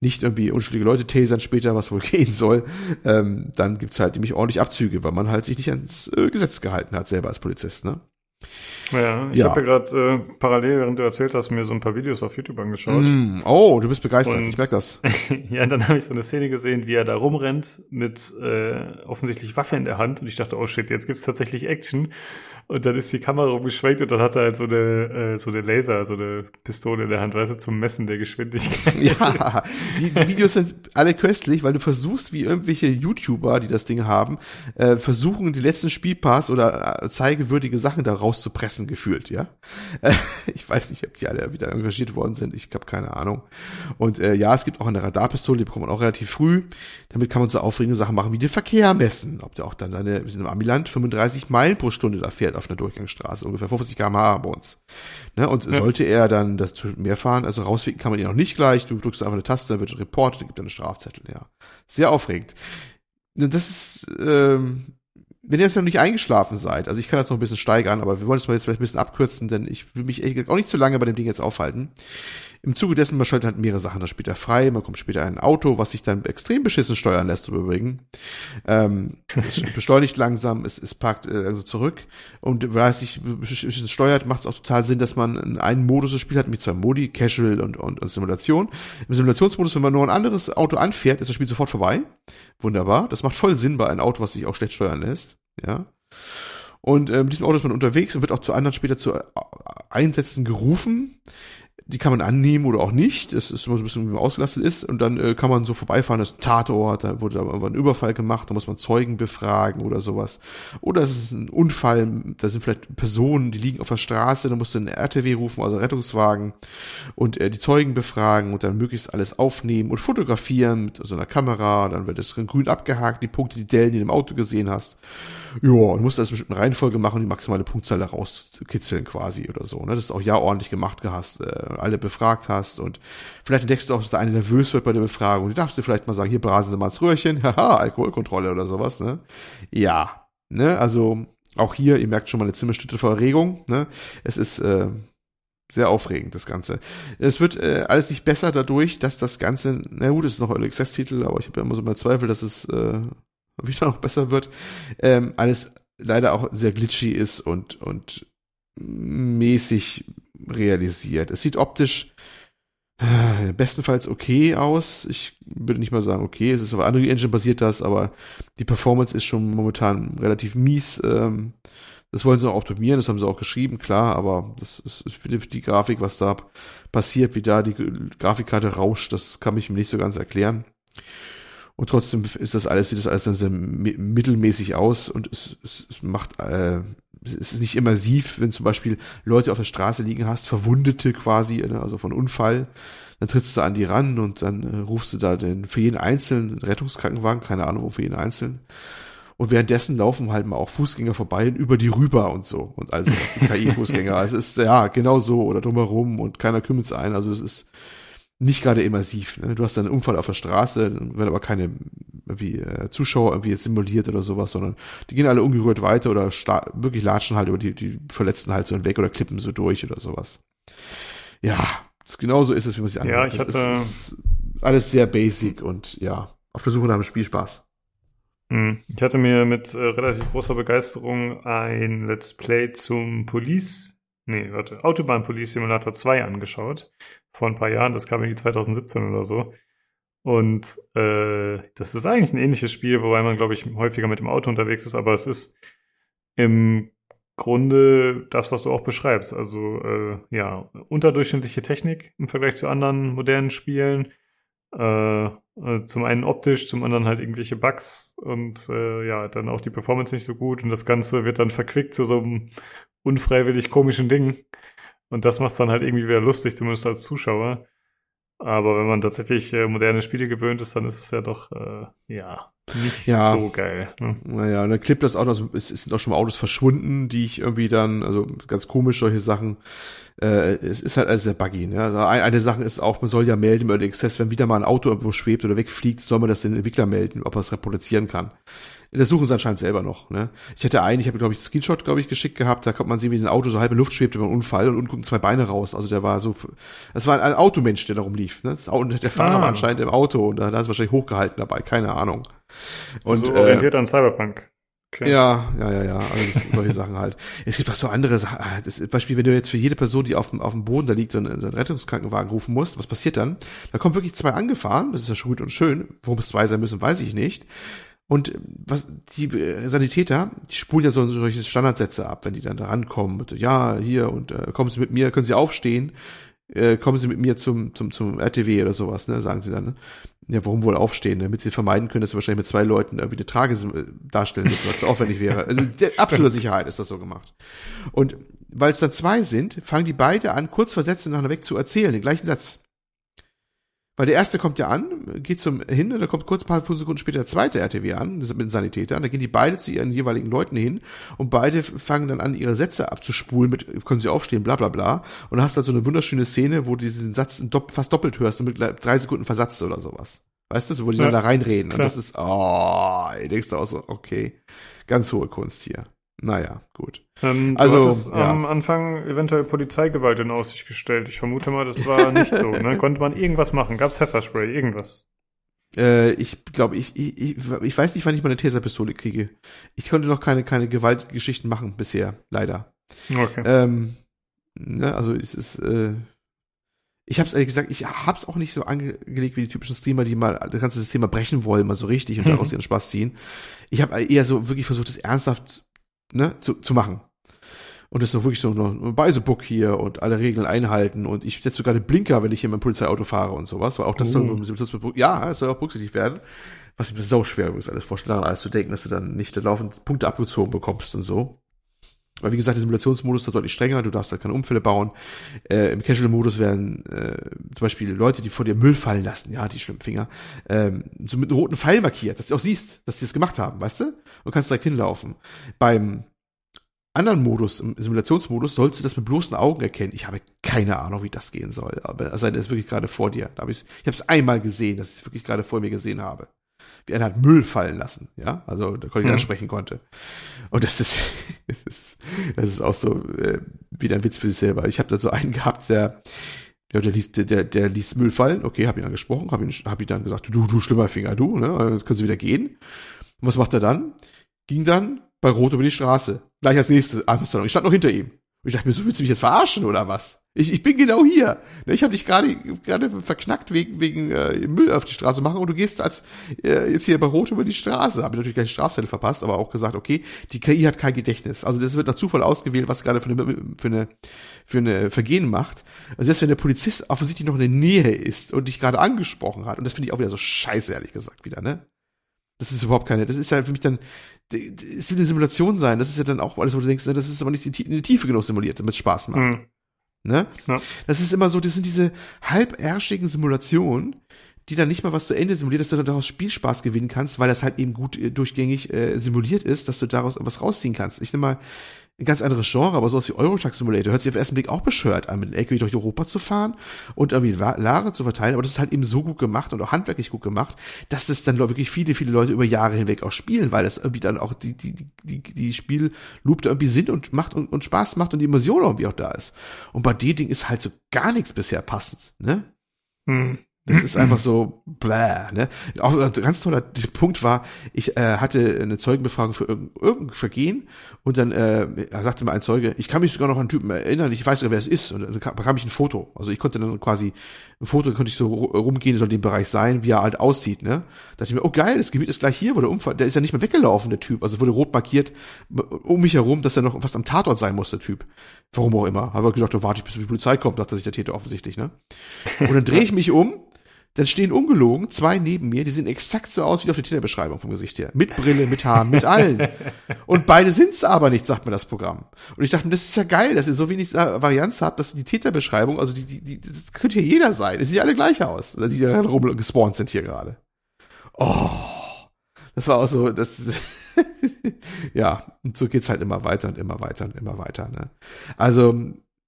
nicht irgendwie unschuldige Leute tasern später, was wohl *laughs* gehen soll, ähm, dann gibt's halt nämlich ordentlich Abzüge, weil man halt sich nicht ans äh, Gesetz gehalten hat, selber als Polizist, ne? Ja, ich Ja. habe ja gerade äh, parallel, während du erzählt hast, mir so ein paar Videos auf YouTube angeschaut. Mm, oh, du bist begeistert, Und- ich merk das. *laughs* ja, dann habe ich so eine Szene gesehen, wie er da rumrennt mit äh, offensichtlich Waffe in der Hand und ich dachte, oh shit, jetzt gibt's tatsächlich Action. Und dann ist die Kamera rumgeschwenkt und dann hat er halt so eine, äh, so eine Laser, so eine Pistole in der Hand, weißt du, zum Messen der Geschwindigkeit. Ja, die, die Videos sind alle köstlich, weil du versuchst, wie irgendwelche YouTuber, die das Ding haben, äh, versuchen, die letzten Spielpass oder äh, zeigewürdige Sachen da rauszupressen, gefühlt, ja. Äh, *laughs* ich weiß nicht, ob die alle wieder engagiert worden sind, ich habe keine Ahnung. Und äh, ja, es gibt auch eine Radarpistole, die bekommt man auch relativ früh. Damit kann man so aufregende Sachen machen wie den Verkehr messen. Ob der auch dann seine, wir sind im Amiland, 35 Meilen pro Stunde da fährt auf einer Durchgangsstraße, ungefähr 50 km/h bei uns. Ne, und sollte er dann das mehr fahren, also rausfinden kann man ihn noch nicht gleich, du drückst einfach eine Taste, dann wird reportet, gibt dann einen Strafzettel, ja. Sehr aufregend. Das ist, ähm, wenn ihr jetzt noch nicht eingeschlafen seid, also ich kann das noch ein bisschen steigern, aber wir wollen es mal jetzt vielleicht ein bisschen abkürzen, denn ich will mich gesagt auch nicht zu lange bei dem Ding jetzt aufhalten. Im Zuge dessen, man schaltet halt mehrere Sachen dann später frei, man kommt später in ein Auto, was sich dann extrem beschissen steuern lässt im Übrigen. Ähm, *laughs* es beschleunigt langsam, es, es parkt äh, also zurück und weil es sich beschissen steuert, macht es auch total Sinn, dass man einen Modus des Spiels hat, mit zwei Modi, Casual und, und, und Simulation. Im Simulationsmodus, wenn man nur ein anderes Auto anfährt, ist das Spiel sofort vorbei. Wunderbar. Das macht voll Sinn bei einem Auto, was sich auch schlecht steuern lässt. Ja. Und äh, mit diesem Auto ist man unterwegs und wird auch zu anderen später zu äh, Einsätzen gerufen. Die kann man annehmen oder auch nicht. Es ist immer so ein bisschen, wie man ausgelastet ist. Und dann äh, kann man so vorbeifahren, das ist ein Tatort, da wurde da ein Überfall gemacht, da muss man Zeugen befragen oder sowas. Oder es ist ein Unfall, da sind vielleicht Personen, die liegen auf der Straße, da musst du einen RTW rufen, also einen Rettungswagen, und äh, die Zeugen befragen und dann möglichst alles aufnehmen und fotografieren mit so einer Kamera. Dann wird das grün abgehakt, die Punkte, die Dellen, die du im Auto gesehen hast. Ja, und musst das in bestimmten Reihenfolge machen, die maximale Punktzahl da rauskitzeln quasi oder so. Ne? Dass du auch ja ordentlich gemacht hast, äh, alle befragt hast und vielleicht entdeckst du auch, dass der eine nervös wird bei der Befragung. Du darfst dir vielleicht mal sagen, hier brasen Sie mal ins Röhrchen, *laughs* haha, Alkoholkontrolle oder sowas, ne? Ja, ne, also auch hier, ihr merkt schon mal eine ziemlich vor Erregung, ne? Es ist äh, sehr aufregend, das Ganze. Es wird äh, alles nicht besser dadurch, dass das Ganze, na gut, es ist noch ein Access-Titel, aber ich habe ja immer so mal Zweifel, dass es äh, *laughs* wieder noch besser wird. Ähm, alles leider auch sehr glitchy ist und, und mäßig realisiert. Es sieht optisch äh, bestenfalls okay aus. Ich würde nicht mal sagen okay, es ist auf Unreal Engine basiert das, aber die Performance ist schon momentan relativ mies. Ähm, das wollen sie auch optimieren, das haben sie auch geschrieben, klar, aber das ist, ist für die, Grafik, was da passiert, wie da die Grafikkarte rauscht, das kann ich mir nicht so ganz erklären. Und trotzdem ist das alles, sieht das alles dann sehr mi- mittelmäßig aus und es, es, es macht, äh, es ist nicht immersiv, wenn zum Beispiel Leute auf der Straße liegen hast, Verwundete quasi, ne, also von Unfall, dann trittst du an die ran und dann äh, rufst du da den, für jeden einzelnen Rettungskrankenwagen, keine Ahnung, wo für jeden einzelnen. Und währenddessen laufen halt mal auch Fußgänger vorbei und über die rüber und so. Und also die KI-Fußgänger. Also es ist ja genau so oder drumherum und keiner kümmert sich ein. Also es ist nicht gerade immersiv. Ne? Du hast dann einen Unfall auf der Straße, werden aber keine irgendwie, äh, Zuschauer irgendwie jetzt simuliert oder sowas, sondern die gehen alle ungerührt weiter oder wirklich latschen halt über die, die Verletzten halt so hinweg oder klippen so durch oder sowas. Ja, das, genau so ist es, wie man sich Ja, anhört. ich Es hatte- ist alles sehr basic und ja, auf der Suche nach einem Spielspaß. Hm. Ich hatte mir mit äh, relativ großer Begeisterung ein Let's Play zum Police, nee, warte, Autobahn Police Simulator 2 angeschaut. Vor ein paar Jahren, das kam irgendwie 2017 oder so. Und äh, das ist eigentlich ein ähnliches Spiel, wobei man, glaube ich, häufiger mit dem Auto unterwegs ist, aber es ist im Grunde das, was du auch beschreibst. Also äh, ja, unterdurchschnittliche Technik im Vergleich zu anderen modernen Spielen. Äh, äh, zum einen optisch, zum anderen halt irgendwelche Bugs und äh, ja, dann auch die Performance nicht so gut und das Ganze wird dann verquickt zu so einem unfreiwillig komischen Ding. Und das macht dann halt irgendwie wieder lustig, zumindest als Zuschauer. Aber wenn man tatsächlich äh, moderne Spiele gewöhnt ist, dann ist es ja doch, äh, ja, nicht Ja. so geil. Ne? Naja, und dann klippt das Auto, also es es sind auch schon mal Autos verschwunden, die ich irgendwie dann, also ganz komisch, solche Sachen. Äh, es ist halt alles sehr buggy. Ne? Also ein- eine Sache ist auch, man soll ja melden im Early Access, wenn wieder mal ein Auto irgendwo schwebt oder wegfliegt, soll man das den Entwickler melden, ob er es reproduzieren kann. Das suchen sie anscheinend selber noch. Ne? Ich hatte einen, ich habe glaube ich einen Screenshot, glaube ich, geschickt gehabt. Da kommt man sehen, wie ein Auto so halb in Luft schwebt über einen Unfall und unten gucken zwei Beine raus. Also der war so, das war ein Automensch, der da rumlief. Ne? Das Auto, der Fahrer Ah. war anscheinend im Auto und da, da ist wahrscheinlich hochgehalten dabei, keine Ahnung. Und so äh, orientiert an Cyberpunk. Okay. ja, ja, ja, ja. Also solche Sachen halt. *laughs* Es gibt auch so andere Sachen. Ah, Das ist, Beispiel, wenn du jetzt für jede Person, die auf dem, auf dem Boden da liegt, so einen, einen Rettungskrankenwagen rufen musst, was passiert dann? Da kommen wirklich zwei angefahren. Das ist ja schon gut und schön. Warum es zwei sein müssen, weiß ich nicht. Und was die äh, Sanitäter, die spulen ja so solche Standardsätze ab, wenn die dann da rankommen. Und, ja, hier und äh, kommen Sie mit mir, können Sie aufstehen, äh, kommen Sie mit mir zum zum zum RTW oder sowas, ne, sagen sie dann. Ne? Ja, warum wohl aufstehen, damit sie vermeiden können, dass sie wahrscheinlich mit zwei Leuten irgendwie eine Trage äh, darstellen müssen, was so aufwendig wäre. *laughs* Also der absoluter Sicherheit ist das so gemacht. Und weil es dann zwei sind, fangen die beide an, kurz versetzt nacheinander weg zu erzählen, den gleichen Satz. Weil der erste kommt ja an, geht zum hin, und dann kommt kurz ein paar Sekunden später der zweite RTW an, das ist mit den Sanitätern, da gehen die beide zu ihren jeweiligen Leuten hin und beide fangen dann an, ihre Sätze abzuspulen mit, können sie aufstehen, bla bla bla. Und dann hast du halt so eine wunderschöne Szene, wo du diesen Satz fast doppelt hörst und mit drei Sekunden Versatz oder sowas. Weißt du, so, wo die Ja, dann da reinreden. Und klar. das ist, oh, ey, denkst du auch so, okay, ganz hohe Kunst hier. Naja, gut. Ähm, Also, du hattest ja. am Anfang eventuell Polizeigewalt in Aussicht gestellt. Ich vermute mal, das war nicht so. Ne? *laughs* Konnte man irgendwas machen? Gab's Pfefferspray? Irgendwas? Äh, ich glaube, ich, ich, ich, ich weiß nicht, wann ich meine Taserpistole kriege. Ich konnte noch keine, keine Gewaltgeschichten machen bisher, leider. Okay. Ähm, ne, also es ist, äh, ich hab's ehrlich gesagt, ich hab's auch nicht so angelegt wie die typischen Streamer, die mal das ganze System mal brechen wollen, mal so richtig und Mhm. daraus ihren Spaß ziehen. Ich habe eher so wirklich versucht, das ernsthaft ne, zu, zu machen. Und das ist doch wirklich so ein by the book hier und alle Regeln einhalten und ich setze sogar den Blinker, wenn ich hier mit dem Polizeiauto fahre und sowas, weil auch das soll, Oh. soll ja, es soll auch berücksichtigt werden. Was ich mir sau schwer übrigens alles vorstelle, daran alles zu denken, dass du dann nicht laufend Punkte abgezogen bekommst und so. Weil wie gesagt, der Simulationsmodus ist deutlich strenger, du darfst da keine Unfälle bauen. Äh, Im Casual-Modus werden äh, zum Beispiel Leute, die vor dir Müll fallen lassen, ja, die Schlimmfinger, ähm, so mit einem roten Pfeil markiert, dass du auch siehst, dass die das gemacht haben, weißt du? Und kannst direkt hinlaufen. Beim anderen Modus, im Simulationsmodus, sollst du das mit bloßen Augen erkennen. Ich habe keine Ahnung, wie das gehen soll. Aber es sei denn, ist wirklich gerade vor dir. Da hab ich's, ich habe es einmal gesehen, dass ich es wirklich gerade vor mir gesehen habe. Wie einer hat Müll fallen lassen, ja, also da konnte ich Hm. ansprechen konnte. Und das ist, *laughs* das ist, das ist auch so äh, wieder ein Witz für sich selber. Ich habe da so einen gehabt, der, ja, der ließ, der, der, der ließ Müll fallen. Okay, habe ihn angesprochen, habe ihn, hab ihn dann gesagt, du, du schlimmer Finger, du, ne, jetzt können Sie wieder gehen. Und was macht er dann? Ging dann bei Rot über die Straße. Gleich als nächstes Abendssalon. Ich stand noch hinter ihm. Und ich dachte mir, so willst du mich jetzt verarschen oder was? Ich, ich bin genau hier. Ne, Ich habe dich gerade gerade verknackt wegen wegen äh, Müll auf die Straße machen und du gehst als äh, jetzt hier bei Rot über die Straße. Habe ich natürlich gleich Strafzettel verpasst, aber auch gesagt, okay, die KI hat kein Gedächtnis. Also das wird nach Zufall ausgewählt, was gerade für eine für eine für eine Vergehen macht. Also selbst wenn der Polizist offensichtlich noch in der Nähe ist und dich gerade angesprochen hat und das finde ich auch wieder so scheiße ehrlich gesagt wieder, ne? Das ist überhaupt keine, das ist ja für mich dann, es will eine Simulation sein. Das ist ja dann auch alles, wo du denkst, ne, das ist aber nicht in die Tiefe genug simuliert, damit es Spaß macht. Hm. Ne? Ja. Das ist immer so, das sind diese halbärschigen Simulationen, die dann nicht mal was zu Ende simuliert, dass du dann daraus Spielspaß gewinnen kannst, weil das halt eben gut äh, durchgängig äh, simuliert ist, dass du daraus was rausziehen kannst. Ich nehme mal ein ganz anderes Genre, aber sowas wie Eurotruck Simulator hört sich auf den ersten Blick auch bescheuert an, mit einem LKW durch Europa zu fahren und irgendwie Wa- Ware zu verteilen, aber das ist halt eben so gut gemacht und auch handwerklich gut gemacht, dass das dann wirklich viele, viele Leute über Jahre hinweg auch spielen, weil das irgendwie dann auch die, die, die, die, die Spielloop da irgendwie Sinn und macht und, und Spaß macht und die Immersion irgendwie auch da ist. Und bei dem Ding ist halt so gar nichts bisher passend, ne? Hm. Das ist einfach so bläh, ne? Auch ein ganz toller Punkt war, ich äh, hatte eine Zeugenbefragung für irgendein, irgendein Vergehen und dann äh, sagte mir ein Zeuge, ich kann mich sogar noch an einen Typen erinnern, ich weiß sogar, wer es ist. Und dann kam- bekam ich ein Foto. Also ich konnte dann quasi ein Foto, konnte ich so ru- rumgehen, soll in dem Bereich sein, wie er halt aussieht, ne? Da dachte ich mir, oh geil, das Gebiet ist gleich hier, wo der Unfall, der ist ja nicht mehr weggelaufen, der Typ. Also wurde rot markiert um mich herum, dass er noch was am Tatort sein muss, der Typ. Warum auch immer. Habe gedacht, da warte ich, bis die Polizei kommt, dachte sich der Täter offensichtlich, ne? Und dann drehe ich mich um, dann stehen ungelogen zwei neben mir, die sehen exakt so aus wie auf der Täterbeschreibung vom Gesicht her. Mit Brille, mit Haaren, mit allen. *laughs* Und beide sind's aber nicht, sagt mir das Programm. Und ich dachte mir, das ist ja geil, dass ihr so wenig Varianz habt, dass die Täterbeschreibung, also die, die, die, das könnte hier jeder sein. Die sehen ja alle gleich aus, die da rum gespawnt sind hier gerade. Oh. Das war auch so, das, *laughs* ja, und so geht's halt immer weiter und immer weiter und immer weiter, ne. Also,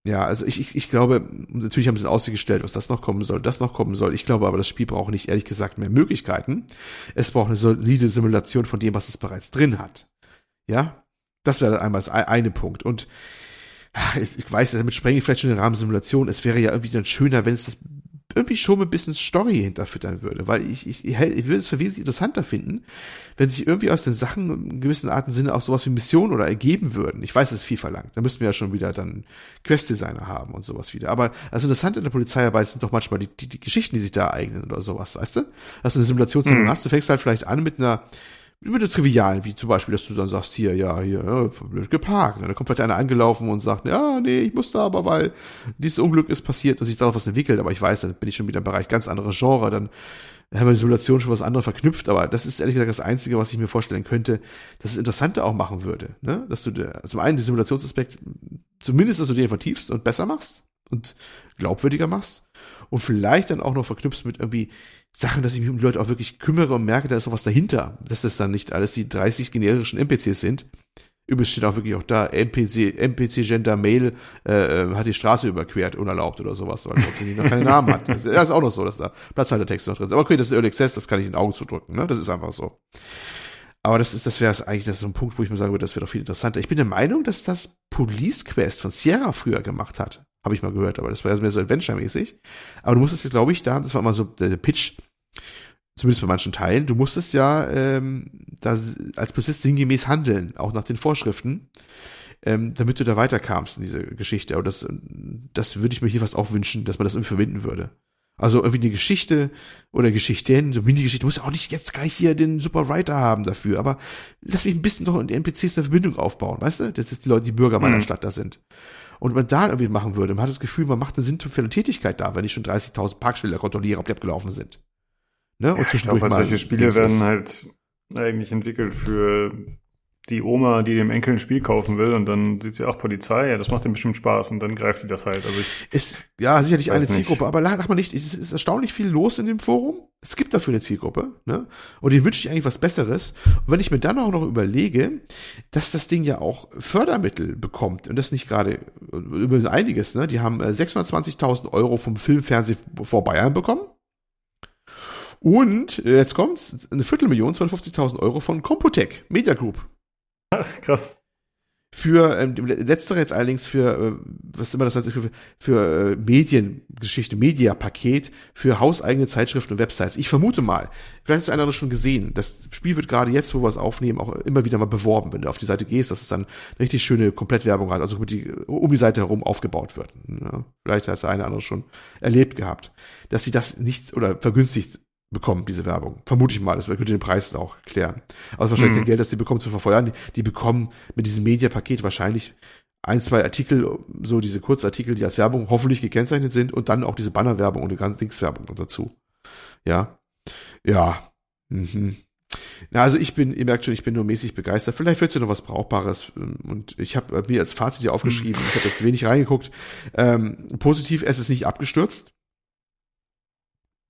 Ja, also ich, ich, ich glaube, natürlich haben sie ausgestellt, was das noch kommen soll, das noch kommen soll. Ich glaube aber, das Spiel braucht nicht, ehrlich gesagt, mehr Möglichkeiten. Es braucht eine solide Simulation von dem, was es bereits drin hat. Ja, das wäre einmal das eine Punkt. Und ich, ich weiß, damit sprenge ich vielleicht schon den Rahmen Simulation. Es wäre ja irgendwie dann schöner, wenn es das irgendwie schon ein bisschen Story hinterfüttern würde, weil ich, ich, ich, ich würde es für wesentlich interessanter finden, wenn sich irgendwie aus den Sachen in gewissen Arten Sinne auch sowas wie Missionen oder ergeben würden. Ich weiß, es ist viel verlangt. Da müssten wir ja schon wieder dann Quest-Designer haben und sowas wieder. Aber das Interessante in der Polizeiarbeit sind doch manchmal die, die, die Geschichten, die sich da eignen oder sowas, weißt du? Dass du eine Simulation mhm. hast, du fängst halt vielleicht an mit einer mit der Trivialen, wie zum Beispiel, dass du dann sagst, hier, ja, hier, ja, blöd geparkt. Und dann kommt vielleicht einer angelaufen und sagt, ja, nee, ich muss da aber, weil dieses Unglück ist passiert und sich darauf was entwickelt. Aber ich weiß, dann bin ich schon wieder im Bereich ganz anderer Genre. Dann haben wir die Simulation schon was anderes verknüpft. Aber das ist ehrlich gesagt das Einzige, was ich mir vorstellen könnte, dass es interessanter auch machen würde. Ne? Dass du zum einen den Simulationsaspekt zumindest, dass du den vertiefst und besser machst und glaubwürdiger machst und vielleicht dann auch noch verknüpfst mit irgendwie Sachen, dass ich mich um die Leute auch wirklich kümmere und merke, da ist noch was dahinter, dass das dann nicht alles die 30 generischen NPCs sind. Übrigens steht auch wirklich auch da, NPC, NPC Gender Mail äh, äh, hat die Straße überquert, unerlaubt oder sowas, weil die noch keinen Namen hat. Das ist auch noch so, dass da Platzhaltertexte noch drin sind. Aber okay, das ist Early Access, das kann ich in den Augen zudrücken, ne? Das ist einfach so. Aber das ist, das wäre eigentlich das ist so ein Punkt, wo ich mir sagen würde, das wäre doch viel interessanter. Ich bin der Meinung, dass das Police Quest von Sierra früher gemacht hat. Habe ich mal gehört, aber das war ja mehr so Adventure-mäßig. Aber du musstest, glaube ich, da, das war immer so der, Pitch, zumindest bei manchen Teilen, du musstest ja ähm, da als Polizist sinngemäß handeln, auch nach den Vorschriften, ähm, damit du da weiterkamst in diese Geschichte. Aber das, das würde ich mir hier fast auch wünschen, dass man das irgendwie verbinden würde. Also irgendwie eine Geschichte oder Geschichten, so Mini-Geschichte, muss ja auch nicht jetzt gleich hier den super Writer haben dafür, aber lass mich ein bisschen noch in die NPCs eine Verbindung aufbauen, weißt du? Das ist die Leute, die Bürger meiner mhm. Stadt da sind und man da irgendwie machen würde, man hat das Gefühl, man macht eine sinnvolle Tätigkeit da, wenn ich schon 30.000 Parkschilder kontrolliere, ob die abgelaufen sind. Ne? Und ja, ich glaube, halt solche Spiele werden halt eigentlich entwickelt für die Oma, die dem Enkel ein Spiel kaufen will und dann sieht sie auch Polizei, ja, das macht ihm bestimmt Spaß und dann greift sie das halt. Also ich ist ja sicherlich eine Zielgruppe, nicht. aber lach mal nicht, es ist, ist erstaunlich viel los in dem Forum. Es gibt dafür eine Zielgruppe, ne? Und die wünsche ich eigentlich was Besseres. Und wenn ich mir dann auch noch überlege, dass das Ding ja auch Fördermittel bekommt und das nicht gerade über einiges, ne? Die haben 620.000 äh, Euro vom Filmfernsehen vor Bayern bekommen. Und jetzt kommt's, eine Viertelmillion, 250.000 Euro von Computec Media Group. Ach, krass. Für ähm, letztere jetzt allerdings für äh, was immer das heißt für, für äh, Mediengeschichte, Mediapaket für hauseigene Zeitschriften und Websites. Ich vermute mal, vielleicht ist einer schon gesehen. Das Spiel wird gerade jetzt, wo wir es aufnehmen, auch immer wieder mal beworben, wenn du auf die Seite gehst, dass es dann richtig schöne Komplettwerbung hat, also die, um die Seite herum aufgebaut wird. Ja, vielleicht hat der eine oder andere schon erlebt gehabt, dass sie das nicht oder vergünstigt bekommen, diese Werbung. Vermute ich mal, das würde den Preis auch klären. Aber wahrscheinlich mhm. kein Geld, das die bekommen zu verfeuern. Die, die bekommen mit diesem Mediapaket wahrscheinlich ein, zwei Artikel, so diese Kurzartikel, die als Werbung hoffentlich gekennzeichnet sind und dann auch diese Bannerwerbung und die ganze Linkswerbung dazu. Ja. Ja. Mhm. Na, also ich bin, ihr merkt schon, ich bin nur mäßig begeistert. Vielleicht wird es ja noch was Brauchbares. Und ich habe mir als Fazit hier aufgeschrieben, mhm. ich habe jetzt wenig reingeguckt. Ähm, positiv, es ist nicht abgestürzt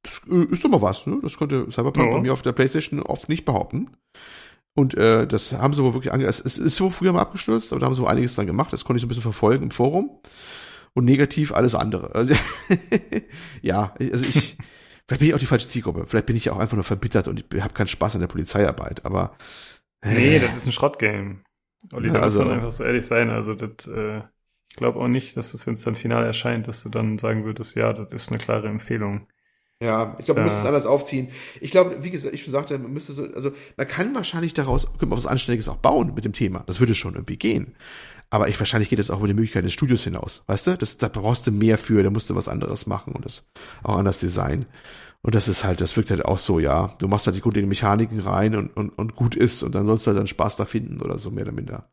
das äh, ist doch mal was, ne? Das konnte Cyberpunk ja. bei mir auf der Playstation oft nicht behaupten. Und äh, das haben sie wohl wirklich ange es, ist so früher mal abgestürzt, aber da haben sie wohl einiges dran gemacht. Das konnte ich so ein bisschen verfolgen im Forum. Und negativ alles andere. Also, *laughs* ja, also ich, *laughs* vielleicht bin ich auch die falsche Zielgruppe. Vielleicht bin ich ja auch einfach nur verbittert und ich habe keinen Spaß an der Polizeiarbeit, aber. Äh, nee, das ist ein Schrottgame. Olli, da also, muss man einfach so ehrlich sein. Also das, äh, ich glaube auch nicht, dass das, wenn es dann final erscheint, dass du dann sagen würdest, ja, das ist eine klare Empfehlung. Ja, ich glaube, man ja. müsste es anders aufziehen. Ich glaube, wie gesagt, ich schon sagte, man müsste so, also man kann wahrscheinlich daraus könnte man was Anständiges auch bauen mit dem Thema. Das würde schon irgendwie gehen. Aber ich wahrscheinlich geht es auch über die Möglichkeit des Studios hinaus. Weißt du? Das, da brauchst du mehr für, da musst du was anderes machen und das auch anders designen. Und das ist halt, das wirkt halt auch so, ja. Du machst halt die grundlegenden Mechaniken rein und, und, und gut ist und dann sollst du halt dann Spaß da finden oder so, mehr oder minder.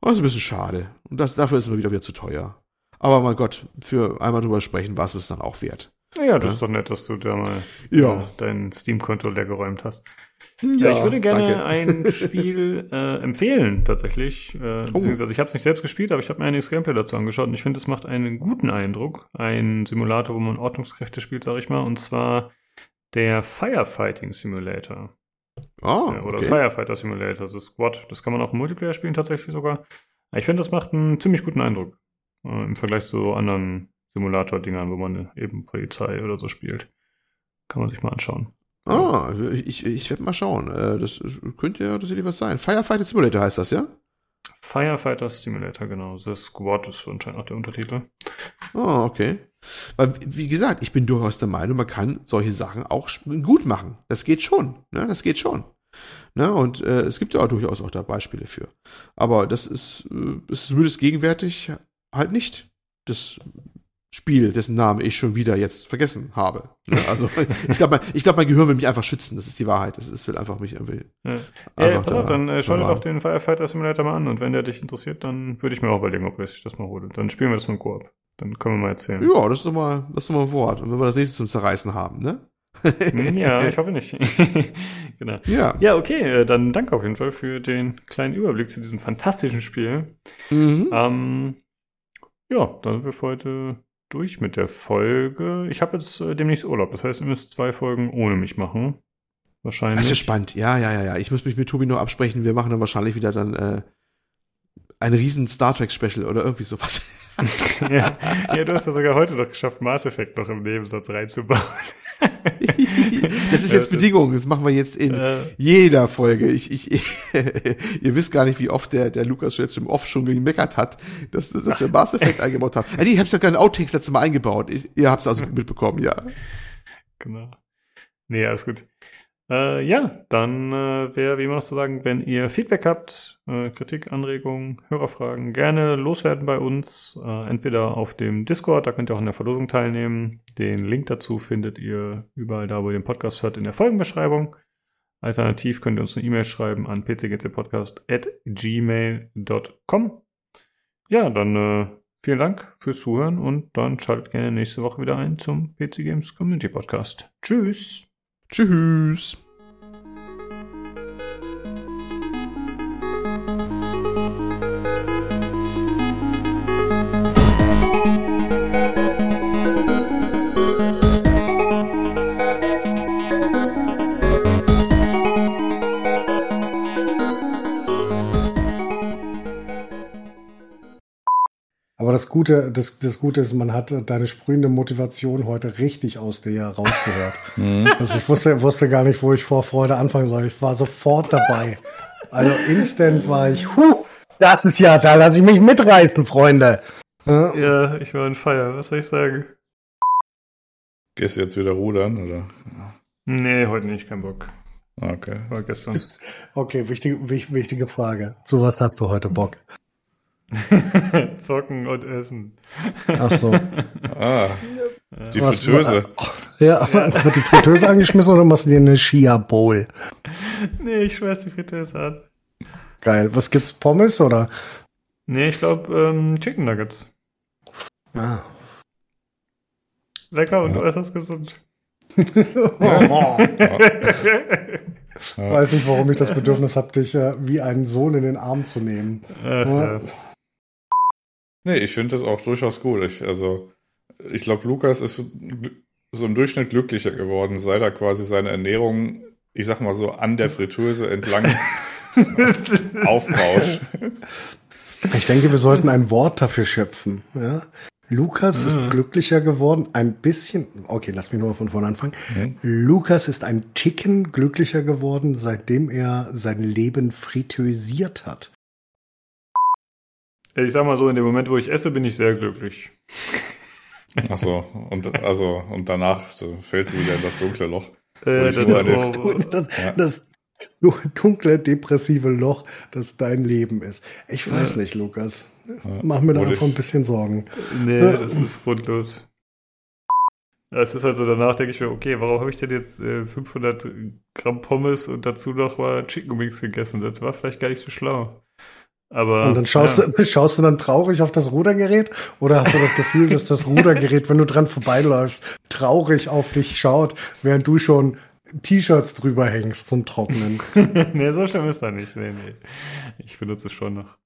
das ist ein bisschen schade. Und das, dafür ist es immer wieder, wieder zu teuer. Aber mein Gott, für einmal drüber sprechen, war es dann auch wert. Ja, das ja. ist doch nett, dass du da mal ja. äh, dein Steam-Konto leergeräumt hast. Ja, ich würde gerne danke. ein *laughs* Spiel äh, empfehlen, tatsächlich. Äh, oh. Beziehungsweise ich habe es nicht selbst gespielt, aber ich habe mir einiges Gameplay dazu angeschaut und ich finde, es macht einen guten Eindruck. Ein Simulator, wo man Ordnungskräfte spielt, sag ich mal, und zwar der Firefighting Simulator. Oh, Oder okay. Firefighter Simulator, das ist Squad. Das kann man auch im Multiplayer spielen, tatsächlich sogar. Ich finde, das macht einen ziemlich guten Eindruck. äh, im Vergleich zu anderen Simulator-Dingern, wo man eben Polizei oder so spielt. Kann man sich mal anschauen. Ah, ich, ich werde mal schauen. Äh, Das könnte ja tatsächlich was sein. Firefighter Simulator heißt das, ja? Firefighter Simulator, genau. The Squad ist anscheinend auch der Untertitel. Ah, okay. Weil, wie gesagt, ich bin durchaus der Meinung, man kann solche Sachen auch gut machen. Das geht schon. Ne? Das geht schon. Ne? Und äh, es gibt ja auch durchaus auch da Beispiele für. Aber das ist, äh, es ist zumindest gegenwärtig halt nicht das Spiel, dessen Namen ich schon wieder jetzt vergessen habe. Ne? Also *laughs* ich glaube, mein, ich glaub, mein Gehirn will mich einfach schützen. Das ist die Wahrheit. Es es will einfach mich irgendwie. Ja, Einfach ja da dann äh, schau dir doch den Firefighter Simulator mal an und wenn der dich interessiert, dann würde ich mir auch überlegen, ob ich das mal hole. Dann spielen wir das mal im Koop. Dann können wir mal erzählen. Ja, das ist doch mal, das ist doch mal ein Wort. Und wenn wir das nächste zum Zerreißen haben, ne? Hm, ja, *laughs* ich hoffe nicht. *laughs* genau. Ja. Ja, okay, äh, dann danke auf jeden Fall für den kleinen Überblick zu diesem fantastischen Spiel. Mhm. Ähm, ja, dann sind wir für heute durch mit der Folge. Ich habe jetzt äh, demnächst Urlaub, das heißt, ihr müsst zwei Folgen ohne mich machen. Wahrscheinlich. Das ist spannend. Ja, ja, ja, ja. Ich muss mich mit Tobi noch absprechen. Wir machen dann wahrscheinlich wieder dann äh, ein riesen Star Trek Special oder irgendwie sowas. *laughs* ja, ja, du hast ja sogar heute noch geschafft, Mass Effect noch im Nebensatz reinzubauen. *laughs* das ist jetzt Bedingung. Das machen wir jetzt in Äh. jeder Folge. Ich, ich, *laughs* ihr wisst gar nicht, wie oft der, der Lukas jetzt im Off schon gemeckert hat, dass, dass wir Mass Effect eingebaut haben. Nee, ich hab's ja keine Outtakes letztes Mal eingebaut. Ich, ihr habt's also mitbekommen, ja. Genau. Nee, alles gut. Äh, ja, dann äh, wäre wie immer noch zu sagen, wenn ihr Feedback habt, äh, Kritik, Anregungen, Hörerfragen, gerne loswerden bei uns. Äh, entweder auf dem Discord, da könnt ihr auch in der Verlosung teilnehmen. Den Link dazu findet ihr überall da, wo ihr den Podcast hört, in der Folgenbeschreibung. Alternativ könnt ihr uns eine E-Mail schreiben an pcgcpodcast.gmail.com. Ja, dann äh, vielen Dank fürs Zuhören und dann schaltet gerne nächste Woche wieder ein zum PC Games Community Podcast. Tschüss! Tschüss. Das Gute, das, das Gute ist, man hat deine sprühende Motivation heute richtig aus dir rausgehört. *laughs* also ich wusste, wusste gar nicht, wo ich vor Freude anfangen soll. Ich war sofort dabei. Also instant war ich, huh, das ist ja, da lasse ich mich mitreißen, Freunde. Ja, Ja, ich war on fire, was soll ich sagen? Gehst du jetzt wieder rudern, oder? Nee, heute nicht, kein Bock. Okay. War gestern. Okay, wichtige, wich- wichtige Frage. Zu was hast du heute Bock? *laughs* Zocken und essen. Ach so. *laughs* Ah, die Was- Fritteuse. Ja, *laughs* wird die Fritteuse angeschmissen oder machst du dir eine Chia Bowl? Nee, ich schmeiß die Fritteuse an. Geil. Was gibt's? Pommes oder? Nee, ich glaube ähm, Chicken Nuggets. Ah. Lecker und Ja. äußerst gesund. Weiß nicht, warum ich das Bedürfnis habe, dich äh, wie einen Sohn in den Arm zu nehmen. Äh, Ja. Nee, ich finde das auch durchaus gut. Ich, also, ich glaube, Lukas ist so, im Durchschnitt glücklicher geworden, seit er quasi seine Ernährung, ich sag mal so, an der Fritteuse entlang *laughs* aufbaut. Ich denke, wir sollten ein Wort dafür schöpfen. Ja? Lukas ist glücklicher geworden, ein bisschen, okay, lass mich nur von vorne anfangen. Lukas ist ein Ticken glücklicher geworden, seitdem er sein Leben fritösiert hat. Ich sag mal so, in dem Moment, wo ich esse, bin ich sehr glücklich. Ach so, und, also, und danach so, fällst du wieder in das dunkle Loch. Äh, das nur ist Das, Ja. das dunkle, depressive Loch, das dein Leben ist. Ich weiß nicht, Lukas. Mach mir da einfach ein bisschen Sorgen. nee, das ist grundlos. Ja, Es ist halt so, danach denke ich mir, okay, warum habe ich denn jetzt äh, 500 Gramm Pommes und dazu noch mal Chicken Wings gegessen? Das war vielleicht gar nicht so schlau. Aber Und dann schaust, ja. du, *laughs* schaust du dann traurig auf das Rudergerät oder hast du das Gefühl, dass das Rudergerät, wenn du dran vorbeiläufst, traurig auf dich schaut, während du schon T-Shirts drüber hängst zum Trocknen? *laughs* nee, so schlimm ist das nicht. Nee, nee. Ich benutze es schon noch.